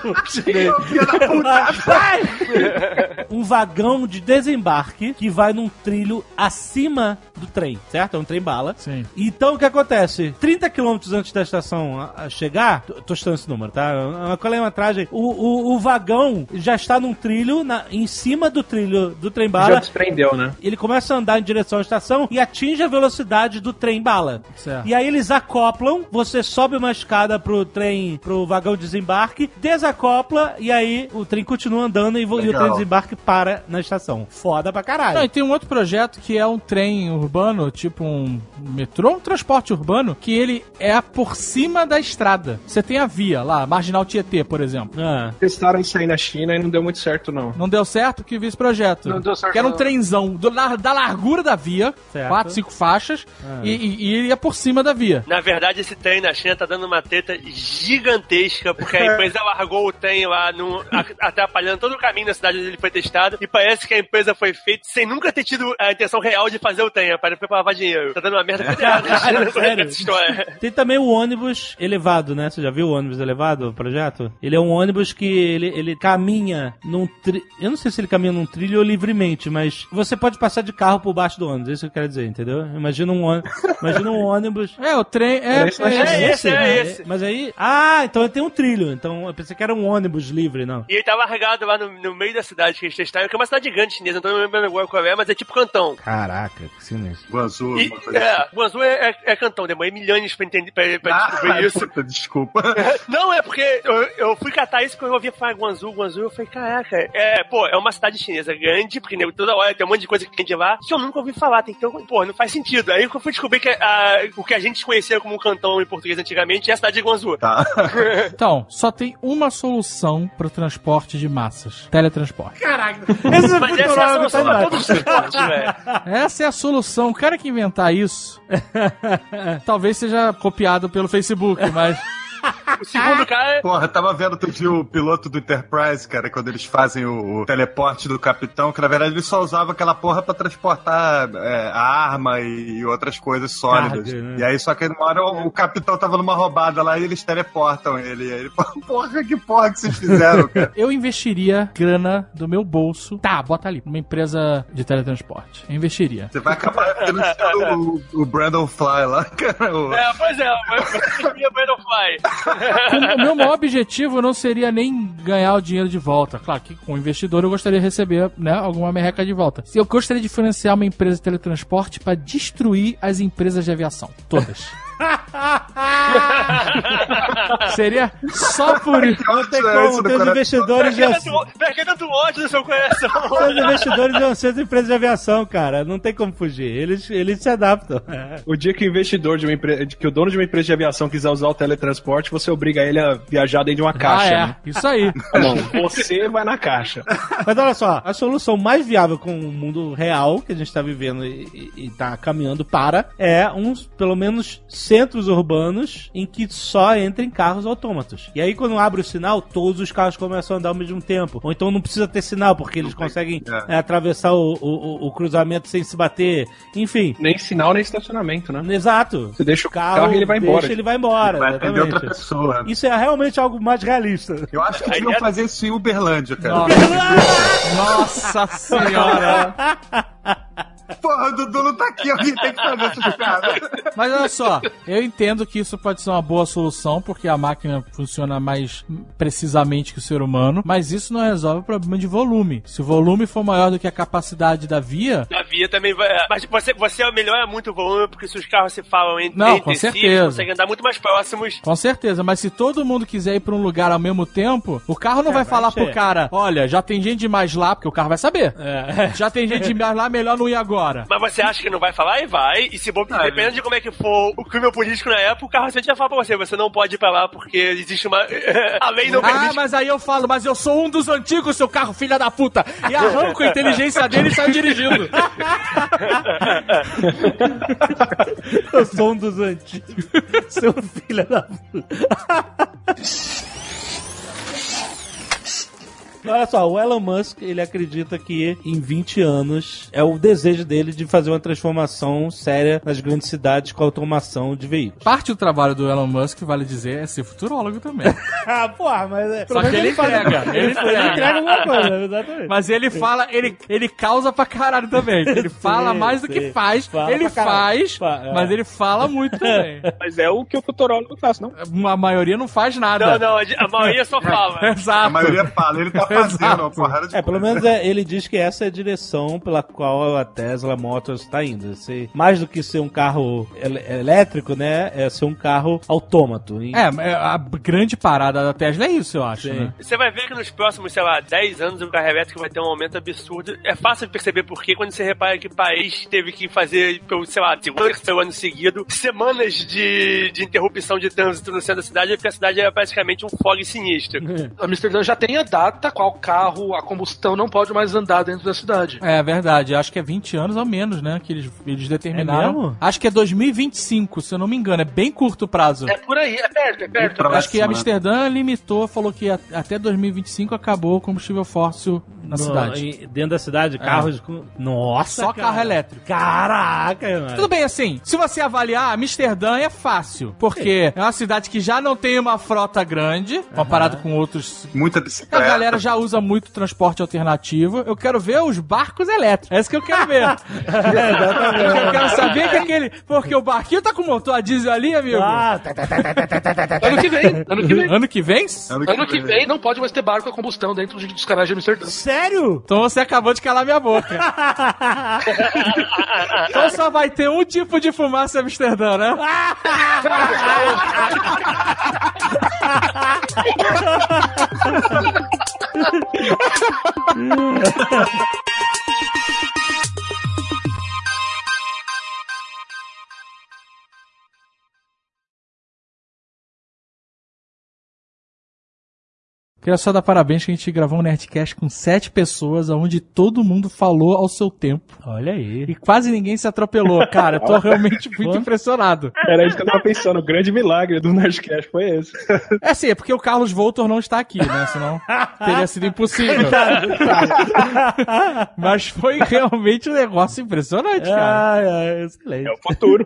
um vagão de desembarque que vai num trilho acima do trem, certo? É um trem bala. Sim. Então o que acontece? 30 quilômetros antes da estação chegar, tô- chutando esse número, tá? É Uma quilometragem, o, o, o vagão já está num trilho, na- em cima do trilho do trem Já bala. desprendeu, né? Ele começa a andar em direção à estação e atinge a velocidade do trem bala. Certo. E aí eles acoplam, você sobe uma escada pro trem, pro vagão de desembarque, desacopla e aí o trem continua andando e, e o trem de desembarque para na estação. Foda pra caralho. Não, e tem um outro projeto que é um trem urbano, tipo um metrô, um transporte urbano, que ele é por cima da estrada. Você tem a via lá, Marginal Tietê, por exemplo. Ah. Testaram isso aí na China e não deu muito certo, não. Não deu certo que vi esse projeto. Não deu certo, Que era um não. trenzão do- na- da largura da via, Certo. quatro, cinco faixas, e, e, e ele ia por cima da via. Na verdade, esse trem na China tá dando uma treta gigantesca, porque a empresa largou o trem lá, no, a- atrapalhando todo o caminho da cidade onde ele foi testado, e parece que a empresa foi feita sem nunca ter tido a intenção real de fazer o trem. Para pra lavar dinheiro. Tá dando uma merda federada. Sério? essa história. Tem também o ônibus elevado, né? Você já viu o ônibus elevado, o projeto? Ele é um ônibus que ele, ele caminha num trilho. Eu não sei se ele caminha num trilho ou livremente, mas você pode passar de carro por baixo do ônibus, é isso que eu quero dizer, entendeu? Imagina um ônibus. Imagina um ônibus. É, o trem. É, É esse, é É esse, é né? esse. Mas aí. Ah, então ele tem um trilho. Então eu pensei que era um ônibus livre, não. E ele tá largado lá no, no meio da cidade que eles testaram, que é uma cidade gigante chinesa, não tô me lembrando agora qual é, mas é tipo cantão. Caraca, que sinistro. Guangzhou, uma coisa assim. é, Guangzhou é, é, é cantão, demorei milhões pra, entender, pra, pra Ah, descobrir isso. puta, desculpa. Não, é porque eu, eu fui catar isso quando eu ouvi falar Guangzhou, Guangzhou, eu falei, caraca, é, pô, é uma cidade chinesa grande, porque né, toda hora tem um monte de coisa que tem de lá, que eu nunca ouvi falar, tem que ter, pô, não faz sentido. Aí eu fui descobrir que a- o que a gente conhecia como um cantão em português antigamente é a cidade de Guangzhou. Tá. Então, só tem uma solução pro transporte de massas: teletransporte. Esse é Mas muito essa é a solução tá pra todos os transportes, velho. Essa é a solução. O cara que inventar isso, talvez seja copiado pelo Facebook, mas. O segundo cara Porra, tava vendo outro dia o piloto do Enterprise, cara, quando eles fazem o, o teleporte do capitão, que na verdade ele só usava aquela porra pra transportar é, a arma e, e outras coisas sólidas. Carga, né? E aí, só que uma hora o, o capitão tava numa roubada lá e eles teleportam ele. E aí ele falou, porra, que porra que vocês fizeram, cara? Eu investiria grana do meu bolso. Tá, bota ali, numa empresa de teletransporte. Eu investiria. Você vai acabar denunciando o, o Brandon Fly lá, cara. o- É, pois é, mas você queria Brandon Fly. O meu maior objetivo não seria nem ganhar o dinheiro de volta. Claro que com investidor eu gostaria de receber né, alguma merreca de volta. Eu gostaria de financiar uma empresa de teletransporte para destruir as empresas de aviação. Todas. seria só por isso. Não tem como, coração. investidores de por que tanto ódio no seu coração? Os investidores vão ser as empresas de aviação, cara. Não tem como fugir. Eles, eles se adaptam. O dia que o investidor de uma empresa, que o dono de uma empresa de aviação quiser usar o teletransporte, você obriga ele a viajar dentro de uma caixa. ah, é. né? Isso aí. Não, você vai na caixa. Mas olha só, a solução mais viável com o mundo real que a gente tá vivendo e, e, e tá caminhando para é uns, pelo menos, centros urbanos em que só entrem carros autômatos. E aí, quando abre o sinal, todos os carros começam a andar ao mesmo tempo. Ou então não precisa ter sinal, porque eles conseguem é. é, atravessar o, o- o- cruzamento sem se bater. Enfim. Nem sinal, nem estacionamento, né? Exato. Você deixa o carro, e ele vai embora. Deixa, ele vai embora. Vai atender outra pessoa. Isso é realmente algo mais realista. Eu acho que deviam é- fazer isso em Uberlândia, cara. Nossa senhora. Porra, o Dudu não tá aqui, alguém tem que fazer essas piadas. Mas olha só, eu entendo que isso pode ser uma boa solução, porque a máquina funciona mais precisamente que o ser humano, mas isso não resolve o problema de volume. Se o volume for maior do que a capacidade da via, A via também vai. Mas você, você melhora muito o volume, porque se os carros se falam entre, Não, entre com si, certeza. eles conseguem andar muito mais próximos. com certeza, mas se todo mundo quiser ir pra um lugar ao mesmo tempo, o carro não vai, vai falar pro cara, olha, já tem gente demais lá, porque o carro vai saber. É. Já tem gente demais lá, melhor não ir agora. Mas você acha que não vai falar? E vai. E se bo... dependendo de como é que for o clima político na época, o carro sempre vai falar pra você: você não pode ir pra lá porque existe uma. a lei não Ah, permite. mas aí eu falo, mas eu sou um dos antigos, seu carro, filha da puta. E arranco a inteligência dele e saio dirigindo. Eu sou um dos antigos. Seu filho da puta. Olha só, o Elon Musk, ele acredita que em 20 anos é o desejo dele de fazer uma transformação séria nas grandes cidades com automação de veículos. Parte do trabalho do Elon Musk, vale dizer, é ser futurólogo também. ah, porra, mas é. Só que ele entrega, ele Ele entrega. alguma coisa, exatamente. Mas ele fala, ele, ele causa pra caralho também. Ele fala Sim, mais do que faz. Fala ele faz, Fa- é. mas ele fala muito também. Mas é o que o futurólogo faz, não? A maioria não faz nada. Não, não, a maioria só fala. Exato. A maioria fala, ele tá fazendo uma porrada de É, pelo menos é, ele diz que essa é a direção pela qual a Tesla Motors está indo. Ser, mais do que ser um carro el- elétrico, né? É ser um carro autômato. E- É, é, a grande parada da Tesla é isso, eu acho, né? Você vai ver que nos próximos, sei lá, 10 anos o carro elétrico vai ter um aumento absurdo. É fácil de perceber por quê quando você repara que o país teve que fazer, pelo, sei lá, segundo terceiro ano seguido, semanas de, de interrupção de trânsito no centro da cidade, porque a cidade é praticamente um fog sinistro. Amsterdã já tem a data qual carro a combustão não pode mais andar dentro da cidade. É verdade, acho que é 20 anos ou menos, né? Que eles, eles determinaram. É mesmo? Acho que é 2025, se eu não me engano. É bem curto o prazo. É por aí, é perto, é perto. Próximo, Acho que né? Amsterdã limitou, falou que a- até 2025 acabou o combustível fóssil na No- cidade. dentro da cidade, carros com. Nossa! Só cara. carro elétrico. Caraca, mano. Tudo bem, assim, se você avaliar, Amsterdã é fácil. Porque é uma cidade que já não tem uma frota grande, comparado com outros. Muita A bicicleta. galera já usa muito transporte alternativo. Eu quero ver os barcos elétricos. É isso que eu quero ver. eu quero saber que aquele. Porque o barquinho tá com motor a diesel ali, amigo. Ah, tá, tá, tá, tá, tá, tá, tá, tá, tá. Ano que vem, ano que vem. Ano que vem? Ano que vem não pode mais ter barco a combustão dentro de- dos canais de Amsterdã. Sério? Então você acabou de calar minha boca. então só vai ter um tipo de fumaça em Amsterdã, né? Hum. Queria só dar parabéns que a gente gravou um Nerdcast com sete pessoas, onde todo mundo falou ao seu tempo. Olha aí. E quase ninguém se atropelou. Cara, eu tô realmente muito impressionado. Era isso que eu tava pensando. O grande milagre do Nerdcast foi esse. É sim, é porque o Carlos Voltor não está aqui, né? Senão teria sido impossível. Mas foi realmente um negócio impressionante, cara. Ai, ai, excelente. É o futuro.